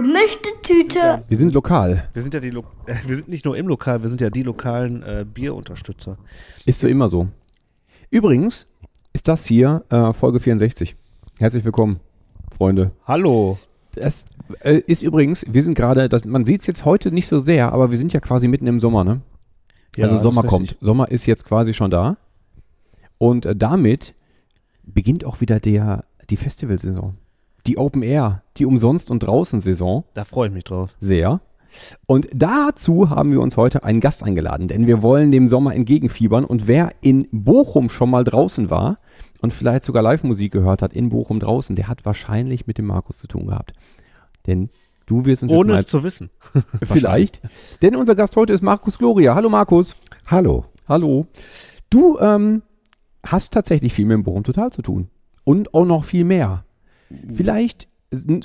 Gemischte Tüte. Wir sind lokal. Wir sind ja die Lo äh, wir sind nicht nur im Lokal, wir sind ja die lokalen äh, Bierunterstützer. Ist so immer so. Übrigens ist das hier äh, Folge 64. Herzlich willkommen, Freunde. Hallo. Das äh, ist übrigens, wir sind gerade, man sieht es jetzt heute nicht so sehr, aber wir sind ja quasi mitten im Sommer, ne? also das Sommer kommt. Sommer ist jetzt quasi schon da. Und äh, damit beginnt auch wieder der, die Festivalsaison. Die Open Air, die Umsonst- und Draußen-Saison. Da freue ich mich drauf. Sehr. Und dazu haben wir uns heute einen Gast eingeladen, denn wir wollen dem Sommer entgegenfiebern. Und wer in Bochum schon mal draußen war und vielleicht sogar Live-Musik gehört hat in Bochum draußen, der hat wahrscheinlich mit dem Markus zu tun gehabt. Denn du wirst uns Ohne es zu wissen. vielleicht. Denn unser Gast heute ist Markus Gloria. Hallo Markus. Hallo. Hallo. Du ähm, hast tatsächlich viel mit dem Bochum Total zu tun. Und auch noch viel mehr. Vielleicht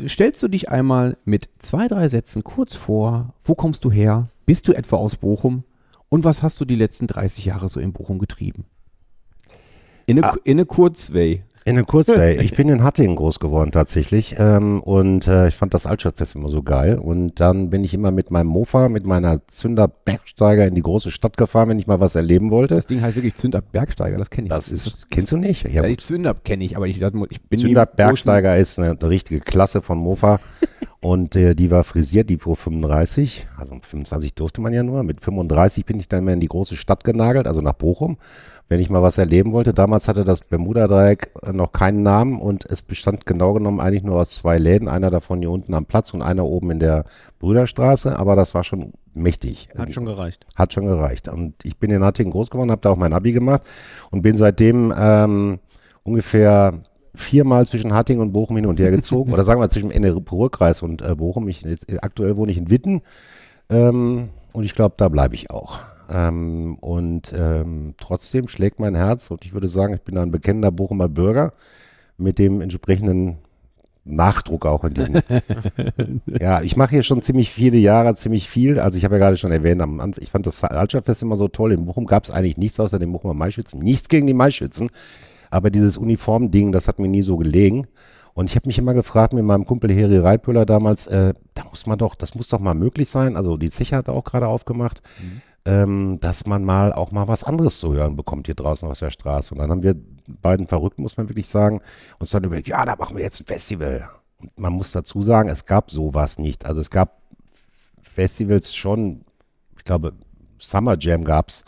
stellst du dich einmal mit zwei, drei Sätzen kurz vor. Wo kommst du her? Bist du etwa aus Bochum? Und was hast du die letzten 30 Jahre so in Bochum getrieben? In eine, Ah. in eine Kurzway. In der Kurzway. Ich bin in Hattingen groß geworden tatsächlich ähm, und äh, ich fand das Altstadtfest immer so geil und dann bin ich immer mit meinem Mofa, mit meiner Zünder Bergsteiger in die große Stadt gefahren, wenn ich mal was erleben wollte. Das Ding heißt wirklich Zünder Bergsteiger, das kenne ich. Das ist, kennst du nicht? Ja, ja, Zünder kenne ich, aber ich, ich bin nie Zünder im großen- Bergsteiger ist eine, eine richtige Klasse von Mofa und äh, die war frisiert, die fuhr 35, also 25 durfte man ja nur. Mit 35 bin ich dann mehr in die große Stadt genagelt, also nach Bochum, wenn ich mal was erleben wollte. Damals hatte das Bermuda-Dreieck noch keinen Namen und es bestand genau genommen eigentlich nur aus zwei Läden, einer davon hier unten am Platz und einer oben in der Brüderstraße, aber das war schon mächtig. Hat schon gereicht. Hat schon gereicht. Und ich bin in Hattingen groß geworden, habe da auch mein Abi gemacht und bin seitdem ähm, ungefähr viermal zwischen Hattingen und Bochum hin und her gezogen. Oder sagen wir zwischen NRW-Ruhrkreis und äh, Bochum. Ich, jetzt, äh, aktuell wohne ich in Witten ähm, und ich glaube, da bleibe ich auch. Ähm, und ähm, trotzdem schlägt mein Herz und ich würde sagen, ich bin ein bekennender Bochumer Bürger mit dem entsprechenden Nachdruck auch in diesem. ja, ich mache hier schon ziemlich viele Jahre, ziemlich viel. Also ich habe ja gerade schon erwähnt, am Anfang, ich fand das Altstadtfest immer so toll. In Bochum gab es eigentlich nichts außer den Bochumer Maischützen. Nichts gegen die Maischützen. Aber dieses Uniformding, das hat mir nie so gelegen. Und ich habe mich immer gefragt mit meinem Kumpel Heri Reipöller damals, äh, da muss man doch, das muss doch mal möglich sein. Also die Zeche hat auch gerade aufgemacht, ähm, dass man mal auch mal was anderes zu hören bekommt hier draußen auf der Straße. Und dann haben wir beiden Verrückten, muss man wirklich sagen, uns dann überlegt, ja, da machen wir jetzt ein Festival. Und man muss dazu sagen, es gab sowas nicht. Also es gab Festivals schon, ich glaube, Summer Jam gab's.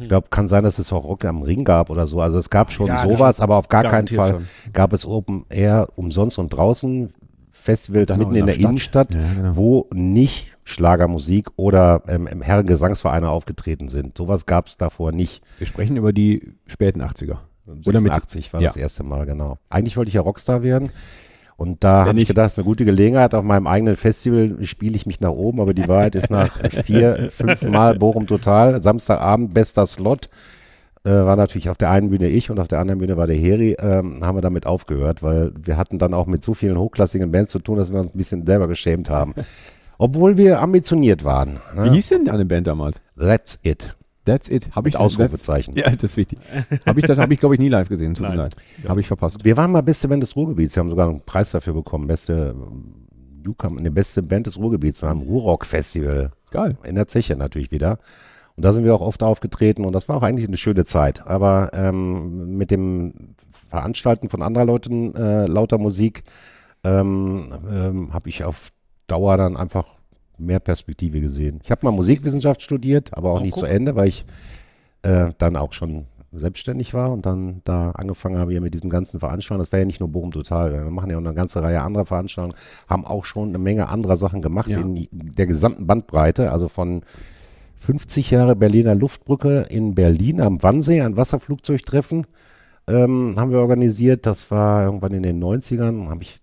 Ich glaube, kann sein, dass es auch Rock am Ring gab oder so. Also es gab schon Ja, sowas, aber auf gar keinen Fall schon. gab es Open Air umsonst und draußen Festivals Genau, mitten in in der der Stadt. Innenstadt, Ja, genau. wo nicht Schlagermusik oder ähm, im Herrengesangsvereine aufgetreten sind. Sowas gab es davor nicht. Wir sprechen über die späten 80er. Oder mit- 86 war ja. das erste Mal, genau. Eigentlich wollte ich ja Rockstar werden. Und da habe ich gedacht, es ist eine gute Gelegenheit. Auf meinem eigenen Festival spiele ich mich nach oben, aber die Wahrheit ist nach vier, fünf Mal Bochum Total. Samstagabend, bester Slot. Äh, war natürlich auf der einen Bühne ich und auf der anderen Bühne war der Heri. Ähm, haben wir damit aufgehört, weil wir hatten dann auch mit so vielen hochklassigen Bands zu tun, dass wir uns ein bisschen selber geschämt haben. Obwohl wir ambitioniert waren. Wie Ne? hieß denn eine Band damals? That's it. That's it. Habe ich Ausrufezeichen. Ja, das ist wichtig. Habe ich, das habe ich, glaube ich, nie live gesehen. Tut mir leid. Habe ich verpasst. Wir waren mal beste Band des Ruhrgebiets. Wir haben sogar einen Preis dafür bekommen. Beste ähm, Newcomer, eine beste Band des Ruhrgebiets beim Ruhrrock-Festival. Geil. In der Zeche natürlich wieder. Und da sind wir auch oft aufgetreten und das war auch eigentlich eine schöne Zeit. Aber ähm, mit dem Veranstalten von anderer Leuten äh, lauter Musik ähm, ähm, habe ich auf Dauer dann einfach mehr Perspektive gesehen. Ich habe mal Musikwissenschaft studiert, aber auch Oh, nicht guck. zu Ende, weil ich äh, dann auch schon selbstständig war und dann da angefangen habe hier mit diesem ganzen Veranstaltungen. Das war ja nicht nur Bochum Total. Wir machen ja auch eine ganze Reihe anderer Veranstaltungen, haben auch schon eine Menge anderer Sachen gemacht Ja. in der gesamten Bandbreite, also von 50 Jahre Berliner Luftbrücke in Berlin am Wannsee, ein Wasserflugzeugtreffen ähm, haben wir organisiert. Das war irgendwann in den 90ern. Habe ich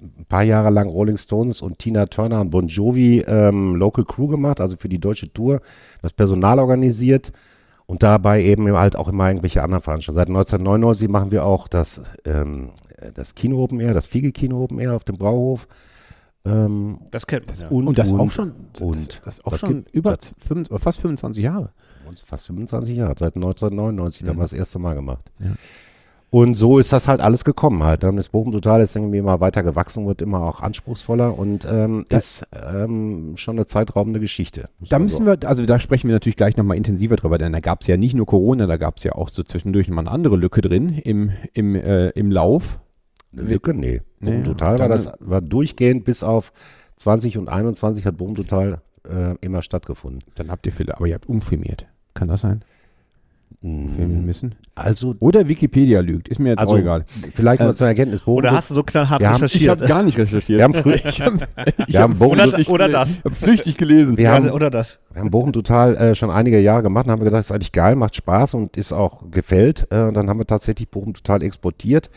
ein paar Jahre lang Rolling Stones und Tina Turner und Bon Jovi ähm, Local Crew gemacht, also für die deutsche Tour, das Personal organisiert und dabei eben halt auch immer irgendwelche anderen Veranstaltungen. Seit 1999 machen wir auch das, ähm, das Kino Open Air, das Fiege Kino Open Air auf dem Brauhof. Ähm, Das kennt man. Ja. und, Und das und, auch schon, und das, das auch das schon über seit- z- fünf- fast 25 Jahre. uns fast 25 Jahre, seit 1999 haben wir das erste Mal gemacht. Ja. Und so ist das halt alles gekommen halt. Dann ist Bochum Total ist irgendwie immer weiter gewachsen, wird immer auch anspruchsvoller und ähm, ist ähm, schon eine zeitraubende Geschichte. Da müssen so. wir, also da sprechen wir natürlich gleich nochmal intensiver drüber, denn da gab es ja nicht nur Corona, da gab es ja auch so zwischendurch mal eine andere Lücke drin im, im, äh, im Lauf. Eine Lücke? Nee. Nee, Total war das war durchgehend bis auf 20 und 21 hat Bochum Total äh, immer stattgefunden. Dann habt ihr viele, aber ihr habt umfirmiert. Kann das sein? Filmen müssen? Also, Oder Wikipedia lügt, ist mir jetzt also auch egal. vielleicht mal Äh, zur Erkenntnis. Oder hast du so knallhart haben- Ich recherchiert? habe gar nicht recherchiert. wir haben, früh, ich habe wir haben Bochum, oder, oder das. ich hab flüchtig gelesen. wir haben, oder, oder das. Wir haben Bochum total äh, schon einige Jahre gemacht und haben gedacht, das ist eigentlich geil, macht Spaß und ist auch gefällt. Äh, und dann haben wir tatsächlich Bochum total exportiert.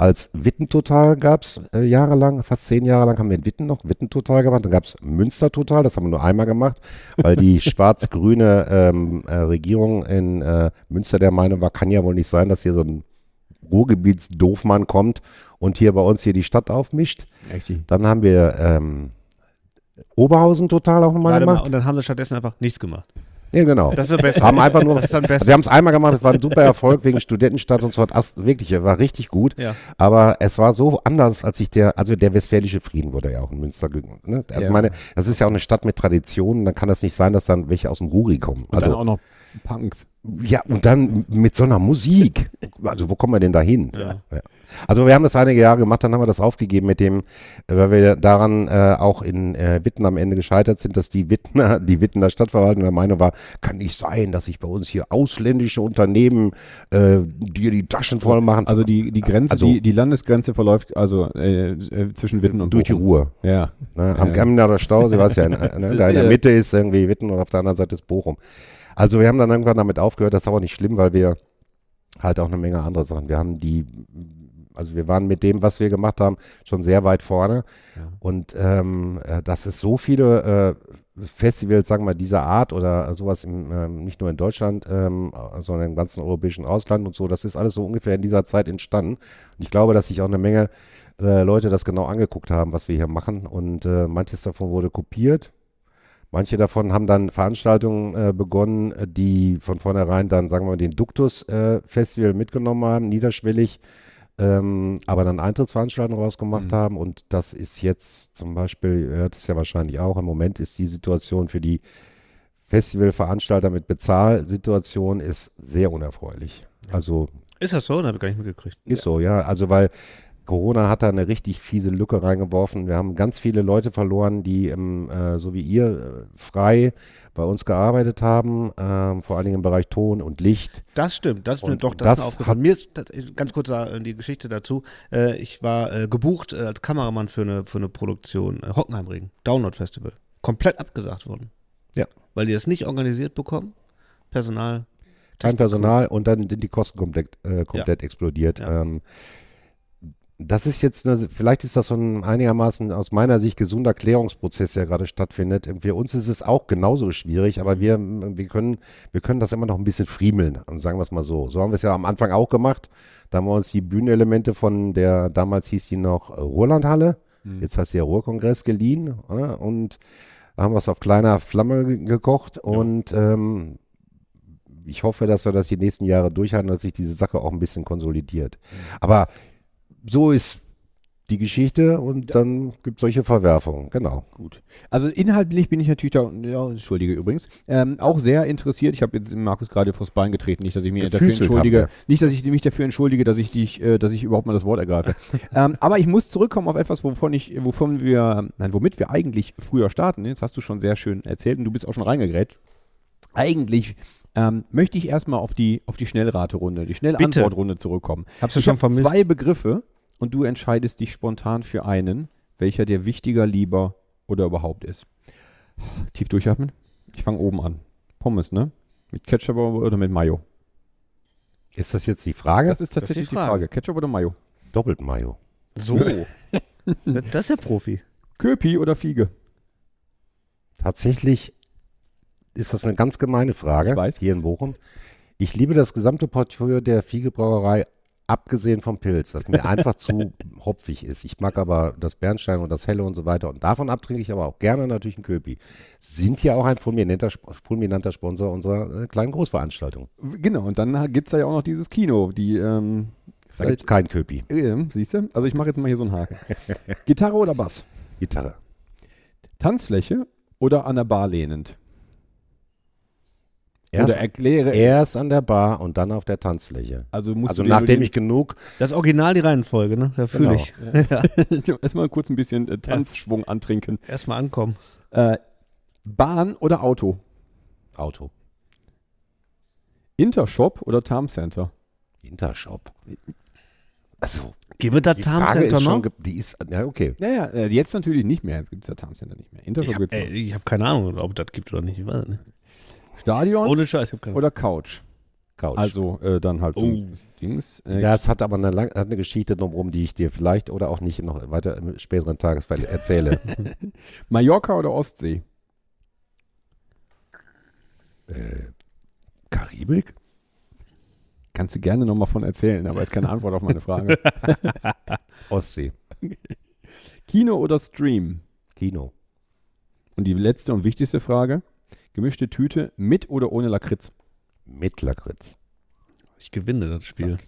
Als Witten total gab es äh, jahrelang, fast zehn Jahre lang haben wir in Witten noch Witten total gemacht. Dann gab es Münster total, das haben wir nur einmal gemacht, weil die schwarz-grüne ähm, äh, Regierung in äh, Münster der Meinung war, kann ja wohl nicht sein, dass hier so ein Ruhrgebietsdoofmann kommt und hier bei uns hier die Stadt aufmischt. Richtig. Dann haben wir ähm, Oberhausen total auch nochmal Warte mal, gemacht. und dann haben sie stattdessen einfach nichts gemacht. Ja, genau. Das wird besser. haben einfach nur das ist dann besser. wir haben es einmal gemacht, es war ein super Erfolg wegen Studentenstadt und so Ast, wirklich, er war richtig gut. Ja. Aber es war so anders, als ich der, also der Westfälische Frieden wurde ja auch in Münster gegründet. Ne? Also Ja. meine, das ist ja auch eine Stadt mit Traditionen, dann kann das nicht sein, dass dann welche aus dem Ruri kommen. Und dann Also, auch noch Punks. Ja, und dann mit so einer Musik. Also wo kommen wir denn da hin? Ja. Also wir haben das einige Jahre gemacht, dann haben wir das aufgegeben mit dem, äh, weil wir daran äh, auch in äh, Witten am Ende gescheitert sind, dass die Wittner, die Wittener Stadtverwaltung der Meinung war, kann nicht sein, dass sich bei uns hier ausländische Unternehmen äh, dir die Taschen voll machen. Also die, die Grenze, Also- die, die Landesgrenze verläuft also äh, äh, zwischen Witten und durch die Bochum. Ruhr. Ja. Ne? Am Ja. Gammener Stau, sie weiß ja, in, ne? da in der Mitte ist irgendwie Witten und auf der anderen Seite ist Bochum. Also wir haben dann irgendwann damit aufgehört, das ist aber nicht schlimm, weil wir halt auch eine Menge andere Sachen, wir haben die, also wir waren mit dem, was wir gemacht haben, schon sehr weit vorne. Und ähm, äh, dass es so viele äh, Festivals, sagen wir mal, dieser Art oder sowas im, ähm, nicht nur in Deutschland, ähm, sondern im ganzen europäischen Ausland und so, das ist alles so ungefähr in dieser Zeit entstanden. Und ich glaube, dass sich auch eine Menge äh, Leute das genau angeguckt haben, was wir hier machen. Und äh, manches davon wurde kopiert. Manche davon haben dann Veranstaltungen äh, begonnen, äh, die von vornherein dann, sagen wir mal, den Duktus-Festival mitgenommen haben, niederschwellig, ähm, aber dann Eintrittsveranstaltungen rausgemacht haben. Und das ist jetzt zum Beispiel, ihr hört es ja wahrscheinlich auch, im Moment ist die Situation für die Festivalveranstalter mit Bezahlsituation ist sehr unerfreulich. Also Ist das so? Das habe ich gar nicht mitgekriegt. ist so, ja. Also weil Corona hat da eine richtig fiese Lücke reingeworfen. Wir haben ganz viele Leute verloren, die im, äh, so wie ihr äh, frei bei uns gearbeitet haben, ähm, vor allen Dingen im Bereich Ton und Licht. Das stimmt, das Und stimmt doch, das, das ist mir aufgefallen. Mir ist das, ganz kurz äh, die Geschichte dazu. Äh, ich war äh, gebucht äh, als Kameramann für eine, für eine Produktion äh, Hockenheimring, Download Festival. Komplett abgesagt worden. Ja. Weil die das nicht organisiert bekommen. Personal. Kein Personal und dann sind die Kosten komplett, äh, komplett explodiert. Ja. Ähm, das ist jetzt, eine, vielleicht ist das so ein einigermaßen aus meiner Sicht gesunder Klärungsprozess, der gerade stattfindet. Für uns ist es auch genauso schwierig, aber wir, wir, können, wir können das immer noch ein bisschen friemeln, sagen wir es mal so. So haben wir es ja am Anfang auch gemacht. Da haben wir uns die Bühnenelemente von der, damals hieß die noch Ruhrlandhalle, jetzt heißt sie ja Ruhrkongress geliehen äh, und haben wir es auf kleiner Flamme ge- gekocht und ähm, ich hoffe, dass wir das die nächsten Jahre durchhalten, dass sich diese Sache auch ein bisschen konsolidiert. Aber so ist die Geschichte und dann gibt es solche Verwerfungen, genau. Gut. Also inhaltlich bin ich natürlich da, ja, entschuldige übrigens, ähm, auch sehr interessiert. Ich habe jetzt Markus gerade vors Bein getreten, nicht, dass ich mich dafür entschuldige, haben nicht, dass ich mich dafür entschuldige, dass ich dich, äh, dass ich überhaupt mal das Wort ergreife. ähm, aber ich muss zurückkommen auf etwas, wovon ich, wovon wir, nein, womit wir eigentlich früher starten. Jetzt hast du schon sehr schön erzählt und du bist auch schon reingegrätscht. Eigentlich ähm, möchte ich erstmal auf die, auf die Schnellraterunde, die Schnellantwortrunde zurückkommen. Habst du Ich schon habe vermisst? zwei Begriffe und du entscheidest dich spontan für einen, welcher dir wichtiger, lieber oder überhaupt ist. Tief durchatmen. Ich fange oben an. Pommes, ne? Mit Ketchup oder mit Mayo? Ist das jetzt die Frage? Das ist tatsächlich die die, Frage. Frage. Ketchup oder Mayo? Doppelt Mayo. So. Das das ist ja Profi. Köpi oder Fiege? Tatsächlich ist das eine ganz gemeine Frage Ich weiß. hier in Bochum. Ich liebe das gesamte Portfolio der Fiegebrauerei, abgesehen vom Pilz, das mir einfach zu hopfig ist. Ich mag aber das Bernstein und das Helle und so weiter. Und davon ab trinke ich aber auch gerne natürlich einen Köpi. Sind ja auch ein fulminanter, fulminanter Sponsor unserer äh, kleinen Großveranstaltung. Genau, und dann gibt es da ja auch noch dieses Kino, die, ähm, Da gibt kein Köpi. äh, siehst du? Also ich mache jetzt mal hier so einen Haken. Gitarre oder Bass? Gitarre. Tanzfläche oder an der Bar lehnend? Erst, oder erkläre, erst an der Bar und dann auf der Tanzfläche. also musst Also nachdem den- ich genug Das ist original die Reihenfolge, ne? Da fühle Genau. ich. erstmal kurz ein bisschen äh, Tanzschwung antrinken. Erstmal ankommen. Äh, Bahn oder Auto? Auto, Intershop oder Tarm Center? Intershop. Also, Gehen wir da die Tarm Frage ist Center schon, noch? die ist, ja okay. Naja, äh, jetzt natürlich nicht mehr. Jetzt gibt es ja Tarm Center nicht mehr. Ich Intershop habe gibt's noch. hab keine Ahnung, ob das gibt oder nicht. Ich weiß es nicht. Stadion Ohne Scheiß, ich habe keine oder Couch? Couch. Also äh, dann halt so Oh. Dings. Äh, das hat aber eine, lang, hat eine Geschichte drumherum, die ich dir vielleicht oder auch nicht noch weiter im späteren Tagesfall erzähle. Mallorca oder Ostsee? äh, Karibik? Kannst du gerne nochmal von erzählen, aber ist keine Antwort auf meine Frage. Ostsee. Kino oder Stream? Kino. Und die letzte und wichtigste Frage. Gemischte Tüte mit oder ohne Lakritz? Mit Lakritz. Ich gewinne das Spiel.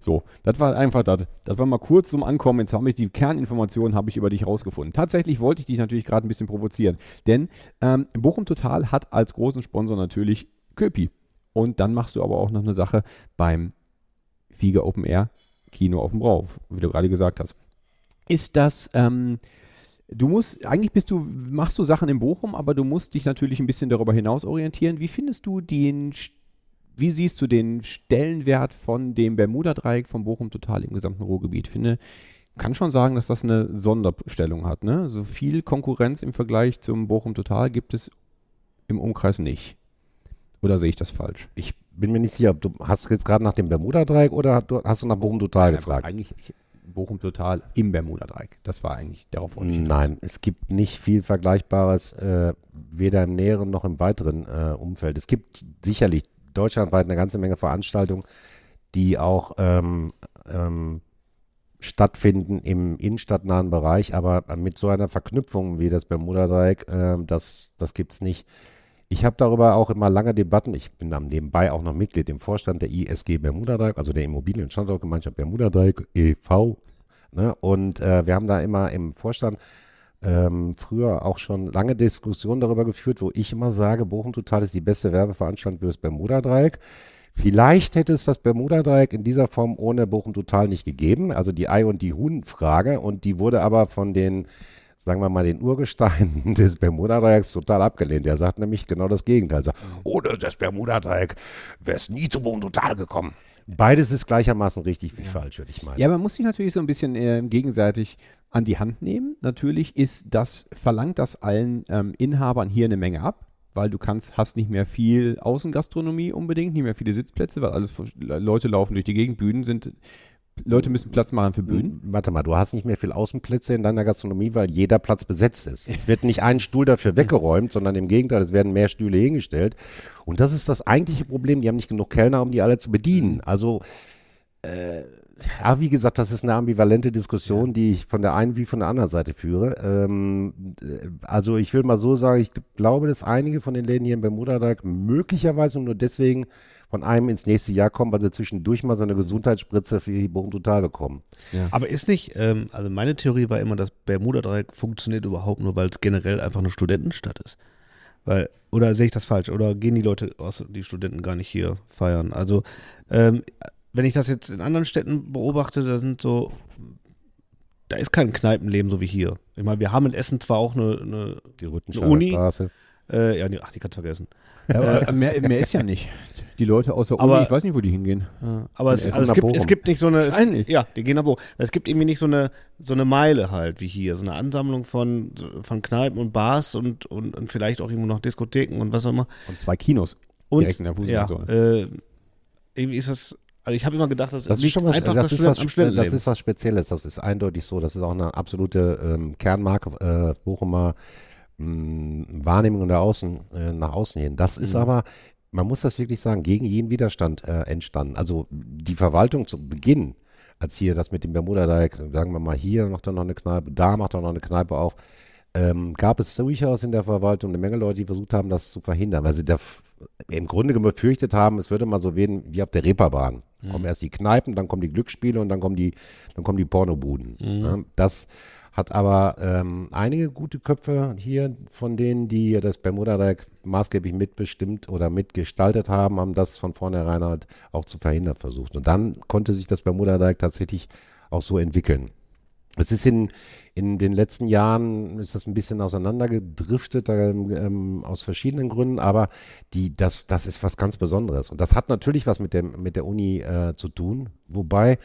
So, das war einfach das. Das war mal kurz zum Ankommen. Jetzt habe ich die Kerninformationen habe ich über dich rausgefunden. Tatsächlich wollte ich dich natürlich gerade ein bisschen provozieren, denn ähm, Bochum Total hat als großen Sponsor natürlich Köpi. Und dann machst du aber auch noch eine Sache beim Flieger Open Air Kino auf dem Brauf, wie du gerade gesagt hast. Ist das, ähm, du musst, eigentlich bist du, machst du Sachen in Bochum, aber du musst dich natürlich ein bisschen darüber hinaus orientieren. Wie findest du den wie siehst du den Stellenwert von dem Bermuda-Dreieck von Bochum Total im gesamten Ruhrgebiet? Ich finde, kann schon sagen, dass das eine Sonderstellung hat. Ne? So viel Konkurrenz im Vergleich zum Bochum Total gibt es im Umkreis nicht. Oder sehe ich das falsch? Ich bin mir nicht sicher, ob du hast jetzt gerade nach dem Bermuda-Dreieck oder hast du- nach Bochum Total gefragt? Eigentlich ich, Bochum Total im Bermuda-Dreieck. Das war eigentlich darauf wollte ich hinaus. Nein, es gibt nicht viel Vergleichbares, äh, weder im näheren noch im weiteren äh, Umfeld. Es gibt sicherlich deutschlandweit eine ganze Menge Veranstaltungen, die auch ähm, ähm, stattfinden im innenstadtnahen Bereich, aber mit so einer Verknüpfung wie das Bermuda-Dreieck, ähm, das, das gibt es nicht. Ich habe darüber auch immer lange Debatten. Ich bin dann nebenbei auch noch Mitglied im Vorstand der ISG Bermuda-Dreieck, also der Immobilien- und Standortgemeinschaft Bermuda-Dreieck e.V. Ne? Und äh, wir haben da immer im Vorstand ähm, früher auch schon lange Diskussionen darüber geführt, wo ich immer sage, Bochum Total ist die beste Werbeveranstaltung für das Bermuda-Dreieck. Vielleicht hätte es das Bermuda-Dreieck in dieser Form ohne Bochum Total nicht gegeben, also die Ei- und die Huhn-Frage. Und die wurde aber von den, sagen wir mal, den Urgesteinen des Bermuda-Dreiecks total abgelehnt. Der sagt nämlich genau das Gegenteil. Er sagt, ohne das Bermuda-Dreieck wäre es nie zu Bochum Total gekommen. Beides ist gleichermaßen richtig wie falsch, würde ich meinen. Ja, man muss sich natürlich so ein bisschen äh, gegenseitig an die Hand nehmen. Natürlich ist das, verlangt das allen ähm, Inhabern hier eine Menge ab, weil du kannst, hast nicht mehr viel Außengastronomie unbedingt, nicht mehr viele Sitzplätze, weil alles Leute laufen durch die Gegend, Bühnen sind, Leute müssen Platz machen für Bühnen. Warte mal, du hast nicht mehr viel Außenplätze in deiner Gastronomie, weil jeder Platz besetzt ist. Es wird nicht ein Stuhl dafür weggeräumt, sondern im Gegenteil, es werden mehr Stühle hingestellt. Und das ist das eigentliche Problem. Die haben nicht genug Kellner, um die alle zu bedienen. Also, äh, ja, wie gesagt, das ist eine ambivalente Diskussion, die ich von der einen wie von der anderen Seite führe. Ähm, äh, also, ich will mal so sagen, ich glaube, dass einige von den Läden hier im Bermuda-Dreieck möglicherweise nur deswegen von einem ins nächste Jahr kommen, weil sie zwischendurch mal so eine Gesundheitsspritze für die Bochum Total bekommen. Aber ist nicht, ähm, also meine Theorie war immer, dass Bermuda-Dreieck funktioniert überhaupt nur, weil es generell einfach eine Studentenstadt ist. Weil, oder sehe ich das falsch? Oder gehen die Leute aus, die Studenten gar nicht hier feiern? Also, ähm, wenn ich das jetzt in anderen Städten beobachte, da sind so, da ist kein Kneipenleben so wie hier. Ich meine, wir haben in Essen zwar auch eine, eine Die Rüttenscheider Uni? Straße. Äh, ja, die, ach, die kannst du vergessen. Aber mehr, mehr ist ja nicht. Die Leute aus der Uni, Aber- ich weiß nicht, wo die hingehen. Ja, aber es, aber es, gibt, es gibt nicht so eine. Es, ja, die gehen nach Bochum. Es gibt irgendwie nicht so eine, so eine Meile halt wie hier. So eine Ansammlung von, von Kneipen und Bars und, und, und vielleicht auch irgendwo noch Diskotheken und was auch immer. Und zwei Kinos. Und Direkt in der ja, Fußgängerzone. äh, irgendwie ist das. Also ich habe immer gedacht, das, Das ist schon was, einfach das das ist was, am das ist was Spezielles. Das ist eindeutig so. Das ist auch eine absolute ähm, Kernmarke äh, Bochumer mh, Wahrnehmung nach außen, äh, nach außen hin. Das ist Mhm. aber, man muss das wirklich sagen, gegen jeden Widerstand äh, entstanden. Also die Verwaltung zu Beginn, als hier das mit dem Bermuda-Dreieck, sagen wir mal, hier macht er noch eine Kneipe, da macht er noch eine Kneipe auf, ähm, gab es durchaus in der Verwaltung eine Menge Leute, die versucht haben, das zu verhindern, weil sie da im Grunde befürchtet haben, es würde mal so werden wie auf der Reeperbahn. Kommen erst die Kneipen, dann kommen die Glücksspiele und dann kommen die, dann kommen die Pornobuden. Ne? Das hat aber ähm, einige gute Köpfe hier von denen, die das Bermuda-Dreieck maßgeblich mitbestimmt oder mitgestaltet haben, haben das von vornherein halt auch zu verhindern versucht. Und dann konnte sich das Bermuda-Dreieck tatsächlich auch so entwickeln. Es ist in, in den letzten Jahren ist das ein bisschen auseinandergedriftet ähm, ähm, aus verschiedenen Gründen, aber die, das, das ist was ganz Besonderes. Und das hat natürlich was mit, dem, mit der Uni äh, zu tun, wobei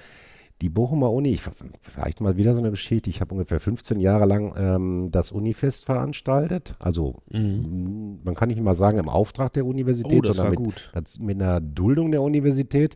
die Bochumer Uni, ich, vielleicht mal wieder so eine Geschichte, ich habe ungefähr 15 Jahre lang ähm, das Unifest veranstaltet. Also m, man kann nicht mal sagen im Auftrag der Universität, Mhm. Oh, sondern mit, das, mit einer Duldung der Universität.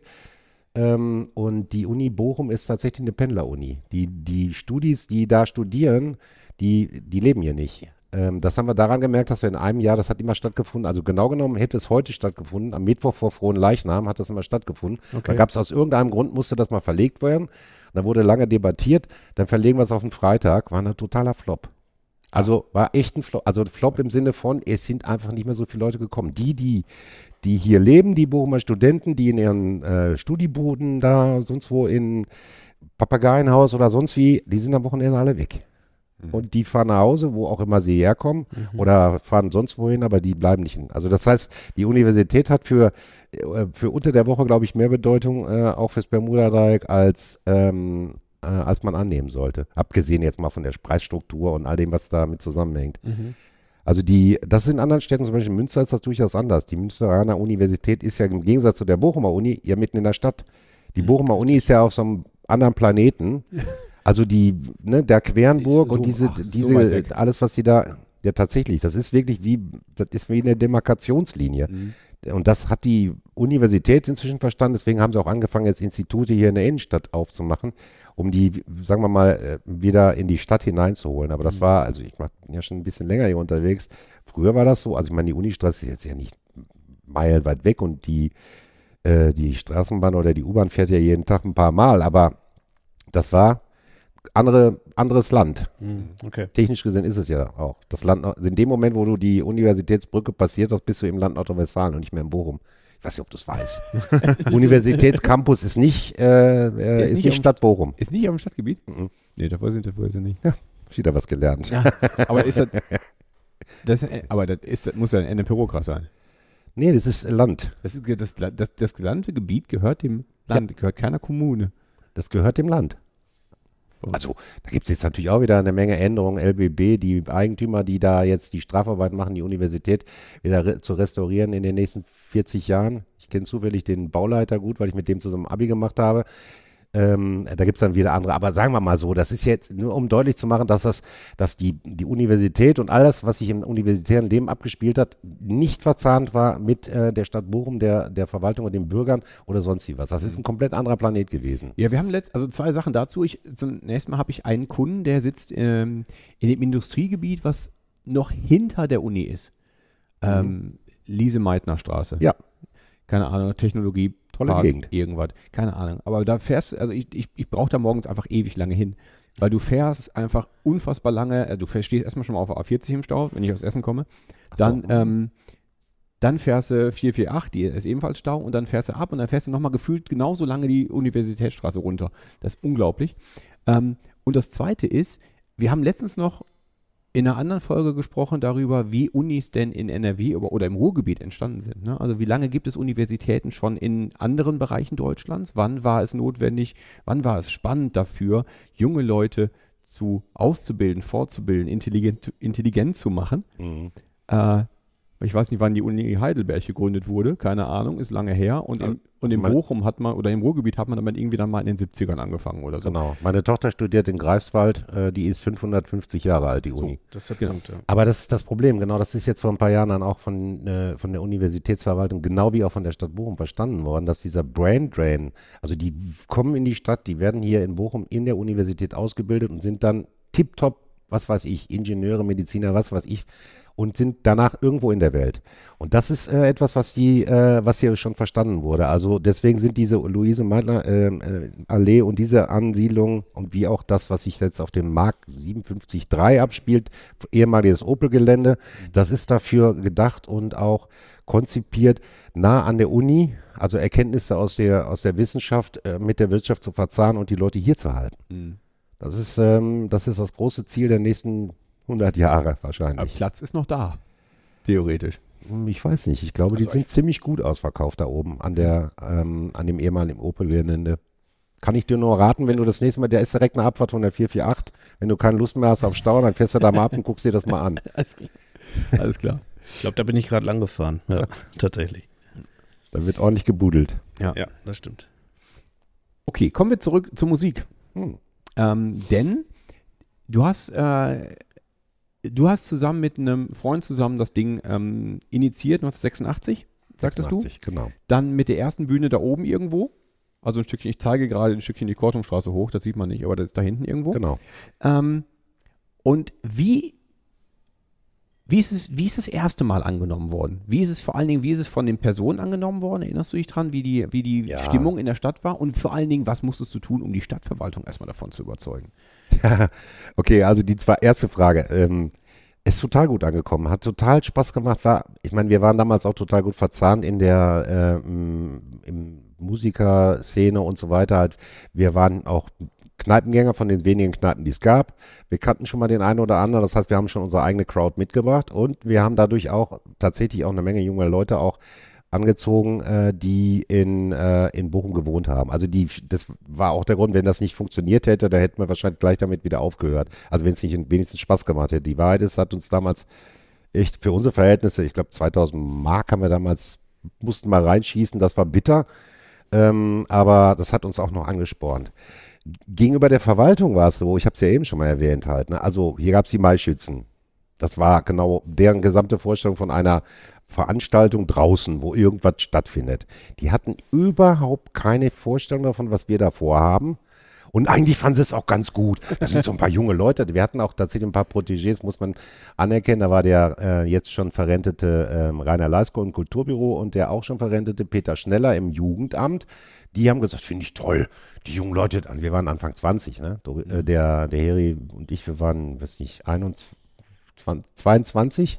Ähm, und die Uni Bochum ist tatsächlich eine Pendleruni. Die, die Studis, die da studieren, die, die leben hier nicht. Ähm, das haben wir daran gemerkt, dass wir in einem Jahr, das hat immer stattgefunden, also genau genommen hätte es heute stattgefunden, am Mittwoch vor Frohen Leichnam hat das immer stattgefunden. Da gab es aus irgendeinem Grund, musste das mal verlegt werden. Da wurde lange debattiert, dann verlegen wir es auf den Freitag, war ein totaler Flop. Also war echt ein Flop, also Flop im Sinne von, es sind einfach nicht mehr so viele Leute gekommen. Die, die, die hier leben, die Bochumer Studenten, die in ihren äh, Studibuden da, sonst wo in Papageienhaus oder sonst wie, die sind am Wochenende alle weg. Und die fahren nach Hause, wo auch immer sie herkommen, oder fahren sonst wohin, aber die bleiben nicht hin. Also das heißt, die Universität hat für, äh, für unter der Woche, glaube ich, mehr Bedeutung, äh, auch fürs Bermuda-Dreieck, als, ähm, äh, als man annehmen sollte. Abgesehen jetzt mal von der Preisstruktur und all dem, was damit zusammenhängt. Also die, das ist in anderen Städten, zum Beispiel in Münster ist das durchaus anders. Die Münsteraner Universität ist ja im Gegensatz zu der Bochumer Uni ja mitten in der Stadt. Die Bochumer Uni ist ja auf so einem anderen Planeten. Also die, ne, der Quernburg Ist so- und diese, ach, so diese, weg. alles, was sie da, ja tatsächlich, das ist wirklich wie, das ist wie eine Demarkationslinie. Und das hat die Universität inzwischen verstanden, deswegen haben sie auch angefangen, jetzt Institute hier in der Innenstadt aufzumachen, um die, sagen wir mal, äh, wieder in die Stadt hineinzuholen. Aber das war, also ich bin ja schon ein bisschen länger hier unterwegs. Früher war das so, also ich meine, die Unistraße ist jetzt ja nicht meilenweit weg und die, äh, die Straßenbahn oder die U-Bahn fährt ja jeden Tag ein paar Mal, aber das war andere, anderes Land. Hm, Okay. Technisch gesehen ist es ja auch. Das Land, Nord- in dem Moment, wo du die Universitätsbrücke passiert hast, bist du im Land Nordrhein-Westfalen und nicht mehr in Bochum. Ich weiß nicht, ob du es weißt. Universitätscampus ist nicht, äh, äh, ist ist nicht Stadt Bochum. Ist nicht am Stadtgebiet? Mhm. Nee, da weiß ich, da weiß ich nicht. Wieder was gelernt. Ja, aber ist das, das, aber das, ist, das muss ja ein Pyrokras sein. Nee, das ist Land. Das, ist, das, das, das gesamte Gebiet gehört dem Land, gehört keiner Kommune. Das gehört dem Land. Also, da gibt es jetzt natürlich auch wieder eine Menge Änderungen. LBB, die Eigentümer, die da jetzt die Strafarbeit machen, die Universität wieder re zu restaurieren in den nächsten 40 Jahren. Ich kenne zufällig den Bauleiter gut, weil ich mit dem zusammen Abi gemacht habe. Ähm, da gibt es dann wieder andere. Aber sagen wir mal so, das ist jetzt nur, um deutlich zu machen, dass das, dass die, die Universität und alles, was sich im universitären Leben abgespielt hat, nicht verzahnt war mit äh, der Stadt Bochum, der, der Verwaltung und den Bürgern oder sonst wie was. Das ist ein komplett anderer Planet gewesen. Ja, wir haben letzt, also zwei Sachen dazu. Ich, zunächst mal habe ich einen Kunden, der sitzt ähm, in dem Industriegebiet, was noch hinter der Uni ist. Ähm, Lise-Meitner-Straße. Ja. Keine Ahnung, Technologie, Tolle Park, Gegend. irgendwas. Keine Ahnung. Aber da fährst du, also ich, ich, ich brauche da morgens einfach ewig lange hin. Weil du fährst einfach unfassbar lange, also du fährst, stehst erstmal schon mal auf der A40 im Stau, wenn ich aus Essen komme. Dann, so. ähm, dann fährst du 448, die ist ebenfalls Stau, und dann fährst du ab und dann fährst du nochmal gefühlt genauso lange die Universitätsstraße runter. Das ist unglaublich. Ähm, und das Zweite ist, wir haben letztens noch in einer anderen Folge gesprochen darüber, wie Unis denn in NRW oder, oder im Ruhrgebiet entstanden sind. Ne? Also wie lange gibt es Universitäten schon in anderen Bereichen Deutschlands? Wann war es notwendig, wann war es spannend dafür, junge Leute zu auszubilden, fortzubilden, intelligent, intelligent zu machen? Mhm. Äh, Ich weiß nicht, wann die Uni Heidelberg gegründet wurde, keine Ahnung, ist lange her. Und, in, und in Bochum hat man, oder im Ruhrgebiet hat man damit irgendwie dann mal in den 70ern angefangen oder so. Genau. Meine Tochter studiert in Greifswald, äh, die ist 550 Jahre alt, die Uni. Das ist der Punkt, ja. Aber das ist das Problem, genau, das ist jetzt vor ein paar Jahren dann auch von, äh, von der Universitätsverwaltung, genau wie auch von der Stadt Bochum verstanden worden, dass dieser Brain Drain, also die kommen in die Stadt, die werden hier in Bochum in der Universität ausgebildet und sind dann tiptop, was weiß ich, Ingenieure, Mediziner, was weiß ich, und sind danach irgendwo in der Welt. Und das ist äh, etwas, was die, äh, was hier schon verstanden wurde. Also deswegen sind diese Luise Meitner ähm, äh, Allee und diese Ansiedlung und wie auch das, was sich jetzt auf dem Markt 57.3 abspielt, ehemaliges Opel-Gelände, das ist dafür gedacht und auch konzipiert, nah an der Uni, also Erkenntnisse aus der, aus der Wissenschaft äh, mit der Wirtschaft zu verzahnen und die Leute hier zu halten. Mhm. Das ist, ähm, das ist das große Ziel der nächsten 100 Jahre Aber wahrscheinlich. Platz ist noch da, theoretisch. Hm, Ich weiß nicht. Ich glaube, die Also sind ziemlich gut ausverkauft da oben an der, ähm, an dem ehemaligen Opel-Gelände. Kann ich dir nur raten, wenn du das nächste Mal, der ist direkt eine Abfahrt von der 448. Wenn du keine Lust mehr hast auf Stau, dann fährst du da mal ab und guckst dir das mal an. Alles klar. Ich glaube, da bin ich gerade lang gefahren. Ja, tatsächlich. Da wird ordentlich gebudelt. Ja, das stimmt. Okay, kommen wir zurück zur Musik. Hm. Ähm, denn du hast, äh, du hast zusammen mit einem Freund zusammen das Ding ähm, initiiert, 1986, sagtest du? 86, Genau. Dann mit der ersten Bühne da oben irgendwo. Also ein Stückchen, ich zeige gerade ein Stückchen die Kortumstraße hoch, das sieht man nicht, aber das ist da hinten irgendwo. Genau. Ähm, und wie, wie, ist es, wie ist das erste Mal angenommen worden? Wie ist es vor allen Dingen, wie ist es von den Personen angenommen worden? Erinnerst du dich dran, wie die, wie die Ja. Stimmung in der Stadt war? Und vor allen Dingen, was musstest du tun, um die Stadtverwaltung erstmal davon zu überzeugen? Okay, also die zwei, erste Frage. Ähm, ist total gut angekommen, hat total Spaß gemacht. War, ich meine, wir waren damals auch total gut verzahnt in der ähm, im Musikerszene und so weiter. Halt, wir waren auch Kneipengänger von den wenigen Kneipen, die es gab. Wir kannten schon mal den einen oder anderen. Das heißt, wir haben schon unsere eigene Crowd mitgebracht und wir haben dadurch auch tatsächlich auch eine Menge junger Leute auch angezogen, äh, die in, äh, in Bochum gewohnt haben. Also die, das war auch der Grund, wenn das nicht funktioniert hätte, da hätten wir wahrscheinlich gleich damit wieder aufgehört. Also wenn es nicht wenigstens Spaß gemacht hätte. Die Wahrheit ist, hat uns damals echt für unsere Verhältnisse, ich glaube 2000 Mark haben wir damals, mussten mal reinschießen, das war bitter. Ähm, aber das hat uns auch noch angespornt. Gegenüber der Verwaltung war es so, ich habe es ja eben schon mal erwähnt halt, ne? also hier gab es die Maischützen. Das war genau deren gesamte Vorstellung von einer Veranstaltung draußen, wo irgendwas stattfindet. Die hatten überhaupt keine Vorstellung davon, was wir da vorhaben. Und eigentlich fanden sie es auch ganz gut. Das sind so ein paar junge Leute. Wir hatten auch tatsächlich ein paar Protégés, muss man anerkennen. Da war der äh, jetzt schon verrentete ähm, Rainer Leisko im Kulturbüro und der auch schon verrentete Peter Schneller im Jugendamt. Die haben gesagt, finde ich toll. Die jungen Leute, also wir waren Anfang 20, ne? Äh, Der, der Heri und ich, wir waren, weiß nicht, 21, 22.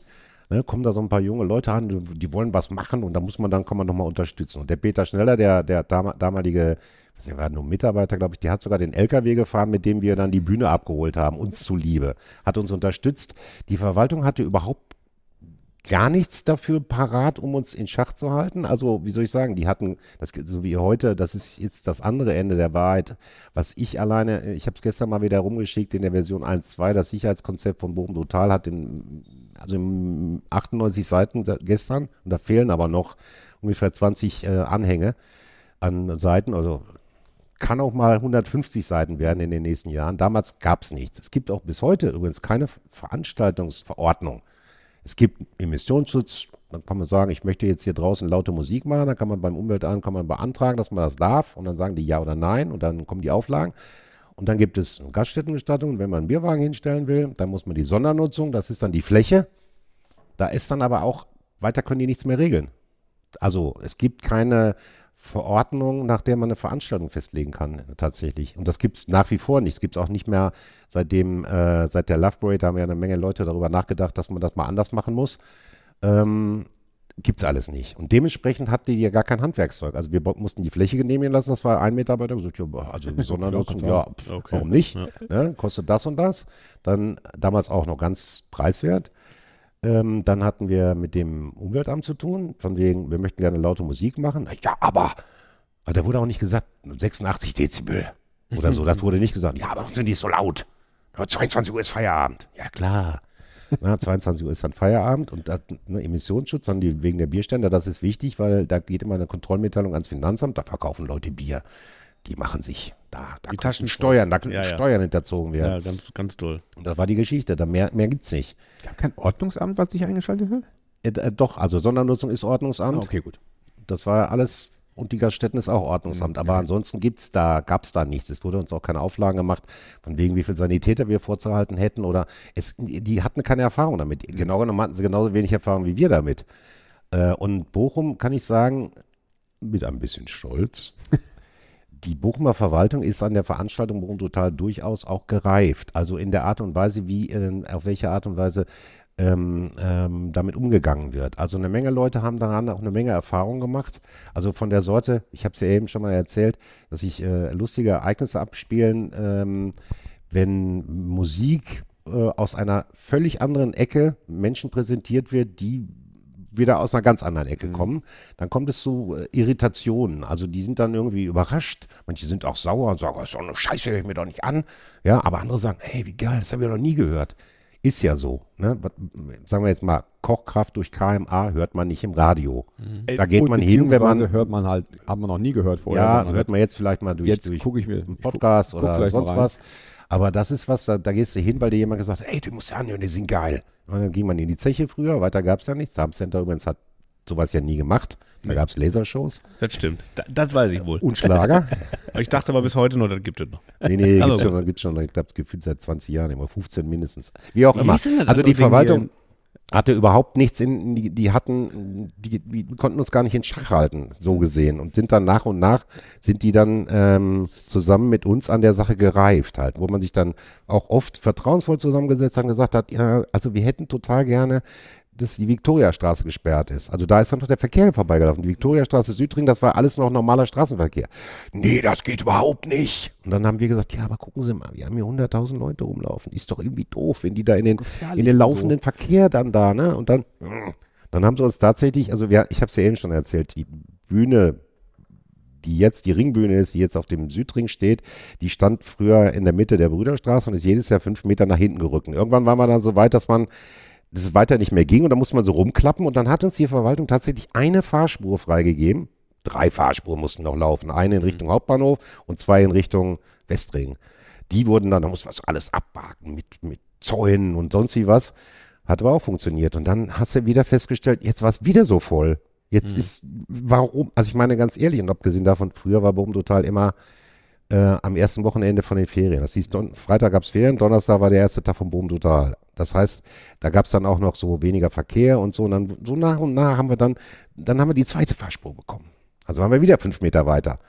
Ne, kommen da so ein paar junge Leute an, die, wollen was machen und da muss man dann, kann man nochmal unterstützen. Und der Peter Schneller, der, der dam damalige, was, der war nur Mitarbeiter, glaube ich, der hat sogar den LKW gefahren, mit dem wir dann die Bühne abgeholt haben, uns zuliebe, hat uns unterstützt. Die Verwaltung hatte überhaupt gar nichts dafür parat, um uns in Schach zu halten. Also, wie soll ich sagen, die hatten, das so wie heute, das ist jetzt das andere Ende der Wahrheit, was ich alleine, ich habe es gestern mal wieder rumgeschickt in der Version 1.2, das Sicherheitskonzept von Bochum Total hat in, also in 98 Seiten gestern, und da fehlen aber noch ungefähr 20 äh, Anhänge an Seiten, also kann auch mal 150 Seiten werden in den nächsten Jahren. Damals gab es nichts. Es gibt auch bis heute übrigens keine Veranstaltungsverordnung. Es gibt Emissionsschutz, dann kann man sagen, ich möchte jetzt hier draußen laute Musik machen, dann kann man beim Umweltamt kann man beantragen, dass man das darf und dann sagen die ja oder nein und dann kommen die Auflagen. Und dann gibt es und wenn man einen Bierwagen hinstellen will, dann muss man die Sondernutzung, das ist dann die Fläche. Da ist dann aber auch, weiter können die nichts mehr regeln. Also es gibt keine Verordnung, nach der man eine Veranstaltung festlegen kann, tatsächlich. Und das gibt es nach wie vor nicht. Es gibt es auch nicht mehr seitdem, äh, seit der Love Parade haben ja eine Menge Leute darüber nachgedacht, dass man das mal anders machen muss. Ähm, gibt es alles nicht. Und dementsprechend hatten die ja gar kein Handwerkszeug. Also wir mussten die Fläche genehmigen lassen, das war ein Mitarbeiter gesagt, ja, also Sondernutzung, ja, pf, Okay. warum nicht? Ja. Ne, kostet das und das. Dann damals auch noch ganz preiswert. Ähm, dann hatten wir mit dem Umweltamt zu tun, von wegen, wir möchten gerne laute Musik machen. Ja, aber, aber da wurde auch nicht gesagt, 86 Dezibel oder so. Das wurde nicht gesagt. Ja, aber warum sind die so laut? Ja, 22 Uhr ist Feierabend. Ja, klar. Na, 22 Uhr ist dann Feierabend und das, ne, Emissionsschutz, dann die, wegen der Bierstände, das ist wichtig, weil da geht immer eine Kontrollmitteilung ans Finanzamt, da verkaufen Leute Bier. Die machen sich da, da Die Taschen. Steuern, da könnten Ja, ja. Steuern hinterzogen werden. Ja, ganz, ganz toll. Und das war die Geschichte, da mehr, mehr gibt's nicht. Gab kein Ordnungsamt, was sich eingeschaltet hat? Äh, äh, doch, also Sondernutzung ist Ordnungsamt. Ah, okay, gut. Das war alles und die Gaststätten ist auch Ordnungsamt. Aber ansonsten gibt's da, gab's da nichts. Es wurde uns auch keine Auflagen gemacht, von wegen, wie viel Sanitäter wir vorzuhalten hätten. Oder es, die hatten keine Erfahrung damit. Genau genommen hatten sie genauso wenig Erfahrung wie wir damit. Äh, und Bochum kann ich sagen, mit ein bisschen Stolz. Die Bochumer Verwaltung ist an der Veranstaltung Bochum Total durchaus auch gereift. Also in der Art und Weise, wie, äh, auf welche Art und Weise ähm, ähm, damit umgegangen wird. Also eine Menge Leute haben daran auch eine Menge Erfahrung gemacht. Also von der Sorte, ich habe es ja eben schon mal erzählt, dass sich äh, lustige Ereignisse abspielen, ähm, wenn Musik äh, aus einer völlig anderen Ecke Menschen präsentiert wird, die wieder aus einer ganz anderen Ecke kommen, dann kommt es zu äh, Irritationen. Also die sind dann irgendwie überrascht. Manche sind auch sauer und sagen, oh, ist doch eine Scheiße, höre ich mir doch nicht an. Ja, aber andere sagen, hey, wie geil, das habe ich noch nie gehört. Ist ja so. Ne? Was, sagen wir jetzt mal, Kochkraft durch KMA hört man nicht im Radio. Da geht Und man hin, wenn man, hört man halt, haben wir noch nie gehört vorher. ja, hört man jetzt vielleicht mal durch, jetzt durch ich mir einen Podcast guck oder vielleicht mal sonst was. Aber das ist was, da, da gehst du hin, weil dir jemand gesagt hat, ey, du musst ja anhören, die sind geil. Und dann ging man in die Zeche früher, weiter gab es ja nichts. Sam Center übrigens hat sowas ja nie gemacht. Da gab es Lasershows Das stimmt. Da, das weiß ich wohl. und Schlager. Ich dachte aber bis heute noch, das gibt es noch. nee, nee, Aber gibt's schon, gibt's schon, ich glaube, es gibt seit 20 Jahren, immer 15 mindestens. Wie auch Wie immer. Also die Verwaltung hatte überhaupt nichts in, die, die hatten, die, die konnten uns gar nicht in Schach halten, so gesehen. Und sind dann nach und nach, sind die dann ähm, zusammen mit uns an der Sache gereift halt, wo man sich dann auch oft vertrauensvoll zusammengesetzt hat und gesagt hat, ja, also wir hätten total gerne, dass die Viktoriastraße gesperrt ist. Also da ist dann noch der Verkehr vorbeigelaufen. Die Viktoriastraße Südring, das war alles noch normaler Straßenverkehr. Nee, das geht überhaupt nicht. Und dann haben wir gesagt, ja, aber gucken Sie mal, wir haben hier 100.000 Leute rumlaufen. Ist doch irgendwie doof, wenn die da in den, in den laufenden Verkehr dann da, ne? Und dann, dann haben sie uns tatsächlich, also wir, ich habe es ja eben schon erzählt, die Bühne, die jetzt die Ringbühne ist, die jetzt auf dem Südring steht, die stand früher in der Mitte der Brüderstraße und ist jedes Jahr fünf Meter nach hinten gerückt. Und irgendwann war man dann so weit, dass man dass es weiter nicht mehr ging und da musste man so rumklappen und dann hat uns die Verwaltung tatsächlich eine Fahrspur freigegeben. Drei Fahrspuren mussten noch laufen. Eine in Richtung Hauptbahnhof und zwei in Richtung Westring. Die wurden dann, da musste man so alles abbaken mit, mit Zäunen und sonst wie was. Hat aber auch funktioniert. Und dann hast du wieder festgestellt, jetzt war es wieder so voll. Jetzt ist, warum, also ich meine ganz ehrlich, und abgesehen davon, früher war Bochum total immer äh, am ersten Wochenende von den Ferien. Das hieß, Don Freitag gab es Ferien, Donnerstag war der erste Tag von Bochum total. Das heißt, da gab es dann auch noch so weniger Verkehr und so. Und dann so nach und nach haben wir dann, dann haben wir die zweite Fahrspur bekommen. Also waren wir wieder fünf Meter weiter.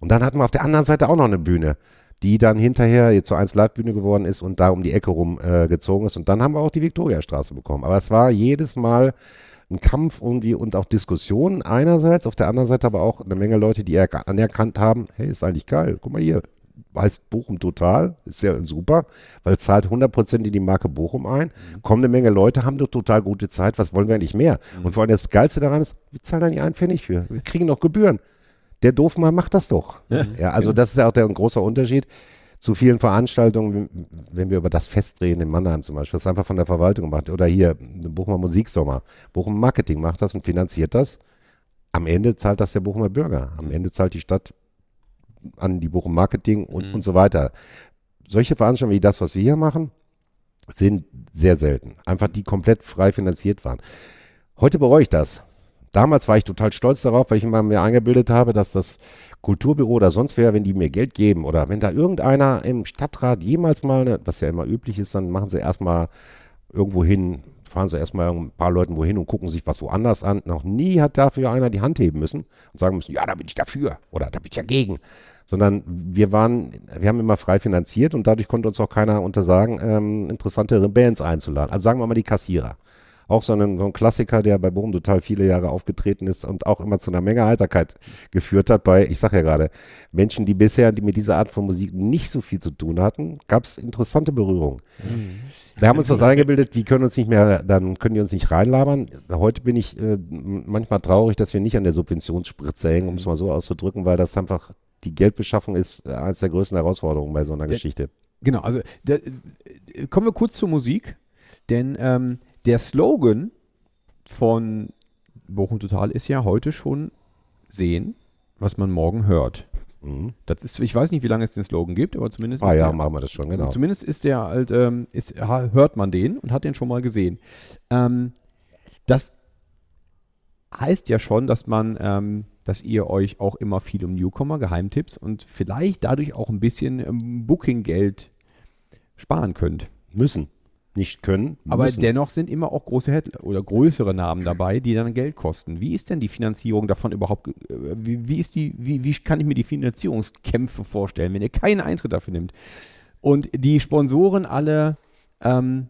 Und dann hatten wir auf der anderen Seite auch noch eine Bühne, die dann hinterher jetzt zur 1 Live-Bühne geworden ist und da um die Ecke rum äh, ist. Und dann haben wir auch die Viktoriastraße bekommen. Aber es war jedes Mal ein Kampf irgendwie und auch Diskussionen einerseits, auf der anderen Seite aber auch eine Menge Leute, die erka- anerkannt haben, hey, ist eigentlich geil, guck mal hier, heißt Bochum total, ist ja super, weil zahlt 100% in die Marke Bochum ein, kommen eine Menge Leute, haben doch total gute Zeit, was wollen wir eigentlich mehr? Und vor allem das Geilste daran ist, wir zahlen da nicht einen Pfennig für, wir kriegen noch Gebühren. Der Doofmann macht das doch. Ja, also das ist ja auch der ein großer Unterschied zu vielen Veranstaltungen, wenn wir über das Fest reden in Mannheim zum Beispiel, das einfach von der Verwaltung gemacht. Oder hier, Bochumer Musiksommer. Bochum Marketing macht das und finanziert das. Am Ende zahlt das der Bochumer Bürger. Am Ende zahlt die Stadt an die Bochum Marketing und, und so weiter. Solche Veranstaltungen wie das, was wir hier machen, sind sehr selten. Einfach die komplett frei finanziert waren. Heute bereue ich das. Damals war ich total stolz darauf, weil ich immer mir eingebildet habe, dass das Kulturbüro oder sonst wer, wenn die mir Geld geben oder wenn da irgendeiner im Stadtrat jemals mal, ne, was ja immer üblich ist, dann machen sie erstmal irgendwo hin, fahren sie erstmal ein paar Leuten wohin und gucken sich was woanders an. Noch nie hat dafür einer die Hand heben müssen und sagen müssen, ja, da bin ich dafür oder da bin ich dagegen. Sondern wir waren, wir haben immer frei finanziert und dadurch konnte uns auch keiner untersagen, ähm, interessantere Bands einzuladen. Also sagen wir mal die Kassierer. Auch so ein, so ein Klassiker, der bei Bochum total viele Jahre aufgetreten ist und auch immer zu einer Menge Heiterkeit geführt hat bei, ich sage ja gerade, Menschen, die bisher die mit dieser Art von Musik nicht so viel zu tun hatten, gab es interessante Berührungen. Wir haben uns das eingebildet, die können uns nicht mehr, dann können die uns nicht reinlabern. Heute bin ich äh, manchmal traurig, dass wir nicht an der Subventionsspritze hängen, um es mal so auszudrücken, weil das einfach die Geldbeschaffung ist äh, eines der größten Herausforderungen bei so einer Der- Geschichte. Genau, also der, äh, kommen wir kurz zur Musik. Denn ähm, der Slogan von Bochum Total ist ja heute schon sehen, was man morgen hört. Mhm. Das ist, ich weiß nicht, wie lange es den Slogan gibt, aber zumindest Ah ist ja, der, machen wir das schon, genau. Zumindest ist der halt, ähm, ist, hört man den und hat den schon mal gesehen. Ähm, das heißt ja schon, dass man, ähm, dass ihr euch auch immer viel um Newcomer, Geheimtipps und vielleicht dadurch auch ein bisschen ähm, Booking-Geld sparen könnt. Müssen. Nicht können, Aber müssen. dennoch sind immer auch große Head oder größere Namen dabei, die dann Geld kosten. Wie ist denn die Finanzierung davon überhaupt? äh, Wie, wie ist die, wie, wie kann ich mir die Finanzierungskämpfe vorstellen, wenn ihr keinen Eintritt dafür nimmt? Und die Sponsoren alle, ähm,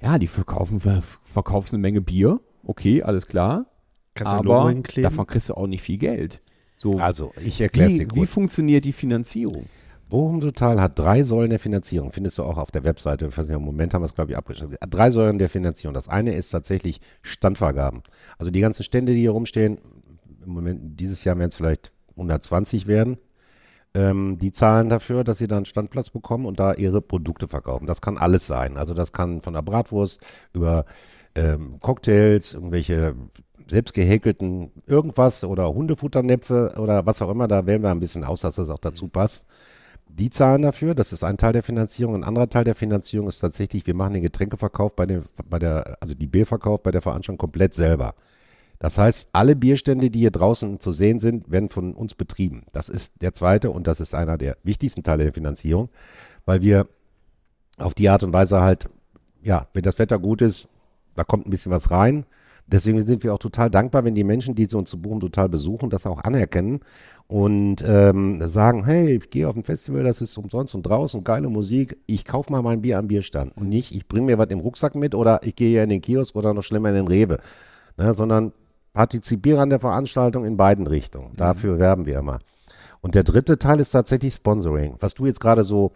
ja, die verkaufen, ver- verkaufen eine Menge Bier. Okay, alles klar. Kannst aber davon kriegst du auch nicht viel Geld. So, also, ich erkläre es dir wie, funktioniert die Finanzierung? Bochum Total hat drei Säulen der Finanzierung. Findest du auch auf der Webseite. Ich weiß nicht, Im Moment haben wir es, glaube ich, abgeschlossen. Drei Säulen der Finanzierung. Das eine ist tatsächlich Standvergaben. Also die ganzen Stände, die hier rumstehen, im Moment, dieses Jahr werden es vielleicht 120 werden. Ähm, die zahlen dafür, dass sie da einen Standplatz bekommen und da ihre Produkte verkaufen. Das kann alles sein. Also das kann von der Bratwurst über ähm, Cocktails, irgendwelche selbst gehäkelten irgendwas oder Hundefutternäpfe oder was auch immer. Da wählen wir ein bisschen aus, dass das auch dazu passt. Die zahlen dafür, das ist ein Teil der Finanzierung. Ein anderer Teil der Finanzierung ist tatsächlich, wir machen den Getränkeverkauf bei, den, bei der, also die Bierverkauf bei der Veranstaltung komplett selber. Das heißt, alle Bierstände, die hier draußen zu sehen sind, werden von uns betrieben. Das ist der zweite und das ist einer der wichtigsten Teile der Finanzierung, weil wir auf die Art und Weise halt, ja, wenn das Wetter gut ist, da kommt ein bisschen was rein. Deswegen sind wir auch total dankbar, wenn die Menschen, die uns zu Bochum total besuchen, das auch anerkennen und ähm, sagen, hey, ich gehe auf ein Festival, das ist umsonst und draußen, geile Musik, ich kaufe mal mein Bier am Bierstand und nicht, ich bringe mir was im Rucksack mit oder ich gehe hier in den Kiosk oder noch schlimmer in den Rewe, ne, sondern partizipiere an der Veranstaltung in beiden Richtungen. Dafür werben wir immer. Und der dritte Teil ist tatsächlich Sponsoring. Was du jetzt gerade so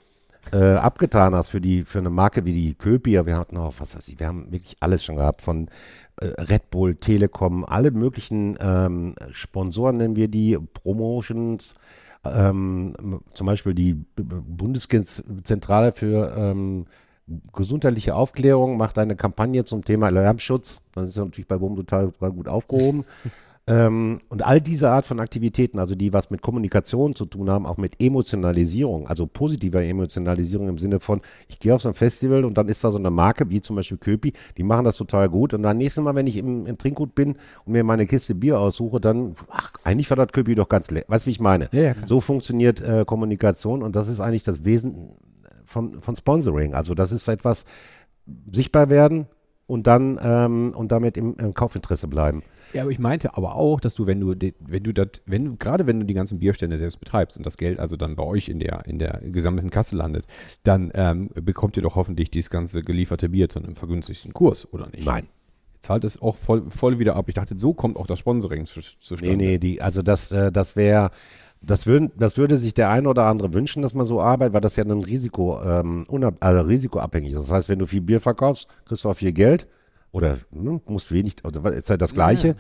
äh, abgetan hast für die für eine Marke wie die Köpier, wir hatten auch, was weiß ich, wir haben wirklich alles schon gehabt von äh, Red Bull, Telekom, alle möglichen ähm, Sponsoren nennen wir die, Promotions, ähm, zum Beispiel die Bundeszentrale für ähm, gesundheitliche Aufklärung macht eine Kampagne zum Thema Lärmschutz. Das ist natürlich bei total, total gut aufgehoben. ähm, und all diese Art von Aktivitäten, also die was mit Kommunikation zu tun haben, auch mit Emotionalisierung, also positiver Emotionalisierung im Sinne von, ich gehe auf so ein Festival und dann ist da so eine Marke, wie zum Beispiel Köpi, die machen das total gut. Und dann nächstes Mal, wenn ich im, im Trinkgut bin und mir meine Kiste Bier aussuche, dann, ach, eigentlich war das Köpi doch ganz lecker. Weißt du, wie ich meine? Ja, so funktioniert äh, Kommunikation und das ist eigentlich das Wesen von, von Sponsoring. Also das ist etwas sichtbar werden und dann ähm, und damit im, im Kaufinteresse bleiben. Ja, aber ich meinte aber auch, dass du, wenn du, wenn du das, wenn du, gerade wenn du die ganzen Bierstände selbst betreibst und das Geld also dann bei euch in der, in der gesammelten Kasse landet, dann ähm, bekommt ihr doch hoffentlich dieses ganze gelieferte Bier zu einem vergünstigten Kurs, oder nicht? Nein. Zahlt es auch voll, voll wieder ab. Ich dachte, so kommt auch das Sponsoring zu, zustande. Nee, nee, die, also das, äh, das wäre, das, würden, das würde sich der eine oder andere wünschen, dass man so arbeitet, weil das ja ein Risiko, ähm, unab, also risikoabhängig ist. Das heißt, wenn du viel Bier verkaufst, kriegst du auch viel Geld oder ne, musst wenig, also ist halt das Gleiche.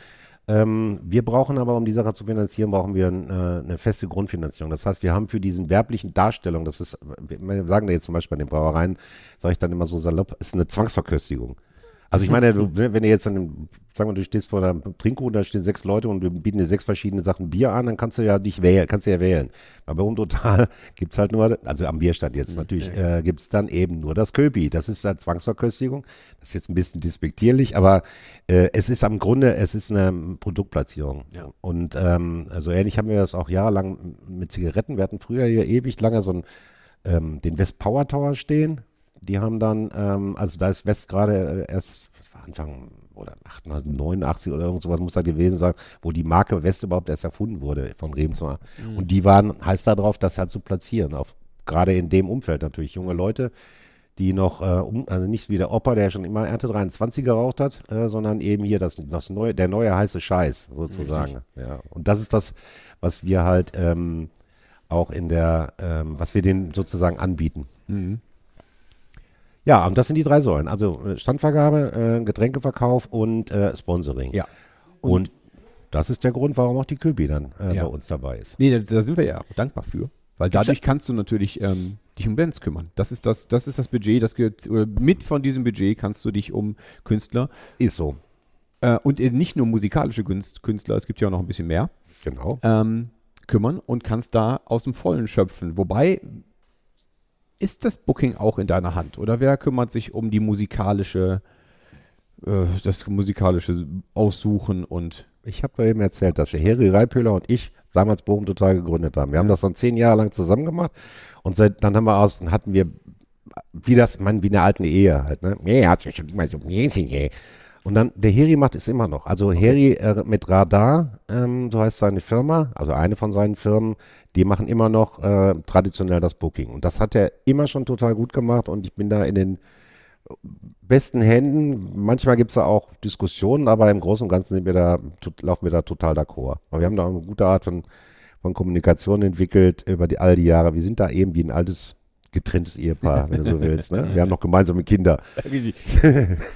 Ähm, wir brauchen aber, um die Sache zu finanzieren, brauchen wir ein, äh, eine feste Grundfinanzierung. Das heißt, wir haben für diesen werblichen Darstellung, das ist, wir sagen da jetzt zum Beispiel bei den Brauereien, sage ich dann immer so salopp, ist eine Zwangsverköstigung. Also ich meine, wenn du jetzt an dem, sagen wir, du stehst vor einem Trinkgut, da stehen sechs Leute und wir bieten dir sechs verschiedene Sachen Bier an, dann kannst du ja dich wählen, kannst du ja wählen. Aber um total gibt's halt nur, also am Bierstand jetzt natürlich, äh, gibt's dann eben nur das Köpi. Das ist eine Zwangsverköstigung. Das ist jetzt ein bisschen despektierlich, aber äh, es ist am Grunde, es ist eine Produktplatzierung. Ja. Und ähm, also ähnlich haben wir das auch jahrelang mit Zigaretten. Wir hatten früher hier ewig lange so ein, ähm, den West Power Tower stehen. Die haben dann, ähm, also da ist West gerade äh, erst, was war Anfang oder 89 oder irgend sowas muss da gewesen sein, wo die Marke West überhaupt erst erfunden wurde von Remsmar. Und die waren heiß darauf, das halt zu platzieren, auf, gerade in dem Umfeld natürlich. Junge Leute, die noch, äh, um, also nicht wie der Opa, der schon immer Ernte 23 geraucht hat, äh, sondern eben hier das, das neue, der neue heiße Scheiß sozusagen. Ja. Und das ist das, was wir halt ähm, auch in der, ähm, was wir denen sozusagen anbieten. Ja, und das sind die drei Säulen. Also äh, Standvergabe, äh, Getränkeverkauf und äh, Sponsoring. Ja. Und, das ist der Grund, warum auch die Köbi dann äh, Ja. bei uns dabei ist. Nee, da, da sind wir ja auch dankbar für. Weil dadurch kannst du natürlich ähm, dich um Bands kümmern. Das ist das, das ist das Budget, das gehört, oder mit von diesem Budget kannst du dich um Künstler Ist so. äh, und nicht nur musikalische Künst- Künstler, es gibt ja auch noch ein bisschen mehr, Genau. ähm, kümmern und kannst da aus dem Vollen schöpfen. Wobei, ist das Booking auch in deiner Hand? Oder wer kümmert sich um die musikalische, äh, das musikalische Aussuchen und Ich habe eben erzählt, dass der Heri Reipöhler und ich damals Bochum total gegründet haben. Wir haben das dann zehn Jahre lang zusammen gemacht und seit, dann haben wir aus, hatten wir, wie das, man, wie eine alten Ehe halt, ne? Nee, hat sich schon immer so, nee, nee, nee. Und dann, der Heri macht es immer noch. Also Heri äh, mit Radar, ähm, so heißt seine Firma, also eine von seinen Firmen, die machen immer noch äh, traditionell das Booking. Und das hat er immer schon total gut gemacht und ich bin da in den besten Händen. Manchmal gibt es da auch Diskussionen, aber im Großen und Ganzen sind wir da, laufen wir da total d'accord. Aber wir haben da eine gute Art von, von Kommunikation entwickelt über die, all die Jahre. Wir sind da eben wie ein altes, getrenntes Ehepaar, wenn du so willst. Ne? Wir haben noch gemeinsame Kinder.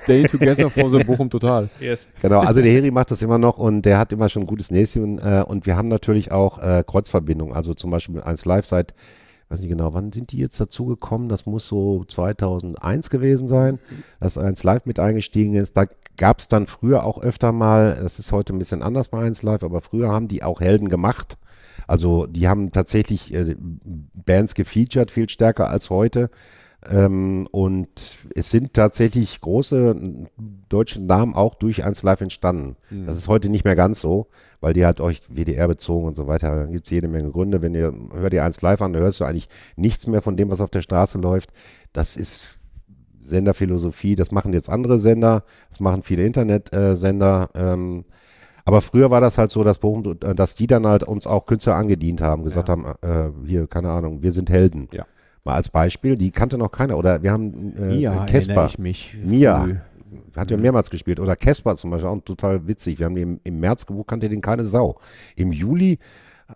Staying Together for the Bochum Total? Yes. Genau, also der Heri macht das immer noch und der hat immer schon ein gutes Näschen äh, und wir haben natürlich auch äh, Kreuzverbindungen, also zum Beispiel mit 1 Live seit, weiß nicht genau, wann sind die jetzt dazu gekommen? Das muss so 2001 gewesen sein, dass 1 Live mit eingestiegen ist. Da gab es dann früher auch öfter mal, das ist heute ein bisschen anders bei 1 Live, aber früher haben die auch Helden gemacht. Also die haben tatsächlich äh, Bands gefeatured, viel stärker als heute. Ähm, und es sind tatsächlich große deutsche Namen auch durch 1 Live entstanden. Das ist heute nicht mehr ganz so, weil die halt euch WDR bezogen und so weiter. Da gibt es jede Menge Gründe. Wenn ihr, hört ihr 1 Live an, da hörst du eigentlich nichts mehr von dem, was auf der Straße läuft. Das ist Senderphilosophie. Das machen jetzt andere Sender. Das machen viele Internetsender. Ähm, aber früher war das halt so, dass, Bochum, äh, dass die dann halt uns auch Künstler angedient haben, gesagt haben, äh, hier, keine Ahnung, wir sind Helden. Ja. Mal als Beispiel, die kannte noch keiner. Oder wir haben äh, Ja, erinnere Casper, ich mich. Mia. früh. hat ja mehrmals gespielt. Oder Casper zum Beispiel, auch total witzig. Wir haben den im, im März gebucht, kannte den keine Sau. Im Juli,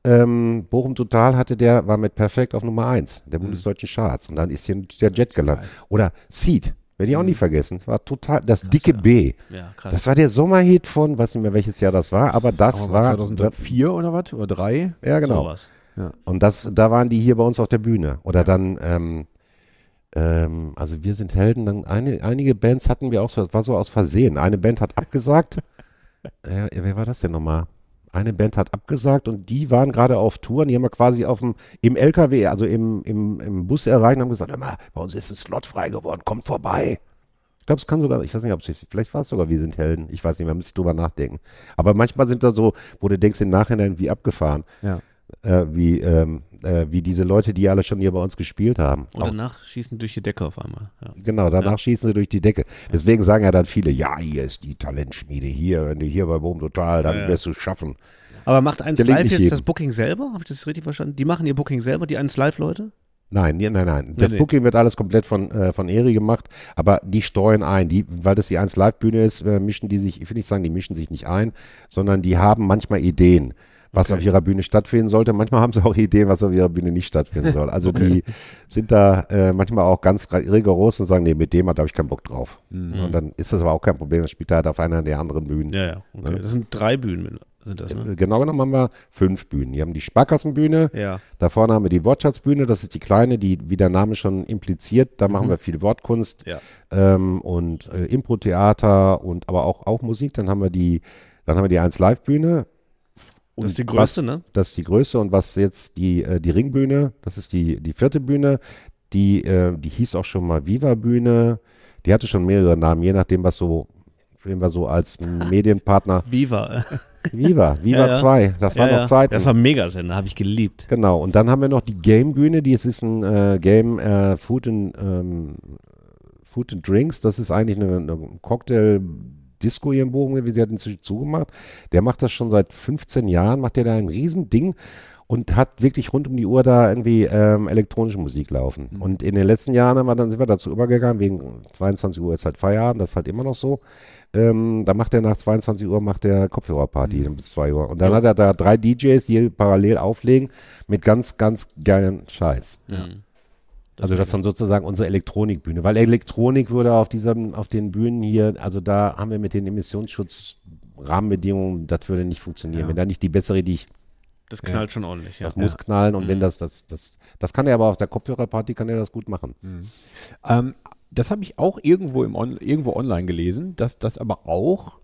ähm, Bochum Total hatte der, war mit Perfekt auf Nummer 1 der bundesdeutschen Charts. Und dann ist hier der Jet gelandet. Oder Seed, werde ich auch nie vergessen. War total, das dicke B. Ja, krass. Das war der Sommerhit von, weiß nicht mehr welches Jahr das war, aber das Aber war, 2004 oder was? Oder drei? ja genau. Sowas. Und das, da waren die hier bei uns auf der Bühne. Oder dann, ähm, ähm, also wir sind Helden. Dann eine, einige Bands hatten wir auch so, das war so aus Versehen. Eine Band hat abgesagt. äh, wer war das denn nochmal? Eine Band hat abgesagt und die waren gerade auf Tour und die haben wir quasi auf dem, im LKW, also im, im, im Bus erreicht und haben gesagt, mal, bei uns ist ein Slot frei geworden, kommt vorbei. Ich glaube, es kann sogar, ich weiß nicht, ob es, vielleicht war es sogar, wir sind Helden. Ich weiß nicht, man müsste drüber nachdenken. Aber manchmal sind da so, wo du denkst im Nachhinein, wie abgefahren Ja. Äh, wie, ähm, äh, wie diese Leute, die alle schon hier bei uns gespielt haben. Und Auch, danach schießen durch die Decke auf einmal. Ja. genau, danach Ja. schießen sie durch die Decke. Deswegen sagen ja dann viele, ja, hier ist die Talentschmiede, hier, wenn du hier bei Boom Total, dann Ja, wirst du es schaffen. Aber macht eins Gelingt live nicht jetzt jedem. das Booking selber? Habe ich das richtig verstanden? Die machen ihr Booking selber, die eins live Leute? Nein, nein, nein. Das nee. Booking wird alles komplett von, äh, von Eri gemacht, aber die steuern ein. Die, weil das die 1 Live-Bühne ist, äh, mischen die sich, ich will nicht sagen, die mischen sich nicht ein, sondern die haben manchmal Ideen, was auf ihrer Bühne stattfinden sollte. Manchmal haben sie auch Ideen, was auf ihrer Bühne nicht stattfinden soll. Also die sind da äh, manchmal auch ganz rigoros und sagen, nee, mit dem hat habe ich keinen Bock drauf. Und dann ist das aber auch kein Problem, dann spielt er halt auf einer der anderen Bühnen. Ja, ja. Okay. Das sind drei Bühnen, sind das, ne? Äh, Genau genommen haben wir fünf Bühnen. Wir haben die Sparkassenbühne, Ja. da vorne haben wir die Wortschatzbühne, das ist die kleine, die, wie der Name schon impliziert, da machen wir viel Wortkunst Ja. ähm, und äh, Impro-Theater und aber auch, auch Musik. Dann haben wir die, dann haben wir die 1 Live-Bühne. Das ist die Und größte, was, ne? Das ist die größte und was jetzt die, äh, die Ringbühne, das ist die, die vierte Bühne, die, äh, die hieß auch schon mal Viva-Bühne. Die hatte schon mehrere Namen, je nachdem, was so, wen wir so als Medienpartner. Viva. Viva, Viva Ja, ja. 2, das ja, noch ja. Zeiten. Das war Megasender, habe ich geliebt. Genau, und dann haben wir noch die Game-Bühne, die es ist ein äh, Game äh, Food, and, ähm, Food and Drinks. Das ist eigentlich eine, eine Hier in Bochum, wie sie hat inzwischen zugemacht. Der macht das schon seit 15 Jahren, macht der da ein Riesending und hat wirklich rund um die Uhr da irgendwie ähm, elektronische Musik laufen. Und in den letzten Jahren haben wir dann, sind wir dazu übergegangen, wegen 22 Uhr ist halt Feierabend, das ist halt immer noch so. Ähm, da macht er nach 22 Uhr macht der Kopfhörerparty bis 2 Uhr. Und dann hat er da drei DJs, die parallel auflegen mit ganz, ganz geilen Scheiß. Mhm. Also das ist dann sozusagen unsere Elektronikbühne, weil Elektronik würde auf diesem, auf den Bühnen hier, also da haben wir mit den Emissionsschutz Rahmenbedingungen, das würde nicht funktionieren. Ja. Wenn da nicht die bessere, die ich Das knallt schon ordentlich, ja. Das muss knallen und wenn Mhm. das, das, das, das kann er aber auf der Kopfhörerparty, kann er das gut machen. Ähm, das habe ich auch irgendwo, im On irgendwo online gelesen, dass das aber auch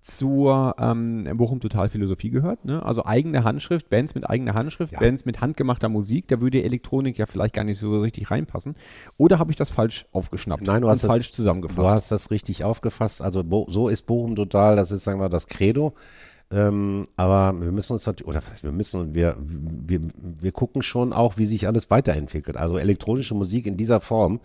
zur ähm, Bochum Total Philosophie gehört. Ne? Also eigene Handschrift, Bands mit eigener Handschrift, Ja. Bands mit handgemachter Musik. Da würde Elektronik ja vielleicht gar nicht so richtig reinpassen. Oder habe ich das falsch aufgeschnappt? Nein, du hast das- falsch Du zusammengefasst. hast das richtig aufgefasst. Also Bo so ist Bochum total, das ist, sagen wir, das Credo. Ähm, aber wir müssen uns natürlich, oder was heißt, wir müssen, wir, wir, wir gucken schon auch, wie sich alles weiterentwickelt. Also elektronische Musik in dieser Form,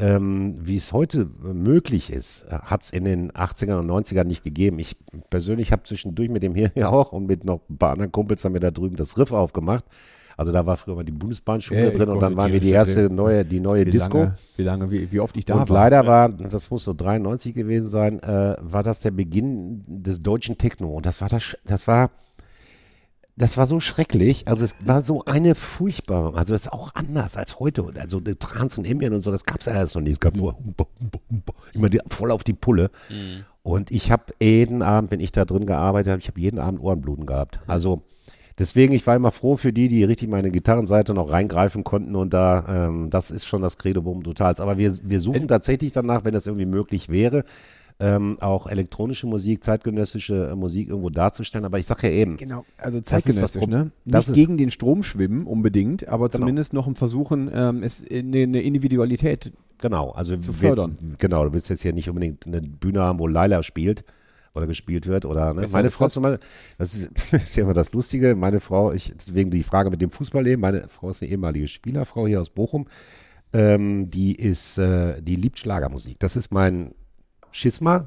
ähm, wie es heute möglich ist, hat es in den 80ern und 90ern nicht gegeben. Ich persönlich habe zwischendurch mit dem hier ja auch und mit noch ein paar anderen Kumpels haben wir da drüben das Riff aufgemacht. Also da war früher mal die Bundesbahnschule Ja, drin und dann waren wir die erste das. neue, die neue wie Disco. Lange, wie lange, wie, wie oft ich da und war. leider war, das muss so 93 gewesen sein, äh, war das der Beginn des deutschen Techno. Und das war das, das war, das war so schrecklich. Also es war so eine furchtbare, also es ist auch anders als heute. Also Trance und Ambient und so, das gab es ja alles noch nicht. Es gab nur humpa, humpa, humpa, immer die, voll auf die Pulle. Und ich habe jeden Abend, wenn ich da drin gearbeitet habe, ich habe jeden Abend Ohrenbluten gehabt. Also deswegen, ich war immer froh für die, die richtig meine Gitarrenseite noch reingreifen konnten und da, ähm, das ist schon das Credo Boom Totals. Aber wir, wir suchen tatsächlich danach, wenn das irgendwie möglich wäre, ähm, auch elektronische Musik, zeitgenössische äh, Musik irgendwo darzustellen. Aber ich sage ja eben, Genau, also Das ist das zeitgenössisch, Pro- ne? das Nicht gegen den Strom schwimmen unbedingt, aber Genau. zumindest noch im Versuchen, ähm, es eine, eine Individualität. Genau, also Zu wir- fördern. Genau, du willst jetzt hier nicht unbedingt eine Bühne haben, wo Laila spielt oder gespielt wird oder ne? Meine Frau das? zum Beispiel, das ist, ist ja immer das Lustige, meine Frau, ich, deswegen die Frage mit dem Fußballleben, meine Frau ist eine ehemalige Spielerfrau hier aus Bochum, ähm, die ist, äh, die liebt Schlagermusik. Das ist mein Schisma.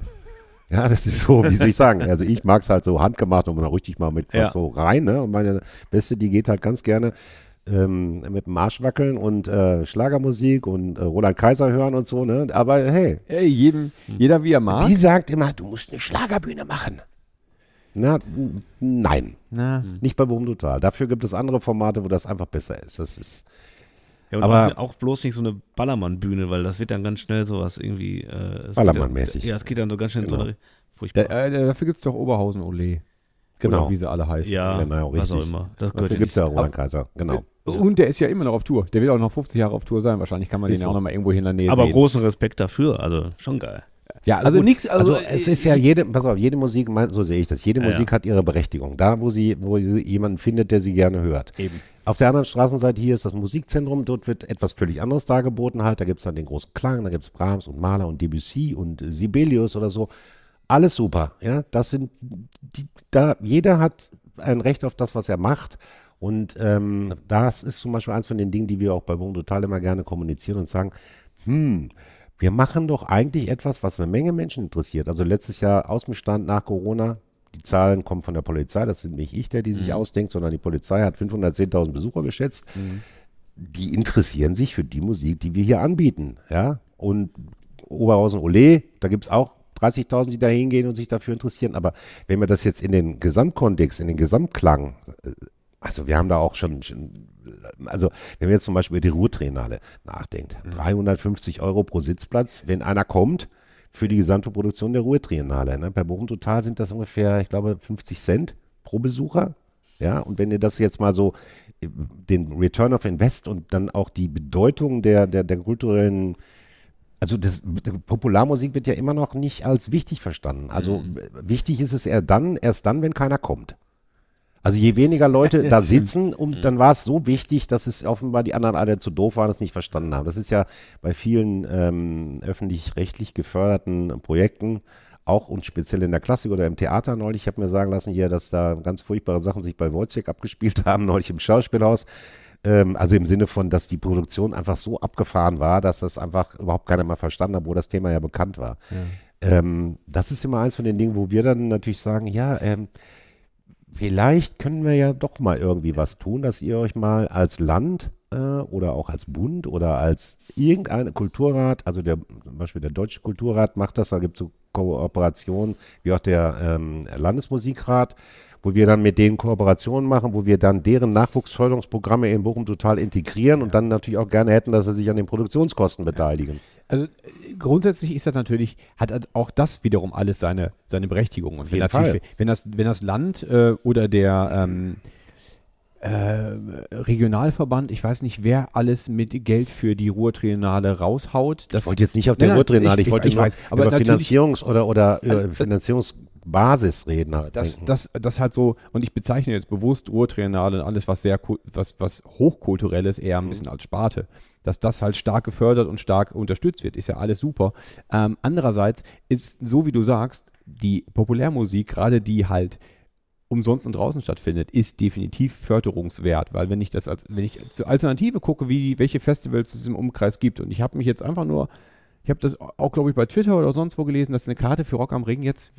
Ja, das ist so, wie soll ich sagen. Also ich mag es halt so handgemacht und dann richtig mal mit Ja. so rein. Ne? Und meine Beste, die geht halt ganz gerne ähm, mit dem Marsch wackeln und äh, Schlagermusik und äh, Roland Kaiser hören und so. Ne? Aber hey, Ey, jedem, jeder wie er mag. die sagt immer, du musst eine Schlagerbühne machen. Na, nein, Na, nicht bei Boom Total. Dafür gibt es andere Formate, wo das einfach besser ist. Das ist Ja, und Aber- auch, auch bloß nicht so eine Ballermann-Bühne, weil das wird dann ganz schnell sowas irgendwie. Äh, Ballermann-mäßig. Ja, es geht dann so ganz schnell in so Genau. eine. da, Furchtbar. äh, dafür gibt es doch Oberhausen Ole. genau. Oder wie sie alle heißen. ja, genau, was auch richtig. immer. Das Dafür ja gibt es ja. Roland Kaiser. Genau. Und der ist ja immer noch auf Tour. Der wird auch noch 50 Jahre auf Tour sein. Wahrscheinlich kann man Ist den so. auch noch mal irgendwo in der Nähe Aber sehen. großen Respekt dafür, also schon geil. Ja, also gut. nichts. Also, Also, es ist ja jede, pass auf, jede Musik, so sehe ich das, jede Ja, Musik hat ihre Berechtigung. Da, wo sie, wo sie jemanden findet, der sie gerne hört. Eben. Auf der anderen Straßenseite hier ist das Musikzentrum, dort wird etwas völlig anderes dargeboten halt. Da gibt es dann den großen Klang, da gibt es Brahms und Mahler und Debussy und äh, Sibelius oder so. Alles super, ja. Das sind, die, da, jeder hat ein Recht auf das, was er macht. Und ähm, das ist zum Beispiel eins von den Dingen, die wir auch bei Boom Total immer gerne kommunizieren und sagen, hm, wir machen doch eigentlich etwas, was eine Menge Menschen interessiert. Also letztes Jahr Außenbestand nach Corona. Die Zahlen kommen von der Polizei. Das sind nicht ich, der die sich ausdenkt, sondern die Polizei hat 510.000 Besucher geschätzt. Die interessieren sich für die Musik, die wir hier anbieten. Ja? Und Oberhausen Ole, da gibt es auch 30.000, die da hingehen und sich dafür interessieren. Aber wenn wir das jetzt in den Gesamtkontext, in den Gesamtklang, äh, also wir haben da auch schon, schon also wenn wir jetzt zum Beispiel über die Ruhrtriennale nachdenkt, 350 Euro pro Sitzplatz, wenn einer kommt für die gesamte Produktion der Ruhrtriennale. Ne? Bei Bochum Total sind das ungefähr, ich glaube, 50 Cent pro Besucher. Ja, und wenn ihr das jetzt mal so, äh, den Return of Invest und dann auch die Bedeutung der, der, der kulturellen also das, Popularmusik wird ja immer noch nicht als wichtig verstanden. Also äh, wichtig ist es eher dann, erst dann, wenn keiner kommt. Also je weniger Leute da sitzen, und dann war es so wichtig, dass es offenbar die anderen alle zu doof waren, es nicht verstanden haben. Das ist ja bei vielen ähm, öffentlich-rechtlich geförderten Projekten auch und speziell in der Klassik oder im Theater neulich, ich habe mir sagen lassen hier, dass da ganz furchtbare Sachen sich bei Wojciech abgespielt haben, neulich im Schauspielhaus. Ähm, also im Sinne von, dass die Produktion einfach so abgefahren war, dass das einfach überhaupt keiner mehr verstanden hat, wo das Thema ja bekannt war. Ähm, das ist immer eins von den Dingen, wo wir dann natürlich sagen, ja, ähm, vielleicht können wir ja doch mal irgendwie was tun, dass ihr euch mal als Land äh, oder auch als Bund oder als irgendein Kulturrat, also der, zum Beispiel der Deutsche Kulturrat macht das, da gibt es so Kooperationen, wie auch der ähm, Landesmusikrat, wo wir dann mit denen Kooperationen machen, wo wir dann deren Nachwuchsförderungsprogramme in Bochum total integrieren und dann natürlich auch gerne hätten, dass sie sich an den Produktionskosten beteiligen. Also grundsätzlich ist das natürlich, hat halt auch das wiederum alles seine, seine Berechtigung. Und wenn, wenn, das, wenn das Land äh, oder der, ähm, äh, Regionalverband, ich weiß nicht, wer alles mit Geld für die Ruhrtriennale raushaut. Das Ich wollte jetzt nicht auf der nein, Ruhrtriennale, ich, ich- wollte ich weiß, aber über Finanzierungs- oder, oder äh, Also, Finanzierungsbasis reden halt. das, das, das halt so, und ich bezeichne jetzt bewusst Ruhrtriennale und alles, was sehr, was, was hochkulturelles eher Mhm. ein bisschen als Sparte, dass das halt stark gefördert und stark unterstützt wird, ist ja alles super. Ähm, andererseits ist, so wie du sagst, die Populärmusik, gerade die halt umsonst und draußen stattfindet, ist definitiv förderungswert, weil wenn ich das als, wenn ich zur Alternative gucke, wie, welche Festivals es im Umkreis gibt und ich habe mich jetzt einfach nur, ich habe das auch, glaube ich, bei Twitter oder sonst wo gelesen, dass eine Karte für Rock am Ring jetzt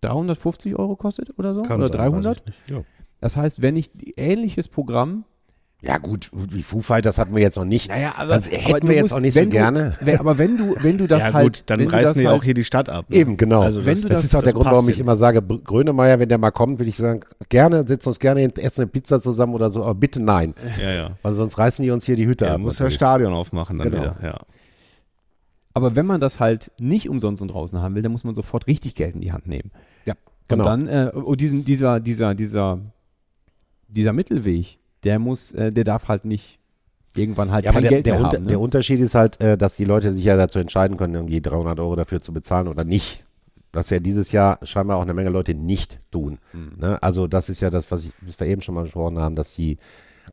350 Euro kostet oder so, Kann oder sein, 300. weiß ich nicht. Das heißt, wenn ich ähnliches Programm, ja gut, wie Foo Fighters hatten wir jetzt noch nicht. naja, aber, Das hätten wir jetzt auch nicht so du, gerne. Wenn, aber wenn du, wenn du das ja, halt, gut, dann reißen die halt, auch hier die Stadt ab. ne? Eben, genau. Also Wenn das, du das, das- ist auch der das Grund, passt warum ich hin. immer sage, Grönemeyer, wenn der mal kommt, will ich sagen, gerne, setzen uns gerne hin, essen eine Pizza zusammen oder so, aber bitte nein. Ja, ja. Weil sonst reißen die uns hier die Hütte Ja, ab. muss das. Stadion aufmachen dann Genau. wieder. Ja. aber wenn man das halt nicht umsonst und draußen haben will, dann muss man sofort richtig Geld in die Hand nehmen. Ja, genau. Und dann, äh, und diesen, dieser, dieser, dieser, dieser Mittelweg, der muss, äh, der darf halt nicht irgendwann halt ja, kein der, Geld der, mehr haben. der Ne? Unterschied ist halt, äh, dass die Leute sich ja dazu entscheiden können, irgendwie 300 Euro dafür zu bezahlen oder nicht. Was ja dieses Jahr scheinbar auch eine Menge Leute nicht tun. Mhm. Ne? Also das ist ja das, was, ich, was wir eben schon mal besprochen haben, dass die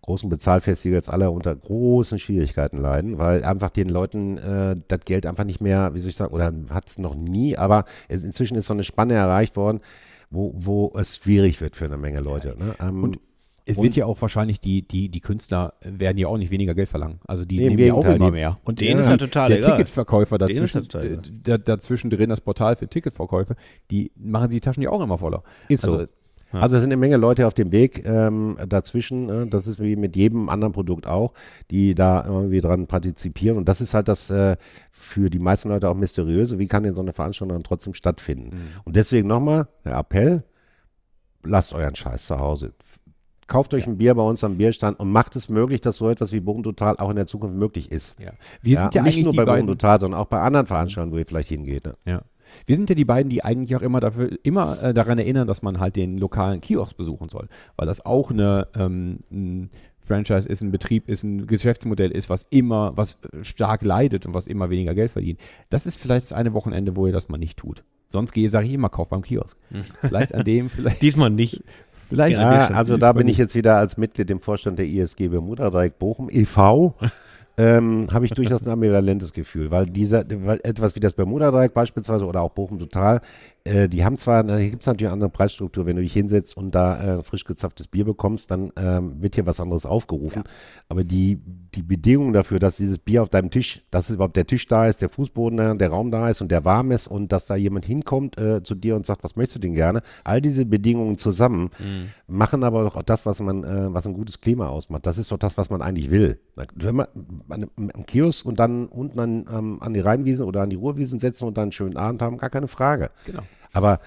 großen Bezahlfestivals alle unter großen Schwierigkeiten leiden, weil einfach den Leuten äh, das Geld einfach nicht mehr, wie soll ich sagen, oder hat es noch nie, aber es, inzwischen ist so eine Spanne erreicht worden, wo, wo es schwierig wird für eine Menge Leute. Ne? Ähm, Und es Und- wird ja auch wahrscheinlich, die, die, die Künstler werden ja auch nicht weniger Geld verlangen. Also die Nee, nehmen ja auch immer mehr. Und denen die- ist ja total der egal. Ticketverkäufer dazwischen, ja total äh, dazwischen drin, das Portal für Ticketverkäufe, die machen die Taschen ja auch immer voller. Ist so. Also, Also es sind eine Menge Leute auf dem Weg ähm, dazwischen. Äh, das ist wie mit jedem anderen Produkt auch, die da irgendwie dran partizipieren. Und das ist halt das äh, für die meisten Leute auch mysteriöse. Wie kann denn so eine Veranstaltung dann trotzdem stattfinden? Und deswegen nochmal der Appell, lasst euren Scheiß zu Hause. Kauft euch ein Bier bei uns am Bierstand und macht es möglich, dass so etwas wie Bochum Total auch in der Zukunft möglich ist. ja. Wir sind ja nicht nur bei beiden, Total, sondern auch bei anderen Veranstaltungen, wo ihr vielleicht hingeht. Ne? ja. Wir sind ja die beiden, die eigentlich auch immer dafür, immer äh, daran erinnern, dass man halt den lokalen Kiosk besuchen soll, weil das auch eine ähm, ein Franchise ist, ein Betrieb ist, ein Geschäftsmodell ist, was immer, was äh, stark leidet und was immer weniger Geld verdient. Das ist vielleicht das eine Wochenende, wo ihr das mal nicht tut. Sonst gehe, sage ich immer, kauf beim Kiosk. Vielleicht an dem, vielleicht, Diesmal nicht. Vielleicht. Ja, also da bin ich jetzt wieder als Mitglied im Vorstand der ISG Bermuda-Dreieck Bochum e.V. ähm, habe ich durchaus ein ambivalentes Gefühl, weil dieser, weil etwas wie das Bermuda-Dreieck beispielsweise oder auch Bochum Total, äh, die haben zwar, hier gibt es natürlich eine andere Preisstruktur, wenn du dich hinsetzt und da äh, frisch gezapftes Bier bekommst, dann ähm, wird hier was anderes aufgerufen, aber die, die Bedingungen dafür, dass dieses Bier auf deinem Tisch, dass überhaupt der Tisch da ist, der Fußboden da, der Raum da ist und der warm ist und dass da jemand hinkommt äh, zu dir und sagt, was möchtest du denn gerne, all diese Bedingungen zusammen machen aber doch auch das, was man, äh, was ein gutes Klima ausmacht. Das ist doch das, was man eigentlich will. Wenn man an- am Kiosk und dann unten an, ähm, an die Rheinwiesen oder an die Ruhrwiesen setzen und dann einen schönen Abend haben, gar keine Frage. Genau. Aber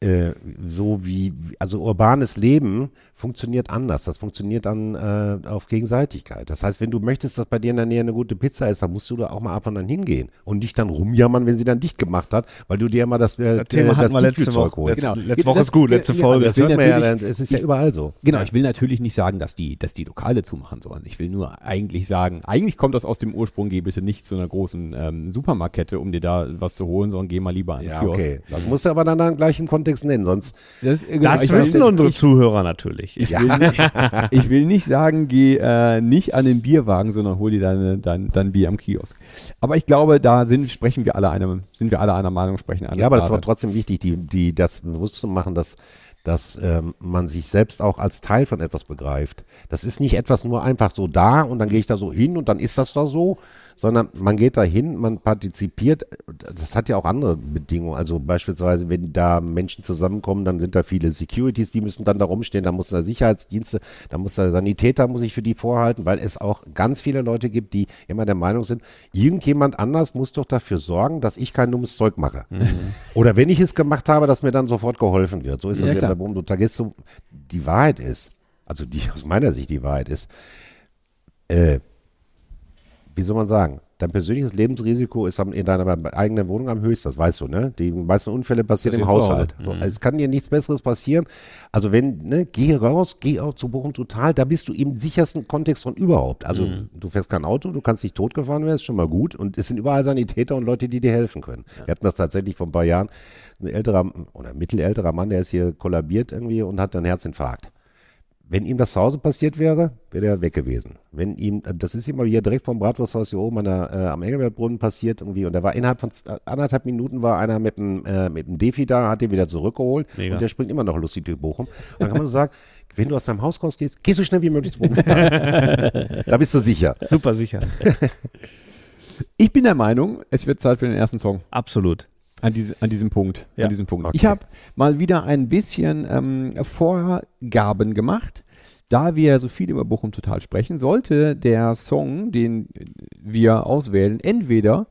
äh, so wie, also urbanes Leben funktioniert anders. Das funktioniert dann äh, auf Gegenseitigkeit. Das heißt, wenn du möchtest, dass bei dir in der Nähe eine gute Pizza ist, dann musst du da auch mal ab und an hingehen und nicht dann rumjammern, wenn sie dann dicht gemacht hat, weil du dir immer das, äh, Das Thema letzte Tiefkühlzeug Woche. holst. Letzte, Genau. letzte Woche ist gut, letzte Folge. Das hört man ja, dann- es ist ja überall so. Genau, ich will natürlich nicht sagen, dass die, dass die Lokale zumachen sollen. Ich will nur eigentlich sagen, eigentlich kommt das aus dem Ursprung, geh bitte nicht zu einer großen ähm, Supermarktkette, um dir da was zu holen, sondern geh mal lieber an den Ja, Kiosk. okay. Das musst du aber dann, dann gleich im Kontext nennen, sonst. Das, genau, Das wissen unsere ich, Zuhörer natürlich. ich, will nicht, ich will nicht sagen, geh äh, nicht an den Bierwagen, sondern hol dir deine, dein, dein Bier am Kiosk. Aber ich glaube, da sind, sprechen wir alle eine, sind wir alle einer Meinung, sprechen alle Ja, aber das war trotzdem wichtig, die, die, das bewusst zu machen, dass, dass ähm, man sich selbst auch als Teil von etwas begreift. Das ist nicht etwas nur einfach so da und dann gehe ich da so hin und dann ist das da so, sondern man geht da hin, man partizipiert. Das hat ja auch andere Bedingungen. Also beispielsweise, wenn da Menschen zusammenkommen, dann sind da viele Securities, die müssen dann da rumstehen, da muss da Sicherheitsdienste, da muss da Sanitäter, muss ich für die vorhalten, weil es auch ganz viele Leute gibt, die immer der Meinung sind, irgendjemand anders muss doch dafür sorgen, dass ich kein dummes Zeug mache. Oder wenn ich es gemacht habe, dass mir dann sofort geholfen wird. So ist Ja, das ja, klar. bei Boom Tagesso. Die Wahrheit ist, also die aus meiner Sicht die Wahrheit ist, äh, wie soll man sagen, dein persönliches Lebensrisiko ist am, in deiner eigenen Wohnung am höchsten, das weißt du, ne? Die meisten Unfälle passieren im Haushalt. So, also es kann dir nichts Besseres passieren. Also wenn, ne, geh raus, geh auch zu Bochum Total, da bist du im sichersten Kontext von überhaupt. Also du fährst kein Auto, du kannst nicht totgefahren werden, ist schon mal gut. Und es sind überall Sanitäter und Leute, die dir helfen können. Wir hatten das tatsächlich vor ein paar Jahren. Ein älterer oder ein mittelälterer Mann, der ist hier kollabiert irgendwie und hat einen Herzinfarkt. Wenn ihm das zu Hause passiert wäre, wäre er weg gewesen. Wenn ihm, das ist immer hier direkt vom Bratwursthaus hier oben an der, äh, am Engelbertbrunnen passiert irgendwie und da war innerhalb von äh, anderthalb Minuten war einer mit dem, äh, mit dem Defi da, hat den wieder zurückgeholt Mega. und der springt immer noch lustig durch Bochum. Und dann kann man nur sagen, wenn du aus deinem Haus rausgehst, geh so schnell wie möglich zu Bochum. da bist du sicher. Super sicher. Ich bin der Meinung, es wird Zeit für den ersten Song. Absolut. An, diese, an diesem Punkt. Ja. An diesem Punkt. Okay. Ich habe mal wieder ein bisschen ähm, Vorgaben gemacht. Da wir so viel über Bochum total sprechen, sollte der Song, den wir auswählen, entweder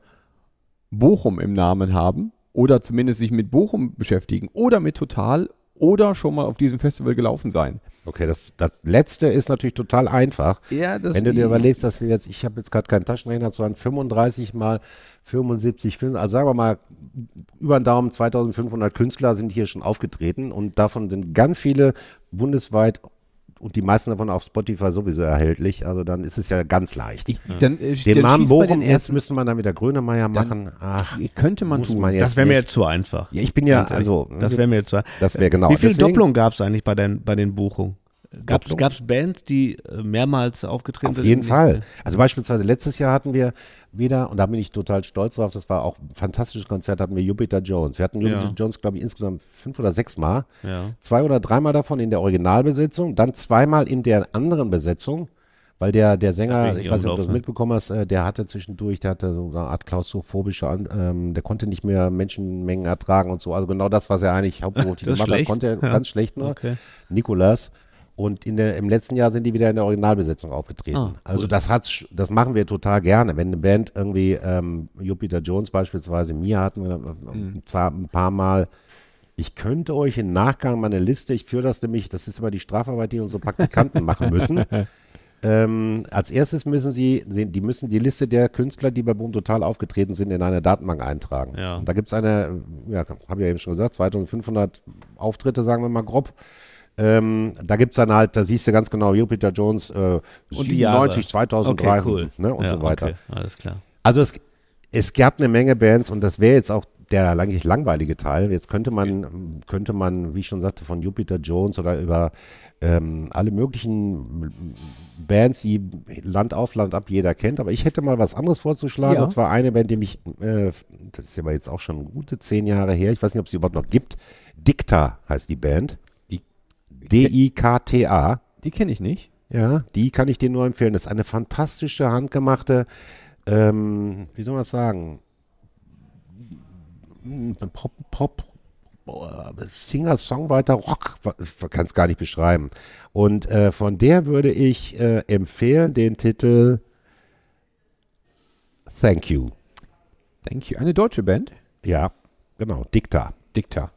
Bochum im Namen haben oder zumindest sich mit Bochum beschäftigen oder mit Total oder schon mal auf diesem Festival gelaufen sein. Okay, das, das letzte ist natürlich total einfach. Ja, das Wenn du dir überlegst, dass wir jetzt, ich habe jetzt gerade keinen Taschenrechner, waren 35 mal 75 Künstler, also sagen wir mal, über den Daumen 2500 Künstler sind hier schon aufgetreten und davon sind ganz viele bundesweit und die meisten davon auf Spotify sowieso erhältlich, also dann ist es ja ganz leicht. ich, dann, äh, Den Namen bei Bochum, den jetzt müsste man dann wieder Grönemeyer machen. Ach, könnte man tun. man Das wäre mir jetzt zu einfach. Ja, ich bin ja, also, Das wäre mir jetzt zu das wäre genau. Wie viel Deswegen- Doppelung gab es eigentlich bei den, bei den Buchungen? Gab es Bands, die äh, mehrmals aufgetreten Auf sind? jeden Die- Fall. Also beispielsweise letztes Jahr hatten wir wieder, und da bin ich total stolz drauf, das war auch ein fantastisches Konzert, hatten wir Jupiter Jones. Wir hatten Jupiter Ja. Jones, glaube ich, insgesamt fünf oder sechs Mal. Ja. Zwei oder dreimal davon in der Originalbesetzung, dann zweimal in der anderen Besetzung, weil der, der Sänger, ich weiß nicht, ob du das Laufenden. mitbekommen hast, äh, der hatte zwischendurch, der hatte so eine Art klaustrophobische, ähm, der konnte nicht mehr Menschenmengen ertragen und so. Also genau das, was er eigentlich hauptberuflich gemacht hat, konnte er Ja. ganz schlecht nur. Okay. Nikolas. Und in der, im letzten Jahr sind die wieder in der Originalbesetzung aufgetreten. Ah, also das hat's, das machen wir total gerne. Wenn eine Band irgendwie, ähm, Jupiter Jones beispielsweise, mir hatten wir Mhm. ein, za- ein paar Mal. Ich könnte euch im Nachgang meine Liste, ich führe das nämlich, das ist immer die Strafarbeit, die unsere Praktikanten machen müssen. Ähm, als erstes müssen sie, sie, die müssen die Liste der Künstler, die bei Boom Total aufgetreten sind, in eine Datenbank eintragen. Ja. Und da gibt es eine, ja, habe ich ja eben schon gesagt, 2500 Auftritte, sagen wir mal grob. Ähm, da gibt es dann halt, da siehst du ganz genau, Jupiter Jones, äh, Und die Jahre. 97, 2003 Okay, cool. ne, und ja, so weiter. Okay, alles klar. Also es, es gab eine Menge Bands und das wäre jetzt auch der eigentlich langweilige Teil. Jetzt könnte man, könnte man, wie ich schon sagte, von Jupiter Jones oder über ähm, alle möglichen Bands, die Land auf, Land ab jeder kennt. Aber ich hätte mal was anderes vorzuschlagen. Ja. Und zwar eine Band, die mich, äh, das ist aber jetzt auch schon gute zehn Jahre her, ich weiß nicht, ob es sie überhaupt noch gibt. Dicta heißt die Band. D-I-K-T-A. Die kenne ich nicht. Ja, die kann ich dir nur empfehlen. Das ist eine fantastische, handgemachte, ähm, wie soll man das sagen? Pop, Pop, Singer, Songwriter, Rock, kann es gar nicht beschreiben. Und äh, von der würde ich äh, empfehlen den Titel Thank You. Thank you. Eine deutsche Band? Ja, genau, Dicta. Dicta.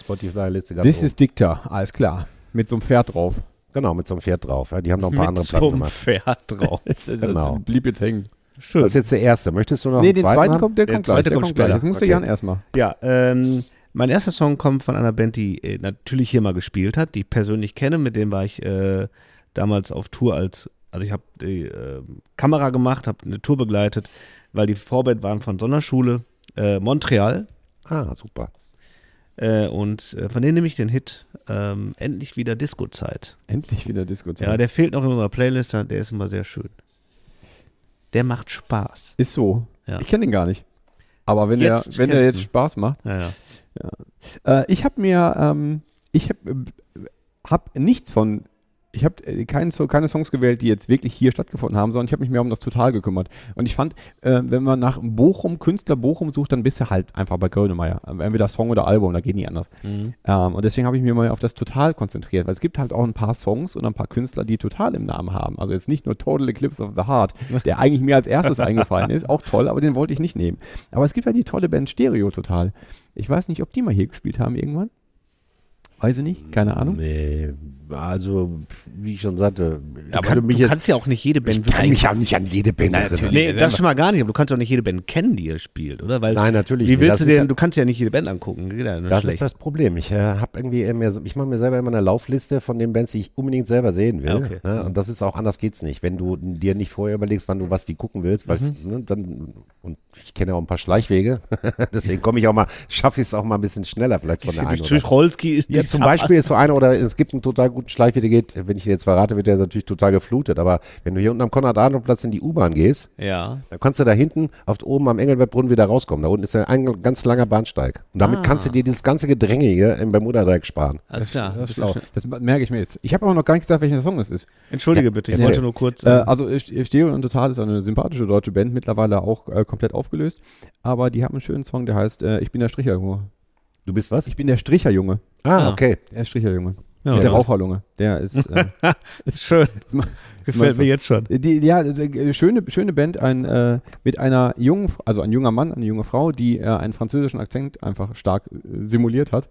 Spotify-Liste ganz This oben. is Dicta, alles klar. Mit so einem Pferd drauf. Genau, mit so einem Pferd drauf. Ja, die haben noch ein paar andere Mit Platten so einem gemacht. Pferd drauf. Genau. Blieb jetzt hängen. Schön. Das ist jetzt der erste. Möchtest du noch Nee, einen den zweiten kommt, der, Der kommt gleich. zweite Der kommt kommt gleich. später. Das musst du Okay. Jan erstmal. Ja, ähm, mein erster Song kommt von einer Band, die äh, natürlich hier mal gespielt hat, die ich persönlich kenne. Mit dem war ich äh, damals auf Tour als, also ich habe die äh, Kamera gemacht, habe eine Tour begleitet, weil die Vorband waren von Sonderschule äh, Montreal. Ah, super. Äh, und äh, von denen nehme ich den Hit ähm, Endlich wieder Disco-Zeit. Endlich wieder Disco. Ja, der fehlt noch in unserer Playlist, der ist immer sehr schön. Der macht Spaß. Ist so. Ja. Ich kenne den gar nicht. Aber wenn Jetzt der, wenn der jetzt. Spaß macht. Ja, ja. Äh, ich habe mir, ähm, ich habe hab nichts von, ich habe äh, keinen So- keine Songs gewählt, die jetzt wirklich hier stattgefunden haben, sondern ich habe mich mehr um das Total gekümmert. Und ich fand, äh, wenn man nach Bochum, Künstler Bochum sucht, dann bist du halt einfach bei Grönemeyer. Ähm, Entweder Song oder Album, da geht nie anders. Mhm. Ähm, und deswegen habe ich mich mal auf das Total konzentriert, weil es gibt halt auch ein paar Songs und ein paar Künstler, die Total im Namen haben. Also jetzt nicht nur Total Eclipse of the Heart, der eigentlich mir als erstes eingefallen ist, auch toll, aber den wollte ich nicht nehmen. Aber es gibt ja die tolle Band Stereo Total. Ich weiß nicht, ob die mal hier gespielt haben irgendwann. Weiß ich nicht, keine Ahnung. Nee, also, wie ich schon sagte, Du, aber du mich du jetzt, kannst ja auch nicht jede Band ich kann mich ja nicht an jede Band erinnern. Nee, das schon mal gar nicht, aber du kannst auch nicht jede Band kennen, die ihr spielt, oder? Weil, Nein, natürlich Wie nicht. willst Das du denn, ja- du kannst ja nicht jede Band angucken. Ja Das schlecht. ist das Problem. Ich äh, habe irgendwie immer, ich mache mir selber immer eine Laufliste von den Bands, die ich unbedingt selber sehen will. Ja, okay. ne? Und das ist auch anders geht's nicht. Wenn du dir nicht vorher überlegst, wann du was wie gucken willst, weil Mhm. ne, dann und ich kenne auch ein paar Schleichwege, deswegen komme ich auch mal, schaffe ich es auch mal ein bisschen schneller vielleicht von der einen durch Rolski. ja, zum Beispiel ist so einer, oder es gibt einen total guten Schleichweg, der geht, wenn ich ihn jetzt verrate, wird der natürlich total geflutet. Aber wenn du hier unten am Konrad-Adenauer-Platz in die U-Bahn gehst, Ja. dann kannst du da hinten auf oben am Engelbertbrunnen wieder rauskommen. Da unten ist ja ein ganz langer Bahnsteig. Und damit Ah. kannst du dir dieses ganze Gedränge hier im Bermuda-Dreieck sparen. Alles klar. Das, schnell- das merke ich mir jetzt. Ich habe aber noch gar nicht gesagt, welcher Song es ist. Entschuldige bitte, ich wollte nur kurz. Äh, ähm, also Stereo und Total ist eine sympathische deutsche Band, mittlerweile auch äh, komplett aufgelöst. Aber die haben einen schönen Song, der heißt äh, Ich bin der Stricherjunge. Du bist was? Ich bin der Stricherjunge. ah, Ah. okay. Der Stricherjunge. Ja, der. Raucherlunge. Der ist äh, Ist schön. Gefällt mir jetzt schon. die, ja, ist eine schöne, schöne Band, ein, äh, mit einer jungen, also ein junger Mann, eine junge Frau, die äh, einen französischen Akzent einfach stark äh, simuliert hat.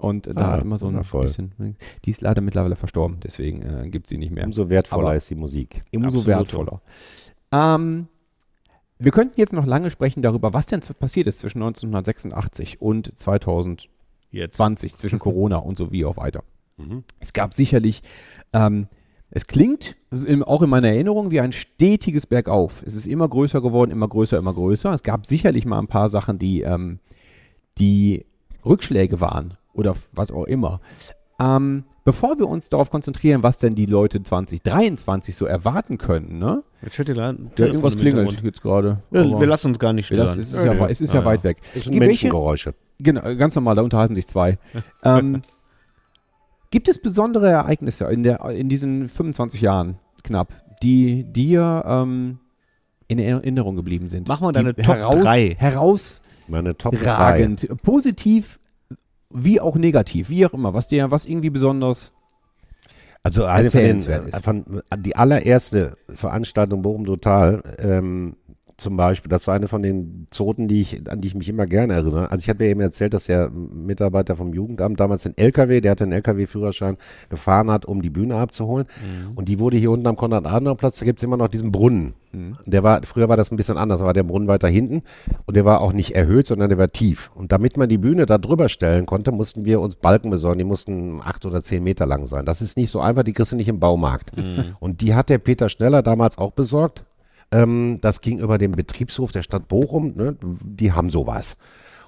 Und äh, da Ah, immer so ein wundervoll. bisschen. Die ist leider mittlerweile verstorben, deswegen äh, gibt sie nicht mehr. Umso wertvoller Aber- ist die Musik. Umso Absolut. wertvoller. Ähm, wir könnten jetzt noch lange sprechen darüber, was denn passiert ist zwischen 1986 und 2020, Jetzt. zwischen Corona und so wie auch weiter. Es gab sicherlich, ähm, es klingt also in, auch in meiner Erinnerung wie ein stetiges Bergauf. Es ist immer größer geworden, immer größer, immer größer. Es gab sicherlich mal ein paar Sachen, die, ähm, die Rückschläge waren oder was auch immer. Ähm, bevor wir uns darauf konzentrieren, was denn die Leute 2023 so erwarten können, ne? Jetzt steht ihr da. Ja, irgendwas klingelt jetzt gerade. Ja, aber- wir lassen uns gar nicht wir lassen- stören. es ist ja, wei- es ist ja, Ja, ja. weit weg. Das sind Welche- Menschengeräusche. Genau, ganz normal, da unterhalten sich zwei. ähm, gibt es besondere Ereignisse in, der, in diesen 25 Jahren knapp, die dir ähm, in Erinnerung geblieben sind? Mach mal Die deine Top drei. Meine Top 3. Herausragend, positiv wie auch negativ, wie auch immer, was dir, was irgendwie besonders Also eine von den, äh, von, die allererste Veranstaltung Bochum Total, ähm, zum Beispiel, das war eine von den Zoten, die ich, an die ich mich immer gerne erinnere. Also ich hatte ja eben erzählt, dass der Mitarbeiter vom Jugendamt damals den LKW, der hatte einen LKW-Führerschein, gefahren hat, um die Bühne abzuholen. Und die wurde hier unten am Konrad-Adenauer-Platz, da gibt's immer noch diesen Brunnen. Der war, früher war das ein bisschen anders, da war der Brunnen weiter hinten und der war auch nicht erhöht, sondern der war tief. Und damit man die Bühne da drüber stellen konnte, mussten wir uns Balken besorgen, die mussten acht oder zehn Meter lang sein. Das ist nicht so einfach, die kriegst du nicht im Baumarkt. Und die hat der Peter Schneller damals auch besorgt. Ähm, das ging über den Betriebshof der Stadt Bochum, ne? die haben sowas.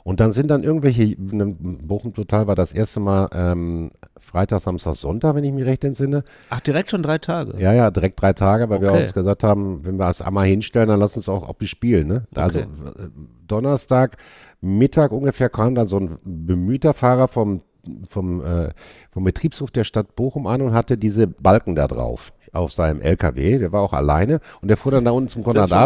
Und dann sind dann irgendwelche, ne, Bochum Total war das erste Mal ähm, Freitag, Samstag, Sonntag, wenn ich mich recht entsinne. Ach, direkt schon drei Tage. Ja, ja, direkt drei Tage, weil wir Okay. uns gesagt haben, wenn wir es einmal hinstellen, dann lass uns auch, auch bespielen. Ne? Also Okay. w- Donnerstag, Mittag ungefähr kam dann so ein bemühter Fahrer vom, vom, äh, vom Betriebshof der Stadt Bochum an und hatte diese Balken da drauf auf seinem LKW, der war auch alleine und der fuhr dann da unten zum Anfang.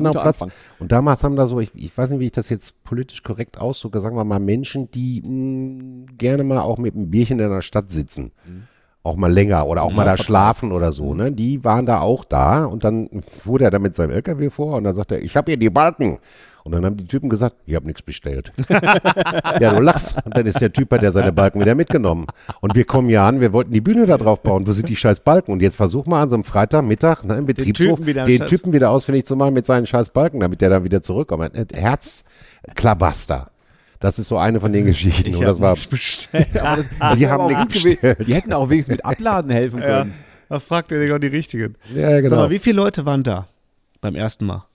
und damals haben da so, ich, ich weiß nicht, wie ich das jetzt politisch korrekt ausdrücke, sagen wir mal Menschen, die mh, gerne mal auch mit einem Bierchen in der Stadt sitzen. Auch mal länger oder auch mal da schlafen oder so, ne? Die waren da auch da und dann fuhr der da mit seinem LKW vor und dann sagt er, ich habe hier die Balken. Und dann haben die Typen gesagt, ich habe nichts bestellt. ja, du lachst. Und dann ist der Typ, hat der seine Balken wieder mitgenommen. Und wir kommen hier an, wir wollten die Bühne da drauf bauen. Wo sind die scheiß Balken? Und jetzt versuch mal an so einem Freitagmittag ne, im Betriebshof Typen wieder den Typen wieder ausfindig zu machen mit seinen scheiß Balken, damit der dann wieder zurückkommt. Herzklabaster. Das ist so eine von den Geschichten. Und das war, bestellt. Aber das, die haben nichts bestellt. Die hätten auch wenigstens mit Abladen helfen Ja, können. da fragt ihr genau die Richtigen. Ja, Sag genau. mal, wie viele Leute waren da beim ersten Mal?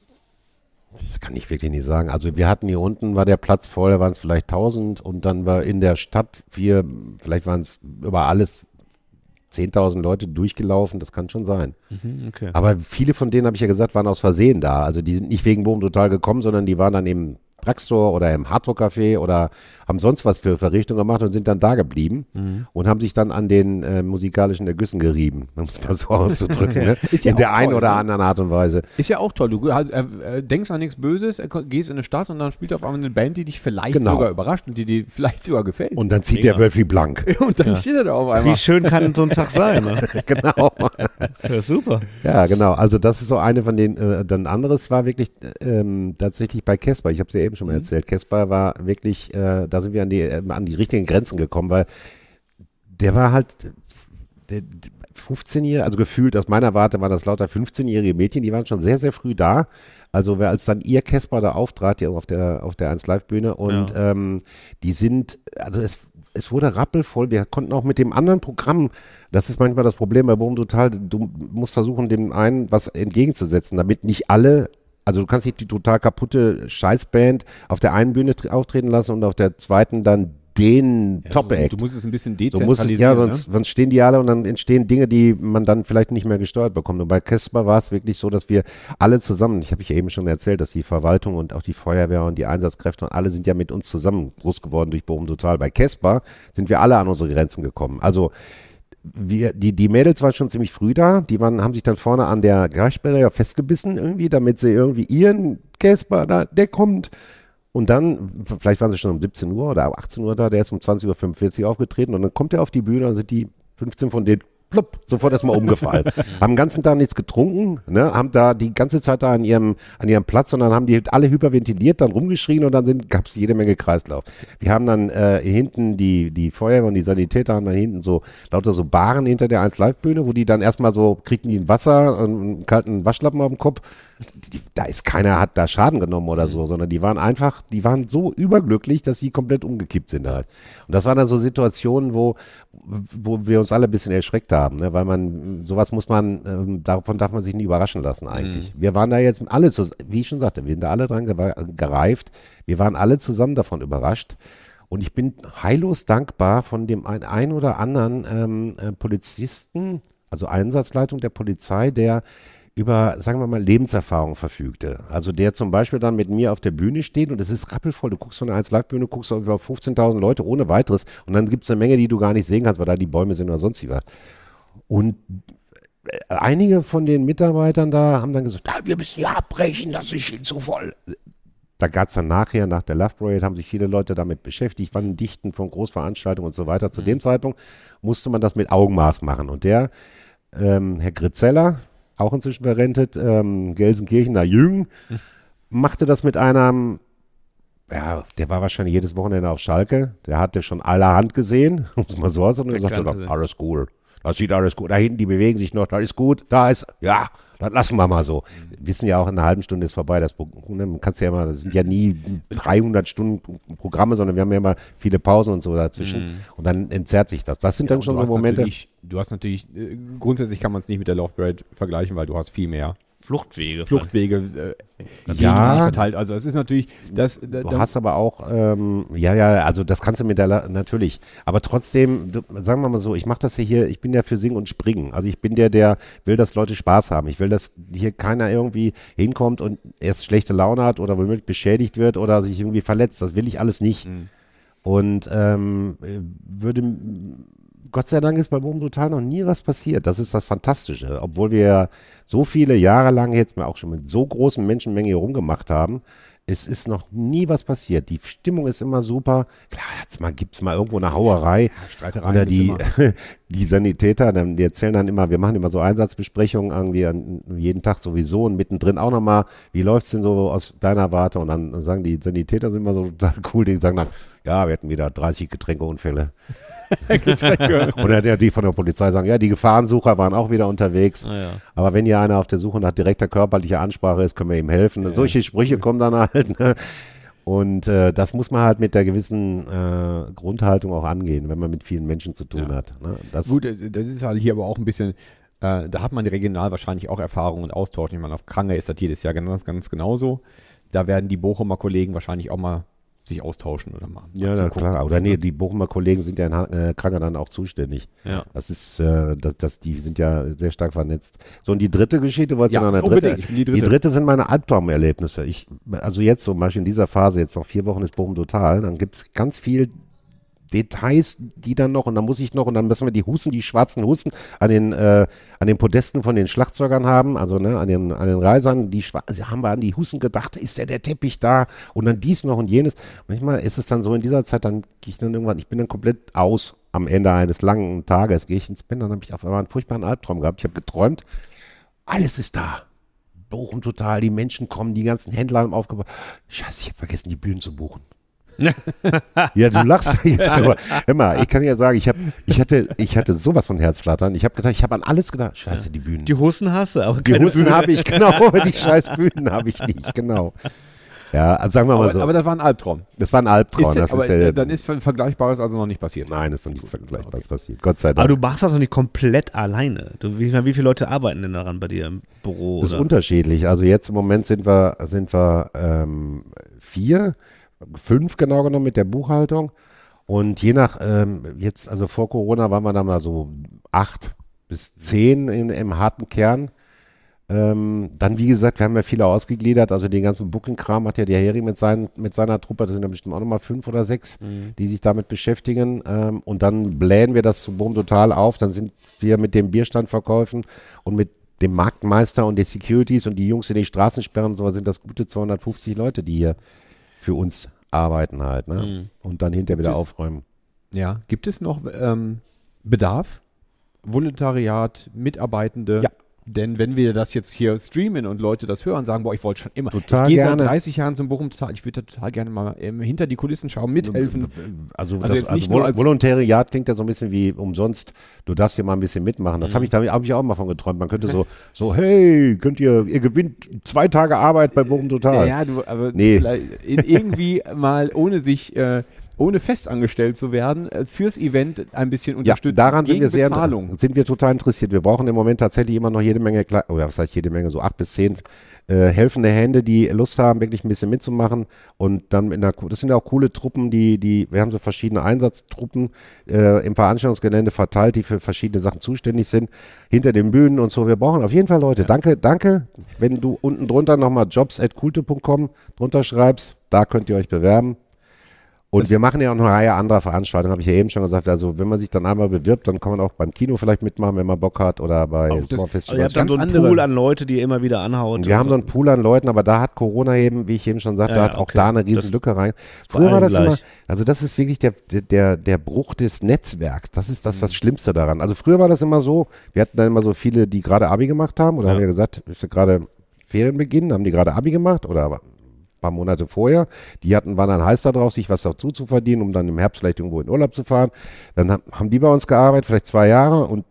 Das kann ich wirklich nicht sagen. Also wir hatten hier unten, war der Platz voll, da waren es vielleicht 1000 und dann war in der Stadt, wir, vielleicht waren es über alles 10.000 Leute durchgelaufen, das kann schon sein. Okay. Aber viele von denen, habe ich ja gesagt, waren aus Versehen da. Also die sind nicht wegen Boom total gekommen, sondern die waren dann im Drugstore oder im Hardrock-Café oder haben sonst was für Verrichtungen gemacht und sind dann da geblieben Mhm. und haben sich dann an den äh, musikalischen Ergüssen gerieben, um es mal so auszudrücken. Ne? Ist ja in der einen oder ne? anderen Art und Weise. Ist ja auch toll. Du halt, äh, äh, denkst an nichts Böses, äh, gehst in eine Stadt und dann spielt auf einmal eine Band, die dich vielleicht Genau. sogar überrascht und die dir vielleicht sogar gefällt. Und dann zieht Mega. der Wölfi blank. Und dann steht er da auf einmal. Wie schön kann so ein Tag sein, ne? genau. Ja, super. Ja, genau. Also das ist so eine von den. Äh, dann anderes war wirklich ähm, tatsächlich bei Casper. Ich habe es ja eben schon mal erzählt. Casper war wirklich, äh, da sind wir an die, äh, an die richtigen Grenzen gekommen, weil der war halt der, der 15-Jährige, also gefühlt aus meiner Warte waren das lauter 15-jährige Mädchen, die waren schon sehr, sehr früh da. Also wer als dann ihr Casper da auftrat, ja auf der auf der 1 Live Bühne und ähm, die sind, also es es wurde rappelvoll. Wir konnten auch mit dem anderen Programm, das ist manchmal das Problem bei Boom Total, du musst versuchen, dem einen was entgegenzusetzen, damit nicht alle, also du kannst nicht die total kaputte Scheißband auf der einen Bühne tr- auftreten lassen und auf der zweiten dann den Top-Act. Du musst es ein bisschen Du dezentralisieren. musst es, ja, sonst, ne? sonst stehen die alle und dann entstehen Dinge, die man dann vielleicht nicht mehr gesteuert bekommt. Und bei Casper war es wirklich so, dass wir alle zusammen, ich habe ich ja eben schon erzählt, dass die Verwaltung und auch die Feuerwehr und die Einsatzkräfte und alle sind ja mit uns zusammen groß geworden durch Bochum Total. Bei Casper sind wir alle an unsere Grenzen gekommen. Also wir, die, die Mädels waren schon ziemlich früh da. Die waren, haben sich dann vorne an der Greifsperre ja festgebissen irgendwie, damit sie irgendwie ihren Casper da, der kommt. Und dann, vielleicht waren sie schon um 17 Uhr oder 18 Uhr da, der ist um 20.45 Uhr aufgetreten und dann kommt er auf die Bühne und sind die 15 von denen plupp, sofort erstmal umgefallen. haben den ganzen Tag nichts getrunken, ne, haben da die ganze Zeit da an ihrem, an ihrem Platz und dann haben die alle hyperventiliert, dann rumgeschrien und dann gab es jede Menge Kreislauf. Wir haben dann äh, hinten die, die Feuerwehr und die Sanitäter haben dann hinten so lauter so Baren hinter der 1 Live Bühne, wo die dann erstmal so kriegten die ein Wasser und einen kalten Waschlappen auf dem Kopf. Die, da ist keiner hat da Schaden genommen oder so, sondern die waren einfach, die waren so überglücklich, dass sie komplett umgekippt sind halt. Und das waren dann so Situationen, wo, wo wir uns alle ein bisschen erschreckt haben, ne? weil man, sowas muss man, ähm, davon darf man sich nicht überraschen lassen eigentlich. Wir waren da jetzt alle, wie ich schon sagte, wir sind da alle dran gereift. Wir waren alle zusammen davon überrascht. Und ich bin heillos dankbar von dem ein, ein oder anderen ähm, äh, Polizisten, also Einsatzleitung der Polizei, der über, sagen wir mal, Lebenserfahrung verfügte. Also der zum Beispiel dann mit mir auf der Bühne steht und es ist rappelvoll. Du guckst von der 1 Live-Bühne, guckst auf über 15.000 Leute ohne weiteres und dann gibt es eine Menge, die du gar nicht sehen kannst, weil da die Bäume sind oder sonst wie was. Und äh, einige von den Mitarbeitern da haben dann gesagt, ah, wir müssen hier abbrechen, das ist viel zu voll. Da gab es dann nachher, nach der Love Parade, haben sich viele Leute damit beschäftigt, wann Dichten von Großveranstaltungen und so weiter. Zu dem Zeitpunkt musste man das mit Augenmaß machen. Und der, ähm, Herr Gritzeller, auch inzwischen verrentet, ähm, Gelsenkirchener Jüng, machte das mit einem, ja, der war wahrscheinlich jedes Wochenende auf Schalke, der hatte schon allerhand gesehen, um es mal so aus, und er Der sagte, "Da, alles cool. Das sieht alles gut. Da hinten, die bewegen sich noch, das ist gut, da ist, ja, das lassen wir mal so. Wissen ja auch, in einer halben Stunde ist vorbei. Das, ne, man kann's ja immer, das sind ja nie 300 Stunden Programme, sondern wir haben ja immer viele Pausen und so dazwischen. Und dann entzerrt sich das. Das sind dann Und schon so Momente. Du hast natürlich, äh, grundsätzlich kann man es nicht mit der Love Parade vergleichen, weil du hast viel mehr Fluchtwege. Fluchtwege äh, Ja. ja. verteilt. Also es ist natürlich, das, da, Du hast aber auch, ähm, ja, ja, also das kannst du mit der, natürlich. Aber trotzdem, du, sagen wir mal so, ich mache das ja hier, ich bin ja für Singen und Springen. Also ich bin der, der will, dass Leute Spaß haben. Ich will, dass hier keiner irgendwie hinkommt und erst schlechte Laune hat oder womöglich beschädigt wird oder sich irgendwie verletzt. Das will ich alles nicht. Und ähm, äh, würde, Gott sei Dank ist bei Boom Total noch nie was passiert. Das ist das Fantastische. Obwohl wir so viele Jahre lang jetzt mal auch schon mit so großen Menschenmengen hier rumgemacht haben, es ist noch nie was passiert. Die Stimmung ist immer super. Klar, jetzt mal, gibt's mal irgendwo eine Hauerei. Streitereien Oder die, die Sanitäter, dann, die erzählen dann immer, wir machen immer so Einsatzbesprechungen irgendwie an, jeden Tag sowieso und mittendrin auch nochmal, wie läuft's denn so aus deiner Warte? Und dann sagen die Sanitäter sind immer so total cool, die sagen dann, ja, wir hatten wieder 30 Getränkeunfälle. Oder der, die von der Polizei sagen, ja, die Gefahrensucher waren auch wieder unterwegs. Ah, ja. Aber wenn hier einer auf der Suche nach direkter körperlicher Ansprache ist, können wir ihm helfen. Solche Sprüche kommen dann halt. Ne? Und äh, das muss man halt mit der gewissen äh, Grundhaltung auch angehen, wenn man mit vielen Menschen zu tun Ja. hat. Ne? Das, Gut, äh, das ist halt hier aber auch ein bisschen, äh, da hat man regional wahrscheinlich auch Erfahrung und Austausch. Ich meine, auf Krange ist das jedes Jahr ganz, ganz genauso. Da werden die Bochumer Kollegen wahrscheinlich auch mal sich austauschen oder mal. ja, na, klar. Oder nee, die Bochumer Kollegen sind ja in äh, Kranger dann auch zuständig. Ja. Das ist, äh, das, das, die sind ja sehr stark vernetzt. So, und die dritte Geschichte, wolltest Ja, du noch eine dritte? Die Die dritte. dritte sind meine Albtraumerlebnisse. Ich, also jetzt zum Beispiel in dieser Phase, jetzt noch vier Wochen ist Bochum total, dann gibt es ganz viel Details, die dann noch, und dann muss ich noch, und dann müssen wir die Husten, die schwarzen Husten an den, äh, an den Podesten von den Schlagzeugern haben, also ne, an den, an den Reisern, die also haben wir an die Husten gedacht, ist der, der Teppich da und dann dies noch und jenes. Manchmal ist es dann so in dieser Zeit, dann gehe ich dann irgendwann, ich bin dann komplett aus am Ende eines langen Tages, gehe ich ins Bett, dann habe ich auf einmal einen furchtbaren Albtraum gehabt. Ich habe geträumt, alles ist da. Bochum total, die Menschen kommen, die ganzen Händler haben aufgebaut. Scheiße, ich habe vergessen, die Bühnen zu buchen. Ja, du lachst jetzt, aber hör mal, ich kann ja sagen, ich, hab, ich, hatte, ich hatte sowas von Herzflattern. Ich habe gedacht, ich habe an alles gedacht. Scheiße, die Bühnen. Die Hosen hasse, aber Die Bühne. habe ich, genau, aber die scheiß Bühnen habe ich nicht, genau. Ja, also sagen wir mal Aber, so. aber das war ein Albtraum. das war ein Albtraum. Ist, das aber ist ja, dann ist Ver- Vergleichbares also noch nicht passiert. nein, ist noch nichts Vergleichbares passiert. Gott sei Aber Dank. du machst das doch nicht komplett alleine. Du, wie, wie viele Leute arbeiten denn daran bei dir im Büro? Das ist Oder? unterschiedlich. Also jetzt im Moment sind wir, sind wir ähm, vier, fünf genau genommen mit der Buchhaltung. Und je nach, ähm, jetzt, also vor Corona waren wir da mal so acht bis zehn in, im harten Kern. Ähm, dann, wie gesagt, wir haben ja viele ausgegliedert. Also den ganzen Booking-Kram hat ja der Heri mit, seinen, mit seiner Truppe, das sind ja bestimmt auch nochmal fünf oder sechs, die sich damit beschäftigen. Ähm, und dann blähen wir das zu Boom total auf. Dann sind wir mit den Bierstandverkäufen und mit dem Marktmeister und den Securities und die Jungs in die Straßensperren und so sind das gute 250 Leute, die hier für uns arbeiten halt. Ne? Und dann hinterher wieder Das- aufräumen. Ja. Gibt es noch ähm, Bedarf? Volontariat, Mitarbeitende? Ja. Denn wenn wir das jetzt hier streamen und Leute das hören, sagen, boah, ich wollte schon immer. Total ich gehe seit 30 Jahren zum Bochum total, ich würde total gerne mal ähm, hinter die Kulissen schauen, mithelfen. Also, Also das, also nur Vol als- Volontariat klingt ja so ein bisschen wie umsonst. Du darfst hier mal ein bisschen mitmachen. Das Mhm. habe ich, da habe ich auch mal von geträumt. Man könnte so, so, hey, könnt ihr, ihr gewinnt zwei Tage Arbeit bei Bochum Total. Ja, du, aber Nee. irgendwie mal ohne sich, äh, ohne festangestellt zu werden, äh, fürs Event ein bisschen Ja, unterstützen. daran sind wir sehr Bezahlung. sind wir total interessiert. Wir brauchen im Moment tatsächlich immer noch jede Menge, oder was heißt jede Menge, so acht bis zehn äh, helfende Hände, die Lust haben, wirklich ein bisschen mitzumachen. Und dann in der, das sind ja auch coole Truppen, die, die, wir haben so verschiedene Einsatztruppen äh, im Veranstaltungsgelände verteilt, die für verschiedene Sachen zuständig sind, hinter den Bühnen und so. Wir brauchen auf jeden Fall Leute. Danke, danke. Wenn du unten drunter nochmal jobs at drunter schreibst, da könnt ihr euch bewerben. Und wir machen ja auch noch eine Reihe anderer Veranstaltungen, habe ich ja eben schon gesagt. Also wenn man sich dann einmal bewirbt, dann kann man auch beim Kino vielleicht mitmachen, wenn man Bock hat oder bei Auch das-. Also ihr habt dann so einen andere- Pool an Leute, die ihr immer wieder anhaut. Und wir haben so einen Pool an Leuten, aber da hat Corona eben, wie ich eben schon sagte, Ja, hat auch okay. da eine riesen Das- Lücke rein. Früher war das immer, gleich. also das ist wirklich der, der, der Bruch des Netzwerks. Das ist das was Schlimmste daran. Also früher war das immer so, wir hatten dann immer so viele, die gerade Abi gemacht haben oder Ja. haben ja gesagt, ist gerade Ferienbeginn, haben die gerade Abi gemacht oder paar Monate vorher. Die hatten, waren dann heiß da drauf, sich was dazu zu verdienen, um dann im Herbst vielleicht irgendwo in Urlaub zu fahren. Dann ha- haben die bei uns gearbeitet, vielleicht zwei Jahre und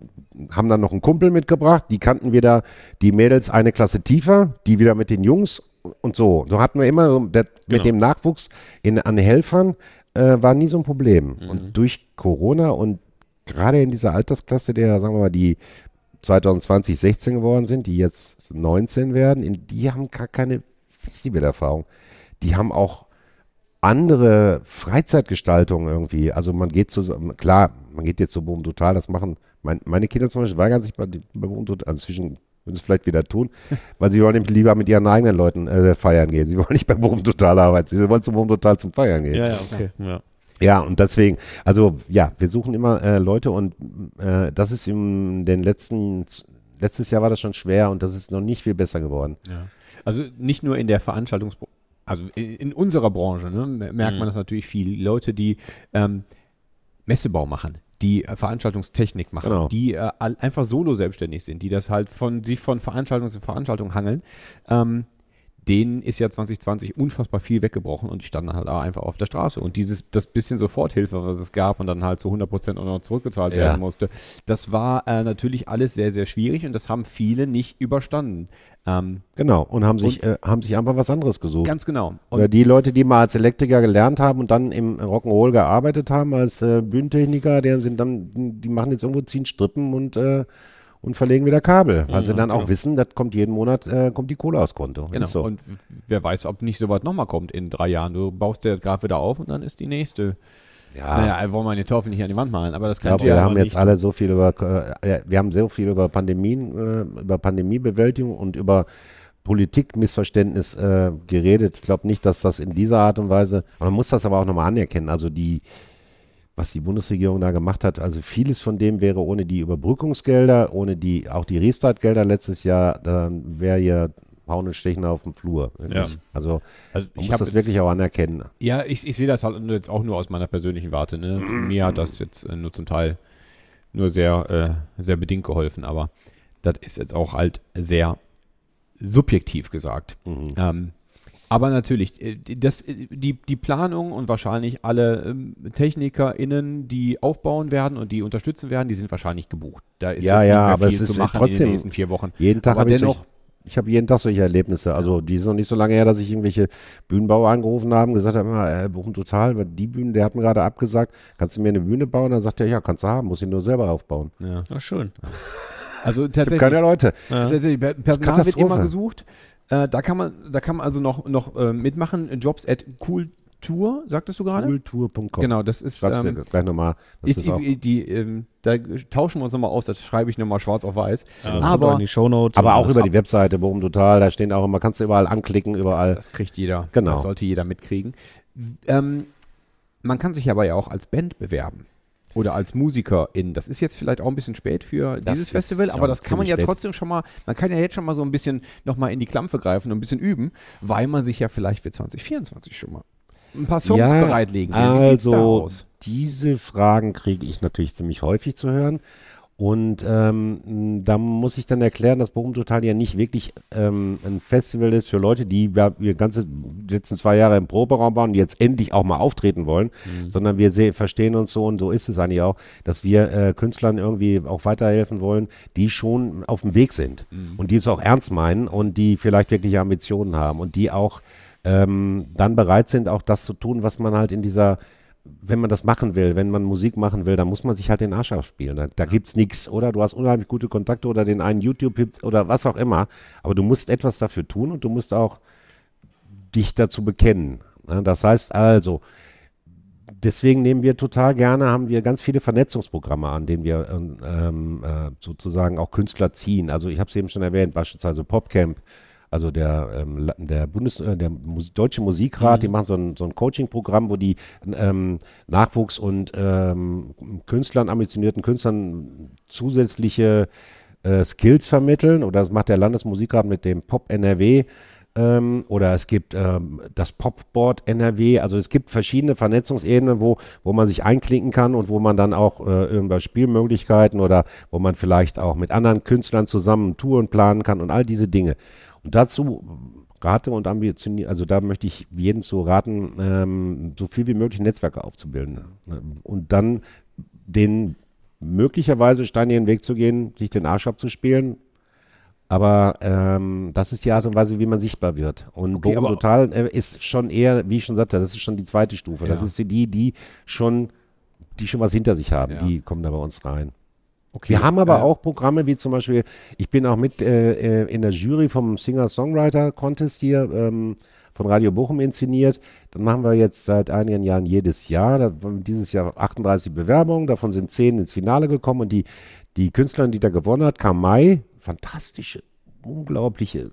haben dann noch einen Kumpel mitgebracht. Die kannten wir da, die Mädels eine Klasse tiefer, die wieder mit den Jungs und so. So hatten wir immer so der, Genau. mit dem Nachwuchs in, an Helfern äh, war nie so ein Problem. Und durch Corona und gerade in dieser Altersklasse der, sagen wir mal, die 2020, 16 geworden sind, die jetzt 19 werden, in, die haben gar keine Festivalerfahrung. Die haben auch andere Freizeitgestaltungen irgendwie. Also man geht zusammen, klar, man geht jetzt so Boom Total, das machen mein, meine Kinder zum Beispiel weigern sich bei, bei Boom Total, also zwischen würden es vielleicht wieder tun, weil sie wollen nämlich lieber mit ihren eigenen Leuten äh, feiern gehen. Sie wollen nicht bei Boom Total arbeiten, sie wollen zum Boom Total zum Feiern gehen. Ja, ja, okay. Ja. Ja, und deswegen, also ja, wir suchen immer äh, Leute und äh, das ist in den letzten, letztes Jahr war das schon schwer und das ist noch nicht viel besser geworden. Also nicht nur in der Veranstaltungsbranche, also in, in unserer Branche ne, mer- merkt Mhm. man das natürlich viel. Leute, die ähm, Messebau machen, die äh, Veranstaltungstechnik machen, Genau. die äh, einfach solo selbstständig sind, die das halt von sich von Veranstaltung zu Veranstaltung hangeln. Ähm, denen ist ja 2020 unfassbar viel weggebrochen und die standen halt auch einfach auf der Straße. Und dieses, das bisschen Soforthilfe, was es gab und dann halt zu 100 Prozent auch noch zurückgezahlt Ja. werden musste, das war äh, natürlich alles sehr, sehr schwierig und das haben viele nicht überstanden. Ähm, Genau, und haben sich, äh, haben sich einfach was anderes gesucht. Ganz genau. Oder die Leute, die mal als Elektriker gelernt haben und dann im Rock'n'Roll gearbeitet haben als äh, Bühnentechniker, die sind dann, die machen jetzt irgendwo ziehen Strippen und, äh, und verlegen wieder Kabel, weil sie dann auch wissen, das kommt jeden Monat, äh, kommt die Kohle aus Konto. Genau. So. Und wer weiß, ob nicht sowas nochmal kommt in drei Jahren. Du baust dir das gerade wieder auf und dann ist die nächste. ja. Naja, wollen wir den Teufel nicht an die Wand malen, aber das Ich glaube, könnte wir ja haben jetzt alle so viel über, äh, ja, wir haben so viel über Pandemien, äh, über Pandemiebewältigung und über Politikmissverständnis äh, geredet. Ich glaube nicht, dass das in dieser Art und Weise, man muss das aber auch nochmal anerkennen. Also die, was die Bundesregierung da gemacht hat, also vieles von dem wäre ohne die Überbrückungsgelder, ohne die, auch die Restart-Gelder letztes Jahr, dann wäre hier Hauen und Stechen auf dem Flur. Ja. Also Also ich muss das jetzt- wirklich auch anerkennen. Ja, ich, ich sehe das halt jetzt auch nur aus meiner persönlichen Warte. Ne? Mir hat das jetzt äh, nur zum Teil nur sehr, äh, sehr bedingt geholfen, aber das ist jetzt auch halt sehr subjektiv gesagt. Mhm. Ähm, Aber natürlich, äh, die- das, äh, die, die Planung und wahrscheinlich alle ähm, TechnikerInnen, die aufbauen werden und die unterstützen werden, die sind wahrscheinlich gebucht. Da ist Ja, nicht ja, aber viel es ist zu machen in trotzdem- den nächsten vier Wochen. Jeden Tag Aber habe ich dennoch- ich habe jeden Tag solche Erlebnisse. Also die ist noch nicht so lange her, dass ich irgendwelche Bühnenbauer angerufen habe und gesagt habe, äh, Bochum total, weil die Bühne, der hat mir gerade abgesagt, kannst du mir eine Bühne bauen? Dann sagt er, ja, kannst du haben, muss ich nur selber aufbauen. Ja. Ja, schön. Also Ich tatsächlich, keine Leute. tatsächlich Per- Personal wird Katastrophe. immer gesucht. Äh, da kann man, da kann man also noch, noch äh, mitmachen. Jobs at Cooltour, sagtest du gerade? Kultur.com. Genau, das ist. Schreib's dir Ähm, gleich nochmal. Das ich, ist auch. die, die, ähm, da tauschen wir uns nochmal aus, das schreibe ich nochmal schwarz auf weiß. Aber Aber in die Shownotes. Aber auch über die Webseite, Bochum Total, da stehen auch immer, kannst du überall anklicken, überall. Das kriegt jeder. Genau. Das sollte jeder mitkriegen. Ähm, man kann sich aber ja auch als Band bewerben. Oder als Musikerin. Das ist jetzt vielleicht auch ein bisschen spät für Das dieses Festival, aber das kann man ja spät. trotzdem schon mal, man kann ja jetzt schon mal so ein bisschen nochmal in die Klampfe greifen und ein bisschen üben, weil man sich ja vielleicht für 2024 schon mal ein paar Songs Ja, bereitlegen will. Wie sieht's da Also, aus? diese Fragen kriege ich natürlich ziemlich häufig zu hören. Und ähm, da muss ich dann erklären, dass Bochum Total ja nicht wirklich ähm, ein Festival ist für Leute, die ja, wir ganze letzten zwei Jahre im Proberaum waren und jetzt endlich auch mal auftreten wollen, sondern wir seh, verstehen uns so und so ist es eigentlich auch, dass wir äh, Künstlern irgendwie auch weiterhelfen wollen, die schon auf dem Weg sind und die es auch ernst meinen und die vielleicht wirkliche Ambitionen haben und die auch ähm, dann bereit sind, auch das zu tun, was man halt in dieser, wenn man das machen will, wenn man Musik machen will, dann muss man sich halt den Arsch aufspielen. Da, da gibt's nichts, oder? Du hast unheimlich gute Kontakte oder den einen YouTube oder was auch immer, aber du musst etwas dafür tun und du musst auch dich dazu bekennen. Ne? Das heißt also, deswegen nehmen wir total gerne, haben wir ganz viele Vernetzungsprogramme an, denen wir ähm, ähm, äh, sozusagen auch Künstler ziehen. Also ich habe es eben schon erwähnt, beispielsweise Popcamp, also der, ähm, der Bundes, äh, der Mus Deutsche Musikrat, die machen so ein, so ein Coaching-Programm, wo die ähm, Nachwuchs- und ähm, Künstlern, ambitionierten Künstlern zusätzliche äh, Skills vermitteln. Oder das macht der Landesmusikrat mit dem Pop NRW. Ähm, oder es gibt ähm, das Popboard NRW. Also es gibt verschiedene Vernetzungsebenen, wo, wo man sich einklinken kann und wo man dann auch äh, über Spielmöglichkeiten oder wo man vielleicht auch mit anderen Künstlern zusammen Touren planen kann und all diese Dinge. Und dazu rate und ambitioniere, also da möchte ich jeden zu raten, ähm, so viel wie möglich Netzwerke aufzubilden. Und dann den möglicherweise steinigen Weg zu gehen, sich den Arsch abzuspielen. Aber ähm, das ist die Art und Weise, wie man sichtbar wird. Und Okay, Total äh, ist schon eher, wie ich schon sagte, das ist schon die zweite Stufe. Das Ja. ist die, die schon, die schon was hinter sich haben. Ja. Die kommen da bei uns rein. Okay. Wir haben aber äh, auch Programme wie zum Beispiel, ich bin auch mit äh, äh, in der Jury vom Singer-Songwriter-Contest hier ähm, von Radio Bochum inszeniert. Dann machen wir jetzt seit einigen Jahren jedes Jahr. Da, waren dieses Jahr 38 Bewerbungen, davon sind 10 ins Finale gekommen und die, die Künstlerin, die da gewonnen hat, kam Mai. Fantastische, unglaubliche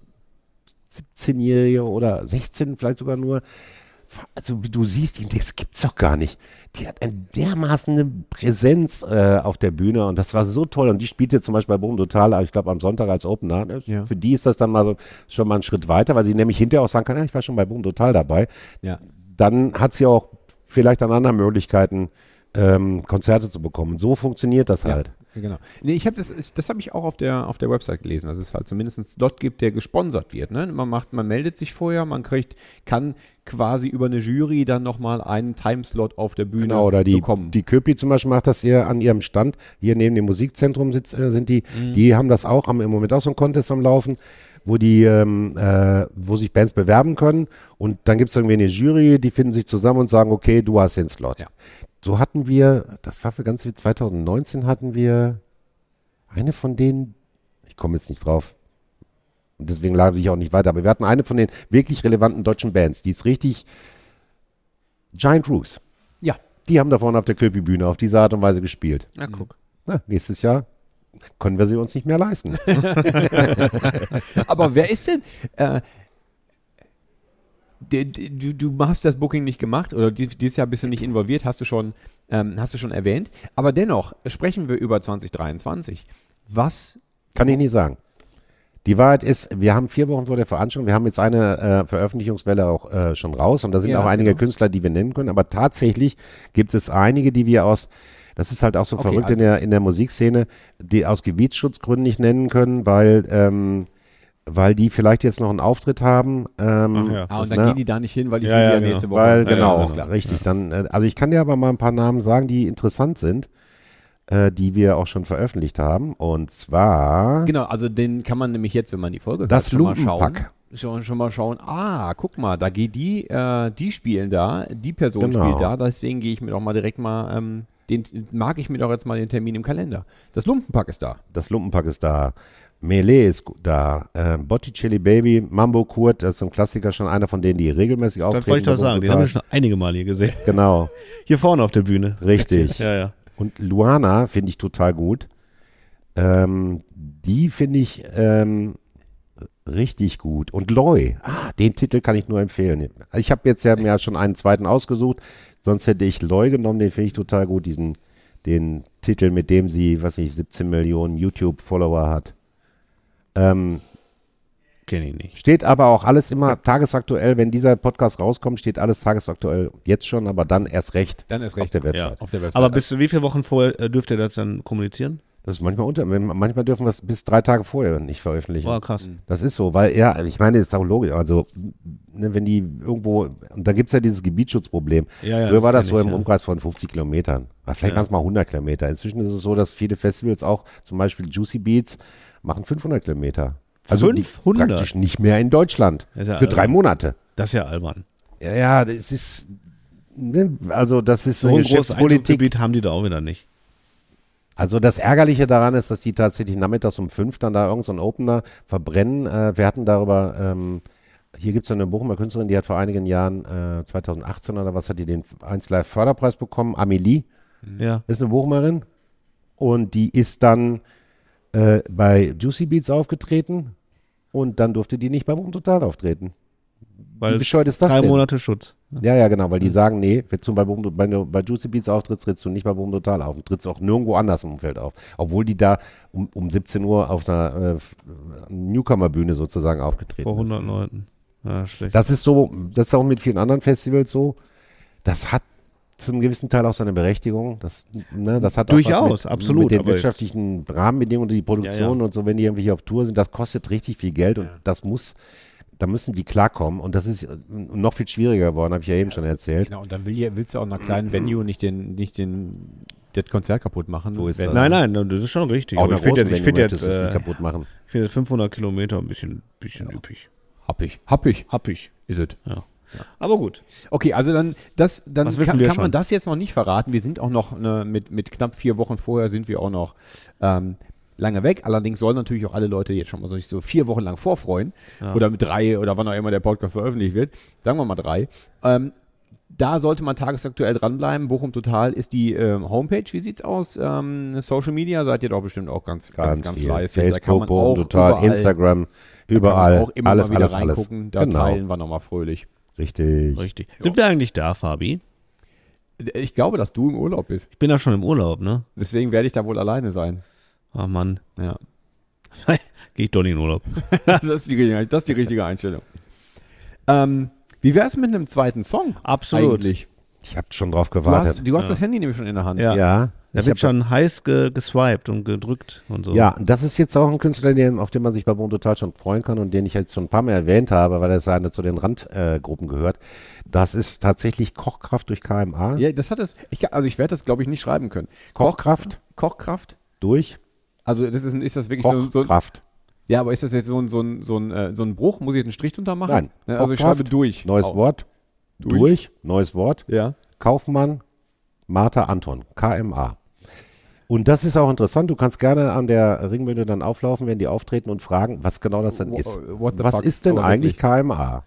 17-Jährige oder 16 vielleicht sogar nur. Also wie du siehst, die- das gibt's doch gar nicht. Die hat eine dermaßen eine Präsenz äh, auf der Bühne und das war so toll. Und die spielte zum Beispiel bei Boom Total, ich glaube am Sonntag als Opener. Ne? Ja. Für die ist das dann mal so schon mal ein Schritt weiter, weil sie nämlich hinterher auch sagen kann, ja, ich war schon bei Boom Total dabei. Ja. Dann hat sie auch vielleicht an anderen Möglichkeiten, ähm, Konzerte zu bekommen. So funktioniert das halt. Genau. Nee, ich habe das, das habe ich auch auf der, auf der Website gelesen, dass es halt zumindest einen Slot gibt, der gesponsert wird. Ne? Man macht, man meldet sich vorher, man kriegt, kann quasi über eine Jury dann nochmal einen Timeslot auf der Bühne Genau, oder die, bekommen. die Köpi zum Beispiel macht das hier an ihrem Stand. Hier neben dem Musikzentrum sitz, äh, sind die. Mhm. Die haben das auch, haben im Moment auch so einen Contest am Laufen, wo die, ähm, äh, wo sich Bands bewerben können. Und dann gibt es irgendwie eine Jury, die finden sich zusammen und sagen, okay, du hast den Slot. Ja. So hatten wir, das war für ganz viel, 2019 hatten wir eine von denen, ich komme jetzt nicht drauf. Und deswegen lade ich auch nicht weiter. Aber wir hatten eine von den wirklich relevanten deutschen Bands, die ist richtig Giant Rooks. ja, Die haben da vorne auf der Köpi-Bühne auf diese Art und Weise gespielt. Ja, guck. Na, nächstes Jahr können wir sie uns nicht mehr leisten. aber wer ist denn, äh, du, du hast das Booking nicht gemacht oder die- dieses Jahr bist du nicht involviert, hast du schon, ähm, hast du schon erwähnt. Aber dennoch sprechen wir über 2023. Was Kann ich nicht sagen. Die Wahrheit ist, wir haben vier Wochen vor der Veranstaltung, wir haben jetzt eine äh, Veröffentlichungswelle auch äh, schon raus und da sind Ja, auch einige genau. Künstler, die wir nennen können, aber tatsächlich gibt es einige, die wir aus, das ist halt auch so Okay, verrückt in, also- der, in der Musikszene, die aus Gebietsschutzgründen nicht nennen können, weil ähm, weil die vielleicht jetzt noch einen Auftritt haben. Ähm, Ach ja. Ah, und dann ne? gehen die da nicht hin, weil ich Ja, sehe die ja, ja genau. nächste Woche. Weil, Ja, ja, genau, klar. richtig. Dann, äh, also ich kann dir aber mal ein paar Namen sagen, die interessant sind, äh, die wir auch schon veröffentlicht haben. Und zwar Genau, also den kann man nämlich jetzt, wenn man die Folge hört, das schon mal schauen. Lumpenpack. Schon, schon mal schauen, ah, guck mal, da geht die, äh, die spielen da, die Person Genau. spielt da, deswegen gehe ich mir doch mal direkt mal, ähm, den mag ich mir doch jetzt mal den Termin im Kalender. Das Lumpenpack ist da. Das Lumpenpack ist da. Melee ist da. Äh, Botticelli Baby, Mambo Kurt, das ist ein Klassiker, schon einer von denen, die regelmäßig auftreten. Das wollte ich doch sagen. Den haben wir schon einige Mal hier gesehen. Genau, Hier vorne auf der Bühne. richtig. Ja, ja. Und Luana finde ich total gut. Ähm, die finde ich ähm, richtig gut. Und Loy, ah, den Titel kann ich nur empfehlen. Ich habe jetzt ja mir schon einen zweiten ausgesucht, sonst hätte ich Loy genommen, den finde ich total gut, diesen den Titel, mit dem sie, was ich, 17 Millionen YouTube-Follower hat. Ähm, Kenne ich nicht. steht aber auch alles immer tagesaktuell, wenn dieser Podcast rauskommt, steht alles tagesaktuell jetzt schon, aber dann erst recht Dann ist auf recht. der Website. Auf der Website. Aber bis wie viele Wochen vorher äh, dürft ihr das dann kommunizieren? Das ist manchmal unter, manchmal dürfen wir es bis drei Tage vorher nicht veröffentlichen. War krass. Das ist so, weil, ja, ich meine, ist auch logisch. Also, ne, wenn die irgendwo, und da gibt es ja dieses Gebietsschutzproblem. Ja, ja, Früher war das das so kenn im ich, ja. Umkreis von 50 Kilometern. Vielleicht Ja. waren es mal 100 Kilometer. Inzwischen ist es so, dass viele Festivals auch, zum Beispiel Juicy Beats, machen 500 Kilometer. Also die 500? praktisch nicht mehr in Deutschland. Ja für drei albern. Monate. Das ist ja albern. Ja, ja, das ist, ne, also das ist so, So ein großes. Einzugsgebiet haben die da auch wieder nicht. Also das Ärgerliche daran ist, dass die tatsächlich nachmittags um fünf dann da irgendeinen so einen Opener verbrennen. Äh, wir hatten darüber, ähm, hier gibt es eine Bochumer Künstlerin, die hat vor einigen Jahren, äh, 2018 oder was, hat die den 1 Live Förderpreis bekommen. Amelie Ja. ist eine Bochumerin und die ist dann äh, bei Juicy Beats aufgetreten und dann durfte die nicht bei Bochum Total auftreten. Wie Weil bescheuert ist das drei denn? Monate Schutz. Ja, ja, genau, weil die sagen, nee, wenn du bei, bei, bei Juicy Beats auftrittst, trittst du nicht bei Bochum Total auf. Du trittst auch nirgendwo anders im Umfeld auf. Obwohl die da um, um 17 Uhr auf einer äh, Newcomer-Bühne sozusagen aufgetreten Vor ist. 100 Leuten. Ja, schlecht. Das ist so, das ist auch mit vielen anderen Festivals so. Das hat zum gewissen Teil auch seine Berechtigung. Das, ne, das hat auch Durchaus, mit, absolut, Mit den wirtschaftlichen Rahmenbedingungen, die Produktion Ja, ja. und so, wenn die irgendwie auf Tour sind, das kostet richtig viel Geld und das muss, da müssen die klarkommen. Und das ist noch viel schwieriger geworden, habe ich ja eben schon erzählt. Genau, und dann will, ja- willst du auch in einer kleinen Venue nicht den, nicht den, das Konzert kaputt machen. So ist das. Nein, nein, das ist schon richtig. Auch Aber ich finde jetzt, ich nicht äh, kaputt machen. ich finde jetzt 500 Kilometer ein bisschen, bisschen üppig. Hab ich. Hab ich. Happig. Ist es. Aber gut. Okay, also dann, das, dann kann, kann man das jetzt noch nicht verraten. Wir sind auch noch ne, mit, mit knapp vier Wochen vorher sind wir auch noch ähm, lange weg. Allerdings sollen natürlich auch alle Leute jetzt schon mal sich so vier Wochen lang vorfreuen. Ja. Oder mit drei oder wann auch immer der Podcast veröffentlicht wird. Sagen wir mal drei. Ähm, da sollte man tagesaktuell dranbleiben. Bochum Total ist die ähm, Homepage. Wie sieht's aus? Ähm, Social Media seid ihr doch bestimmt auch ganz, ganz, Ganz, ganz fleißig. Da kann Facebook, man Bochum Total, überall- Instagram, überall. auch immer alles, mal wieder alles, alles. reingucken. Da Genau. teilen wir nochmal fröhlich. Richtig. Richtig. Sind wir eigentlich da, Fabi? Ich glaube, dass du im Urlaub bist. Ich bin ja schon im Urlaub, ne? Deswegen werde ich da wohl alleine sein. Ach Mann. Ja. Gehe ich doch nicht in Urlaub. das, ist die, richtige- das ist die richtige Einstellung. Ähm, wie wär's mit einem zweiten Song? Absolut. Eigentlich. Ich habe schon drauf Du gewartet. hast, du hast Ja. das Handy nämlich schon in der Hand. Ja. ja. Da Ich wird schon heiß ge geswiped und gedrückt und so. Ja, das ist jetzt auch ein Künstler, den, auf den man sich bei Bochum Total schon freuen kann und den ich jetzt schon ein paar Mal erwähnt habe, weil er seine zu den Randgruppen äh, gehört. Das ist tatsächlich Kochkraft durch KMA. Ja, das hat es. Ich, also ich werde das, glaube ich, nicht schreiben können. Kochkraft Kochkraft? durch Also das ist, ist das wirklich so, so Kochkraft. Ja, aber ist das jetzt so ein, so ein, so ein, äh, so ein Bruch? Muss ich jetzt einen Strich drunter machen? Nein. Ja, also ich Kochkraft, schreibe durch. Neues Wort. Durch. Durch. Neues Wort. Ja. Kaufmann, Martha Anton, KMA. Und das ist auch interessant. Du kannst gerne an der Ringmühle dann auflaufen, wenn die auftreten und fragen, was genau das denn ist. the Was fuck? ist denn eigentlich KMA?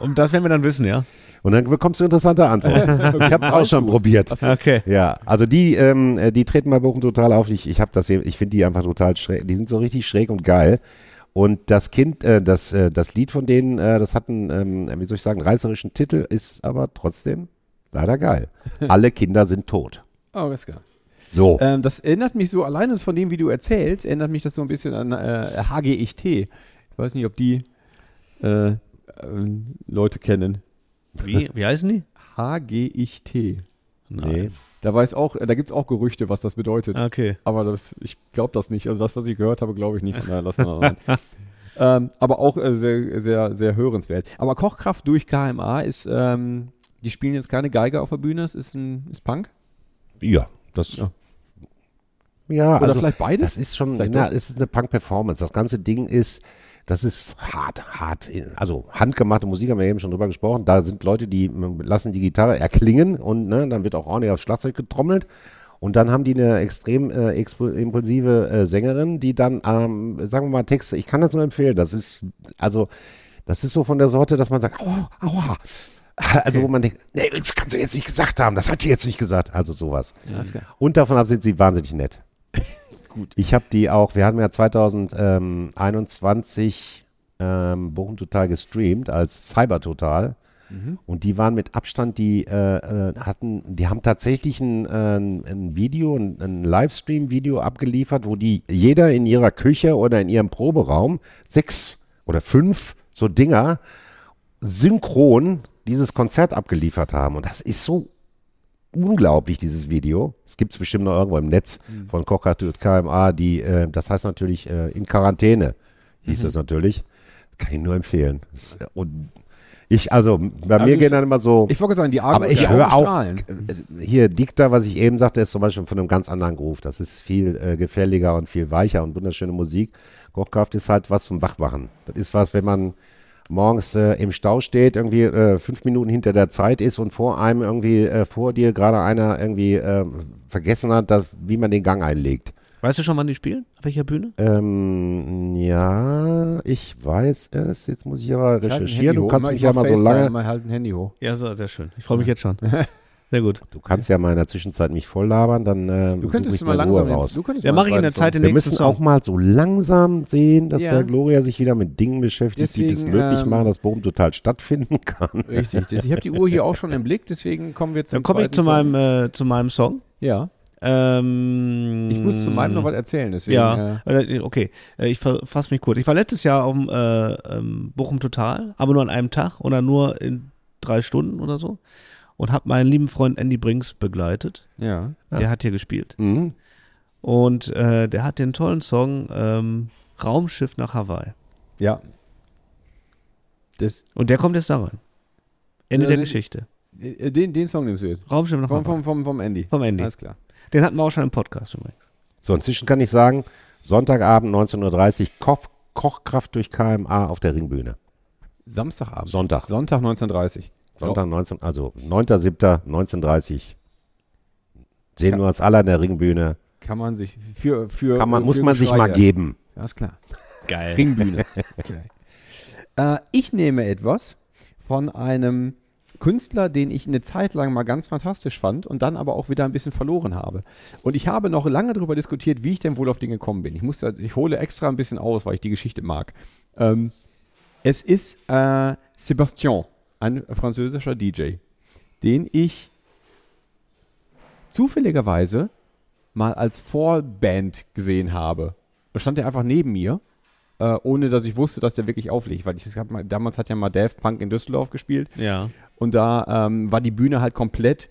Und das werden wir dann wissen, ja? Und dann bekommst du interessante Antworten. ich habe es auch schon probiert. Okay. Ja, also die, ähm, äh, die treten bei Bochum total auf. Ich, ich habe das, hier- ich finde die einfach total schräg. Die sind so richtig schräg und geil. Und das Kind, äh, das, äh, das Lied von denen, äh, das hat einen, ähm, wie soll ich sagen, reißerischen Titel, ist aber trotzdem leider geil. Alle Kinder sind tot. Oh, alles klar. So. Ähm, das erinnert mich so, alleine von dem, wie du erzählst, erinnert mich das so ein bisschen an äh, HGIT. Ich weiß nicht, ob die äh, ähm, Leute kennen. Wie, wie heißen die? HGIT. nee. Da weiß auch, da gibt es auch Gerüchte, was das bedeutet. Okay. Aber das, ich glaube das nicht. Also das, was ich gehört habe, glaube ich nicht. Von daher lassen wir rein. ähm, aber auch äh, sehr, sehr, sehr hörenswert. Aber Kochkraft durch KMA ist, ähm, die spielen jetzt keine Geige auf der Bühne, es ist ein ist Punk. Ja, das. Ja. Ja, Oder also, vielleicht beides? Das ist schon, Vielleicht na, doch. es ist eine Punk-Performance. Das ganze Ding ist, das ist hart, hart. Also handgemachte Musik haben wir eben schon drüber gesprochen. Da sind Leute, die lassen die Gitarre erklingen und ne, dann wird auch ordentlich aufs Schlagzeug getrommelt. Und dann haben die eine extrem äh, impulsive äh, Sängerin, die dann, ähm, sagen wir mal, Texte, ich kann das nur empfehlen. Das ist, also, das ist so von der Sorte, dass man sagt, aua, aua. Also, wo man denkt, nee, das kannst du jetzt nicht gesagt haben, das hat die jetzt nicht gesagt. Also sowas. Ja. Und davon ab sind sie wahnsinnig nett. Gut. Ich habe die auch, wir haben ja 2021 ähm, Bochum Total gestreamt als Cyber Total. Und die waren mit Abstand, die äh, äh, hatten, die haben tatsächlich ein, äh, ein Video, ein, ein Livestream-Video abgeliefert, wo die jeder in ihrer Küche oder in ihrem Proberaum sechs oder fünf so Dinger synchron dieses Konzert abgeliefert haben. Und das ist so unglaublich, dieses Video. Es gibt es bestimmt noch irgendwo im Netz von Kochart und KMA, die, äh, das heißt natürlich äh, in Quarantäne, hieß das natürlich. Kann ich nur empfehlen. Das, äh, und ich, also bei Also mir ich- gehen dann immer so, Ich wollte sagen, die Augen, aber ich die höre auch, strahlen. äh, hier Dikta, was ich eben sagte, ist zum Beispiel von einem ganz anderen Groove. Das ist viel äh, gefährlicher und viel weicher und wunderschöne Musik. Kochkraft ist halt was zum Wachmachen. Das ist was, wenn man morgens äh, im Stau steht, irgendwie äh, fünf Minuten hinter der Zeit ist und vor einem irgendwie, äh, vor dir gerade einer irgendwie äh, vergessen hat, dass, wie man den Gang einlegt. Weißt du schon, wann die spielen? Auf welcher Bühne? Ähm, ja, ich weiß es. Jetzt muss ich aber Halt recherchieren. Handy Du hoch. kannst Mal- mich ich ja mal so lange, Mal halt ein Handy hoch. Ja, so, sehr schön. Ich freue mich jetzt schon. Sehr gut. du kannst ja mal in der Zwischenzeit mich voll labern, dann äh, Du suche könntest ich mal mal Ruhe langsam raus. könntest Ja, mal mache ich in der Zeit den Wir nächsten müssen Song. auch mal so langsam sehen, dass Ja. der Gloria sich wieder mit Dingen beschäftigt, die das Deswegen, möglich ähm, machen, dass Bochum total stattfinden kann. Richtig. Das, ich habe die Uhr hier auch schon im Blick, deswegen kommen wir zum Dann komme ich zu Song. meinem, äh, zu meinem Song. Ja. Ähm, Ich muss zu meinem noch was erzählen, deswegen. Ja, Äh, okay. Äh, Ich fasse mich kurz. Ich war letztes Jahr auf dem äh, ähm, Bochum Total, aber nur an einem Tag oder nur in drei Stunden oder so. Und habe meinen lieben Freund Andy Brinks begleitet. ja. Der hat hier gespielt. Mhm. Und äh, der hat den tollen Song ähm, Raumschiff nach Hawaii. Ja. Das, Und der kommt jetzt da rein. Ende Ja, der Geschichte. äh, den, den Song nimmst du jetzt. Raumschiff nach Vom, Hawaii. vom, vom, vom Andy. Vom Andy. Alles klar. Den hatten wir auch schon im Podcast übrigens. So, inzwischen kann ich sagen, Sonntagabend 19.30 Uhr, Koch, Kochkraft durch KMA auf der Ringbühne. Samstagabend. Sonntag. Sonntag 19.30 Sonntag 19, also 9.7.19.30 Sehen Ja. wir uns alle an der Ringbühne. Kann man sich für. für Kann man, für muss man sich mal geben. Ja, ist klar. Geil. Ringbühne. äh, ich nehme etwas von einem Künstler, den ich eine Zeit lang mal ganz fantastisch fand und dann aber auch wieder ein bisschen verloren habe. Und ich habe noch lange darüber diskutiert, wie ich denn wohl auf den gekommen bin. Ich musste, ich hole extra ein bisschen aus, weil ich die Geschichte mag. Ähm, es ist äh, Sébastien, ein französischer DJ, den ich zufälligerweise mal als Vorband gesehen habe. Da stand er einfach neben mir, äh, ohne dass ich wusste, dass der wirklich auflegt. Weil ich, gab mal, damals hat ja mal Daft Punk in Düsseldorf gespielt Ja. und da ähm, war die Bühne halt komplett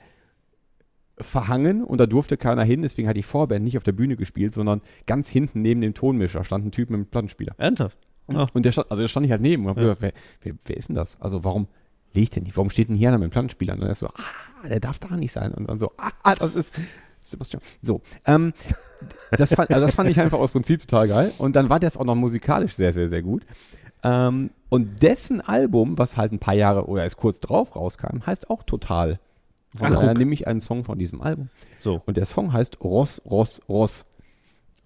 verhangen und da durfte keiner hin. Deswegen hat die Vorband nicht auf der Bühne gespielt, sondern ganz hinten neben dem Tonmischer stand ein Typ mit einem Plattenspieler. Ernsthaft? Oh. Und der stand, also der stand ich halt neben und hab Ja. gedacht, wer, wer, wer ist denn das? Also warum legt der nicht? Warum steht denn hier einer mit dem Plattenspieler? Und dann ist so, ah, der darf da nicht sein. Und dann so, ah, das ist Sebastian. So, ähm, das, fand, also das fand ich einfach aus Prinzip total geil. Und dann war das auch noch musikalisch sehr, sehr, sehr gut. Ähm, und dessen Album, was halt ein paar Jahre oder erst kurz drauf rauskam, heißt auch total. Von Ach, daher nehme ich einen Song von diesem Album. So. Und der Song heißt Ross, Ross, Ross.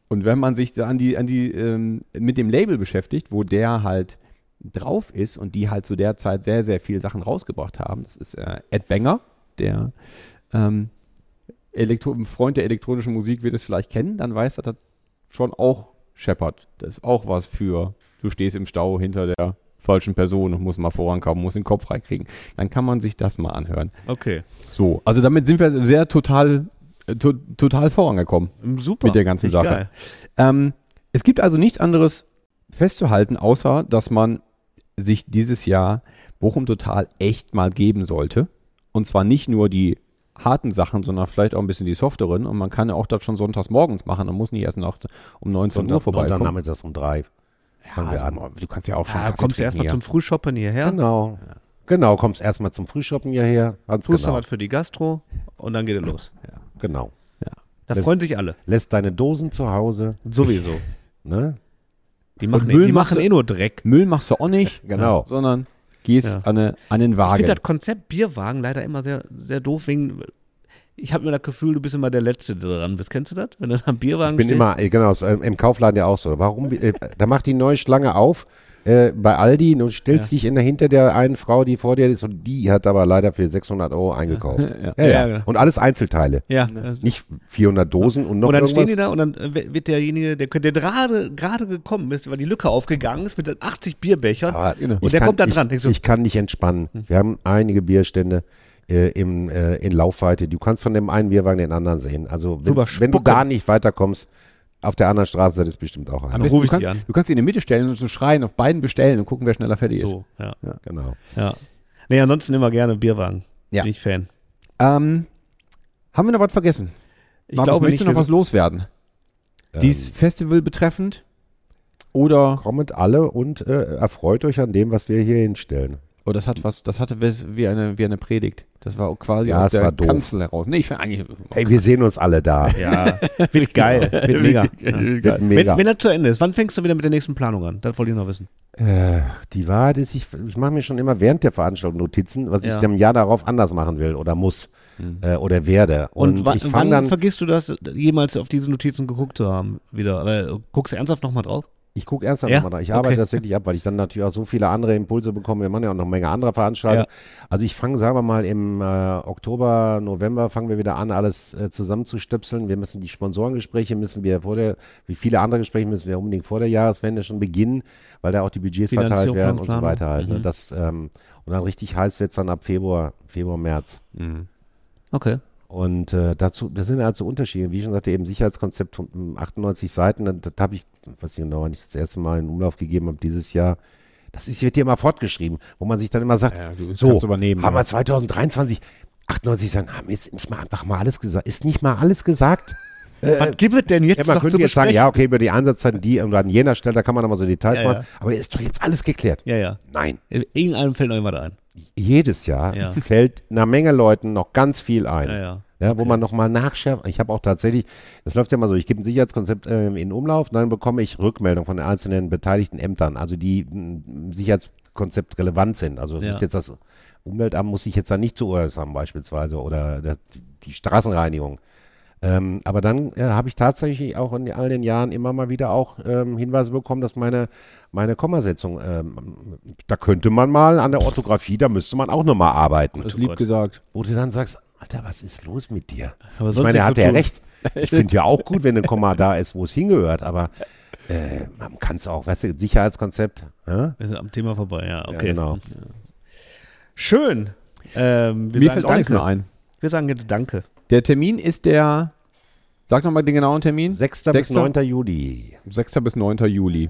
Und wenn man sich da an die, an die, ähm, mit dem Label beschäftigt, wo der halt drauf ist und die halt zu der Zeit sehr, sehr viele Sachen rausgebracht haben, das ist äh, Ed Banger, der ähm, Elektro Freund der elektronischen Musik wird es vielleicht kennen, dann weiß er, das schon auch scheppert. Das ist auch was für, du stehst im Stau hinter der falschen Person und musst mal vorankommen, musst den Kopf freikriegen. Dann kann man sich das mal anhören. Okay. So, also damit sind wir sehr total, äh, to total vorangekommen. Super. Mit der ganzen Sache. Ähm, es gibt also nichts anderes festzuhalten, außer dass man sich dieses Jahr Bochum total echt mal geben sollte. Und zwar nicht nur die harten Sachen, sondern vielleicht auch ein bisschen die softeren. Und man kann ja auch das schon sonntags morgens machen und muss nicht erst nach um 19 Uhr vorbeikommen. Sonntagnachmittags um drei. Wir also, an. Du kannst ja auch schon Ja, kommst du erstmal zum Frühshoppen hierher, Genau. Genau, kommst erstmal zum Frühshoppen hierher. Ganz tust genau. was für die Gastro und dann geht es los. genau. Da Das- freuen sich alle. Lässt deine Dosen zu Hause. Sowieso. Ne? Die machen, Müll die machst machen du- eh nur Dreck. Müll machst du auch nicht, Genau. sondern gehst Ja. an, eine, an den Ich Wagen. finde das Konzept Bierwagen leider immer sehr, sehr doof, wegen. Ich habe immer das Gefühl, du bist immer der Letzte, der dran bist. Kennst du das? Wenn du am Bierwagen Ich bin stehst? immer, genau, im Kaufladen ja auch so. Warum? äh, Da macht die neue Schlange auf äh, bei Aldi und stellt Ja. sich in der, hinter der einen Frau, die vor dir ist, und die hat aber leider für 600 Euro eingekauft. Ja. Ja. Und alles Einzelteile. Ja. also- Nicht 400 Dosen und noch und dann irgendwas. stehen die da und dann äh, wird derjenige, der, der gerade gerade gekommen ist, weil die Lücke aufgegangen ist mit den 80 Bierbechern. Aber Genau. Und der kann, kommt ich, dran. Ich so- Ich kann nicht entspannen. Wir haben einige Bierstände äh, im, äh, in Laufweite. Du kannst von dem einen Bierwagen den anderen sehen. Also wenn du da nicht weiterkommst, auf der anderen Straßenseite ist bestimmt auch Am einer. besten, ruf du, kannst, an. du kannst sie in die Mitte stellen und so schreien, auf beiden bestellen und gucken, wer schneller fertig ist. so, ja. Genau. ja. Nee, ansonsten immer gerne Bierwagen. Ja. Bin ich Fan. Ähm, haben wir noch was vergessen? Ich Markus, glaube möchtest nicht. du noch was loswerden? Ähm, Dies Festival betreffend? Oder, kommt alle und äh, erfreut euch an dem, was wir hier hinstellen. Oh, das hat was, das hatte wie eine, wie eine Predigt. Das war quasi Ja, aus der. Kanzel heraus. Nee, ich finde eigentlich. Hey, wir sehen uns alle da. ja, wird geil. Wird mega. Ja. Wird mega. Wenn, wenn das zu Ende ist, wann fängst du wieder mit der nächsten Planung an? Das wollte ich noch wissen. Äh, die Wahrheit ist, ich, ich mache mir schon immer während der Veranstaltung Notizen, was Ja. ich im Jahr darauf anders machen will oder muss äh, oder werde. Und, Und, ich wann dann, vergisst du das, jemals auf diese Notizen geguckt zu haben? Wieder. Äh, guckst du ernsthaft nochmal drauf? Ich gucke ernsthaft Ja? nochmal da. Ich arbeite Okay. das wirklich ab, weil ich dann natürlich auch so viele andere Impulse bekomme. Wir machen ja auch noch eine Menge anderer Veranstaltungen. Also ich fange, sagen wir mal, im äh, Oktober, November fangen wir wieder an, alles äh, zusammenzustöpseln. Wir müssen die Sponsorengespräche müssen wir vor der, wie viele andere Gespräche müssen wir unbedingt vor der Jahreswende schon beginnen, weil da auch die Budgets verteilt werden und so weiter halt. Ne? Mhm. Das, ähm, und dann richtig heiß wird es dann ab Februar, Februar, März. Okay. Und äh, dazu, das sind halt so Unterschiede. Wie ich schon sagte, eben Sicherheitskonzept von mm, 98 Seiten, das, das habe ich, was ich genau nicht das erste Mal in Umlauf gegeben habe dieses Jahr. Das ist, wird hier immer fortgeschrieben, wo man sich dann immer sagt, Ja, du so, übernehmen, haben wir 2023, 98 Seiten, haben jetzt nicht mal einfach mal alles gesagt. Ist nicht mal alles gesagt? Was gibt es denn jetzt Ja, man noch könnte zu jetzt sagen, ja, okay, über die Einsatzzeiten, die und an jener Stelle, da kann man nochmal so Details Ja, machen. ja. Aber ist doch jetzt alles geklärt. Ja, ja. Nein. Irgendeinem fällt noch irgendwas ein. Jedes Jahr Ja. fällt einer Menge Leuten noch ganz viel ein. Ja, ja. Ja, wo man nochmal nachschärft. Ich habe auch tatsächlich, das läuft ja mal so, ich gebe ein Sicherheitskonzept ähm, in Umlauf, dann bekomme ich Rückmeldung von den einzelnen beteiligten Ämtern, also die m, Sicherheitskonzept relevant sind. Also Ja. muss jetzt das Umweltamt muss sich jetzt da nicht zu äußern beispielsweise oder der, die Straßenreinigung. Ähm, aber dann äh, habe ich tatsächlich auch in all den Jahren immer mal wieder auch ähm, Hinweise bekommen, dass meine, meine Kommasetzung, ähm, da könnte man mal an der Orthographie, da müsste man auch nochmal arbeiten. Das Oh lieb Gott. gesagt. Wo du dann sagst, Alter, was ist los mit dir? Aber Ich sonst meine, er nichts hat zu ja recht. Ich finde ja auch gut, wenn ein Komma da ist, wo es hingehört, aber äh, man kann es auch, weißt du, Sicherheitskonzept. Ja? Wir sind am Thema vorbei, ja, okay. Ja, genau. Schön. Ähm, wir Mir sagen fällt auch nichts danke. mehr ein. Wir sagen jetzt Danke. Der Termin ist der, sag nochmal den genauen Termin. 6. bis Sechster? 9. Juli. 6. bis 9. Juli.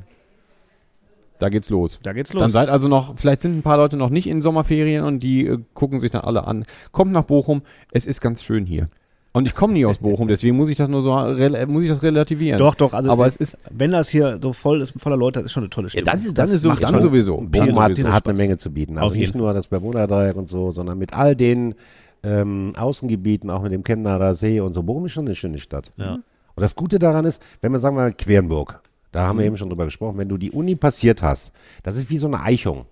Da geht's los. Da geht's los. Dann seid also noch, vielleicht sind ein paar Leute noch nicht in Sommerferien und die äh, gucken sich dann alle an. Kommt nach Bochum, es ist ganz schön hier. Und ich komme nie aus Bochum, deswegen muss ich das nur so muss ich das relativieren. doch, doch, also Aber es ist wenn das hier so voll ist, voller Leute, das ist schon eine tolle Stimmung. dann ist so, macht dann schon- sowieso. Bochum Dann hat, hat eine Menge zu bieten. Also nicht nur das Bermuda-Dreieck und so, sondern mit all den ähm, Außengebieten, auch mit dem Chemnader See und so. Bochum ist schon eine schöne Stadt. Ja. Und das Gute daran ist, wenn man sagen wir mal Quernburg, da Mhm. haben wir eben schon drüber gesprochen, wenn du die Uni passiert hast, das ist wie so eine Eichung.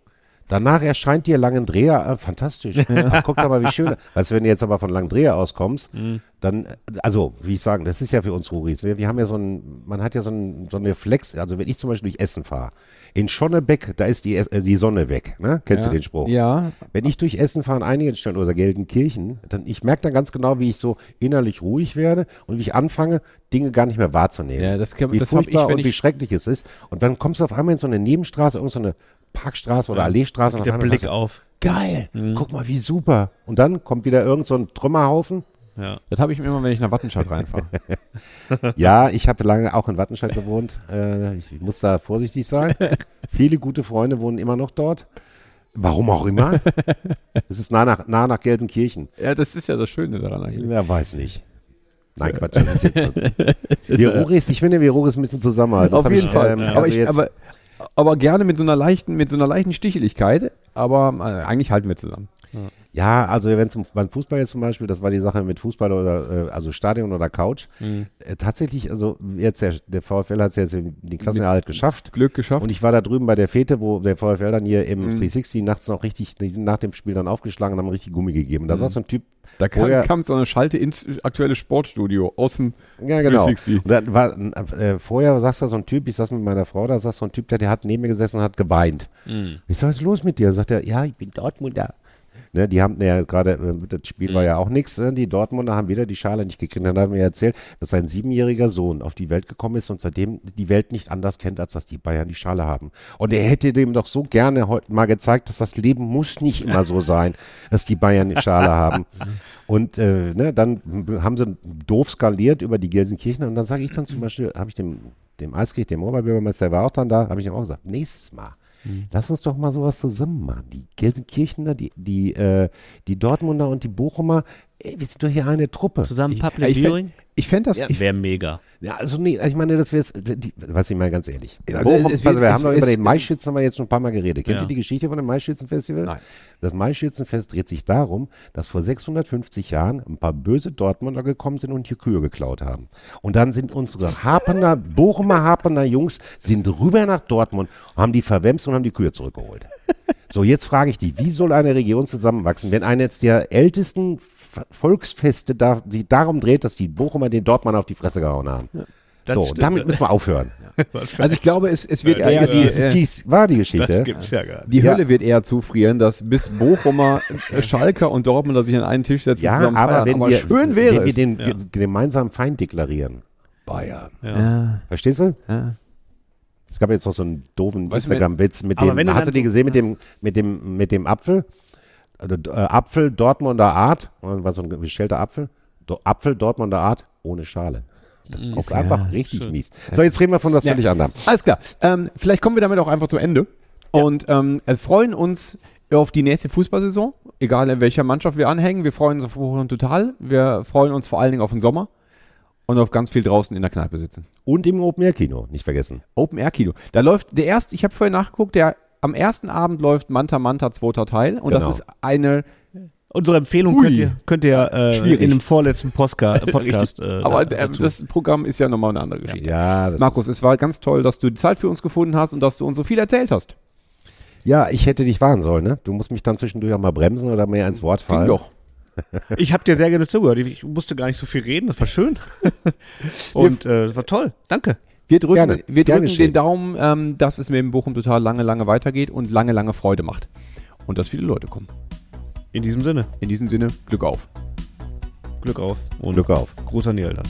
Danach erscheint dir Langendreher, äh, fantastisch. Ach, guck doch mal, wie schön. Weißt du, wenn du jetzt aber von Langendreher auskommst, Mhm. dann, also, wie ich sagen, das ist ja für uns Ruris. Wir, wir haben ja so ein, man hat ja so ein, so eine Flex, also wenn ich zum Beispiel durch Essen fahre, in Schonnebeck, da ist die, äh, die Sonne weg, ne? Kennst ja. du den Spruch? Ja, Wenn ich durch Essen fahre an einigen Stellen oder Gelsenkirchen, dann ich merke dann ganz genau, wie ich so innerlich ruhig werde und wie ich anfange, Dinge gar nicht mehr wahrzunehmen. Ja, das kann- wie das ich, furchtbar wenn und wie ich- schrecklich es ist. Und dann kommst du auf einmal in so eine Nebenstraße, irgend so eine Parkstraße oder Alleestraße. und Der Blick du, auf. Geil, guck mal, wie super. Und dann kommt wieder irgend so ein Trümmerhaufen. Ja. das habe ich immer, wenn ich nach Wattenscheid reinfahre. Ja, ich habe lange auch in Wattenscheid gewohnt. Äh, ich muss da vorsichtig sein. Viele gute Freunde wohnen immer noch dort. Warum auch immer. Es ist nah nach, nah nach Gelsenkirchen. ja, das ist ja das Schöne daran eigentlich. Wer weiß nicht. Nein, Quatsch. Das ist jetzt Ruris, ich finde, wir Ruris müssen zusammenhalten. Das Auf jeden ich, Fall. ähm, aber, also ich, jetzt, aber aber gerne mit so einer leichten, mit so einer leichten Sticheligkeit. Aber äh, eigentlich halten wir zusammen. Ja, also wenn es beim Fußball jetzt zum Beispiel, das war die Sache mit Fußball oder äh, also Stadion oder Couch. Äh, tatsächlich, also jetzt der, der VfL hat es jetzt in die Klassenerhalt geschafft. Glück geschafft. Und ich war da drüben bei der Fete, wo der VfL dann hier im 360 nachts noch richtig, die sind nach dem Spiel dann aufgeschlagen und haben richtig Gummi gegeben. Da saß so ein Typ, da kam, vorher- kam so eine Schalte ins aktuelle Sportstudio aus dem Ja, genau. 360. Und dann war, äh, vorher saß da so ein Typ, ich saß mit meiner Frau, da saß so ein Typ, der, der hat neben mir gesessen und hat geweint. Ich sag, was ist los mit dir? Sagt er, ja, ich bin Dortmunder. Ne, die haben ja gerade, äh, das Spiel war ja auch nichts, äh, die Dortmunder haben wieder die Schale nicht gekriegt. Dann hat er mir erzählt, dass sein siebenjähriger Sohn auf die Welt gekommen ist und seitdem die Welt nicht anders kennt, als dass die Bayern die Schale haben. Und er hätte dem doch so gerne heute mal gezeigt, dass das Leben muss nicht immer so sein, dass die Bayern die Schale haben. Und äh, ne, dann haben sie doof skaliert über die Gelsenkirchen und dann sage ich dann zum Beispiel, habe ich dem, dem Eiskirch, dem Oberbürgermeister, der war auch dann da, habe ich ihm auch gesagt, nächstes Mal, lass uns doch mal sowas zusammen machen. Die Gelsenkirchener, die, die, äh, die Dortmunder und die Bochumer, ey, wir sind doch hier eine Truppe. Zusammen ich, Public ich, Viewing? fänd- ich fände das, Ja, ich, Wäre mega. Ja, also nee, ich meine, das wäre jetzt, was ich mal ganz ehrlich. Also Bochum, es also wir es- haben doch es- über den Maischützen haben wir jetzt schon ein paar Mal geredet. Kennt Ja. ihr die Geschichte von dem Maischützenfestival? Nein. Das Maischützenfest dreht sich darum, dass vor 650 Jahren ein paar böse Dortmunder gekommen sind und hier Kühe geklaut haben. Und dann sind unsere Hapener, Bochumer Hapener Jungs, sind rüber nach Dortmund, haben die verwemst und haben die Kühe zurückgeholt. So, jetzt frage ich dich, wie soll eine Region zusammenwachsen, wenn eines der ältesten Volksfeste da, die darum dreht, dass die Bochumer den Dortmund auf die Fresse gehauen haben? Das so, stimmt. damit müssen wir aufhören. also ich glaube, es, es wird Ja, eher, ja, die, Das ist äh, die, war die Geschichte. Das gibt's ja gar nicht. die Ja. Hölle wird eher zufrieren, dass bis Bochumer, äh, Schalker und Dortmunder sich an einen Tisch setzen Ja, zusammen aber feiern. wenn aber wir, schön wäre wenn wir es. den ge- gemeinsamen Feind deklarieren. Bayern. ja, Verstehst du? ja. Es gab jetzt noch so einen doofen Instagram-Witz mit dem, hast du den gesehen mit dem, mit dem, mit dem Apfel? Also, äh, Apfel Dortmunder Art, was so ein gestellter Apfel? Do, Apfel Dortmunder Art ohne Schale. Das ist einfach richtig mies. So, jetzt reden wir von was Ja. völlig anderem. Alles klar. Ähm, vielleicht kommen wir damit auch einfach zum Ende. Und ähm, äh, freuen uns auf die nächste Fußballsaison, egal in welcher Mannschaft wir anhängen. Wir freuen uns auf Hoch und Total. Wir freuen uns vor allen Dingen auf den Sommer und auf ganz viel draußen in der Kneipe sitzen. Und im Open-Air-Kino, nicht vergessen. Open Air Kino. Da läuft der erste, ich habe vorher nachgeguckt, der am ersten Abend läuft Manta Manta zweiter Teil und Genau. das ist eine Unsere Empfehlung Ui. könnt ihr, könnt ihr äh, in dem vorletzten Postka Podcast. äh, aber da- äh, das Programm ist ja nochmal eine andere Geschichte. Ja, das Markus, ist, es war ganz toll, dass du die Zeit für uns gefunden hast und dass du uns so viel erzählt hast. ja, ich hätte dich warnen sollen, ne? Du musst mich dann zwischendurch auch mal bremsen oder mir ins Wort Ging fallen. doch. Ich habe dir sehr gerne zugehört. Ich, ich musste gar nicht so viel reden. Das war schön. Und äh, das war toll. Danke. Wir drücken, Gerne, wir drücken den Daumen, ähm, dass es mit dem Bochum total lange, lange weitergeht und lange, lange Freude macht. Und dass viele Leute kommen. In diesem Sinne, In diesem Sinne, Glück auf. Glück auf und Glück auf. An die Eltern.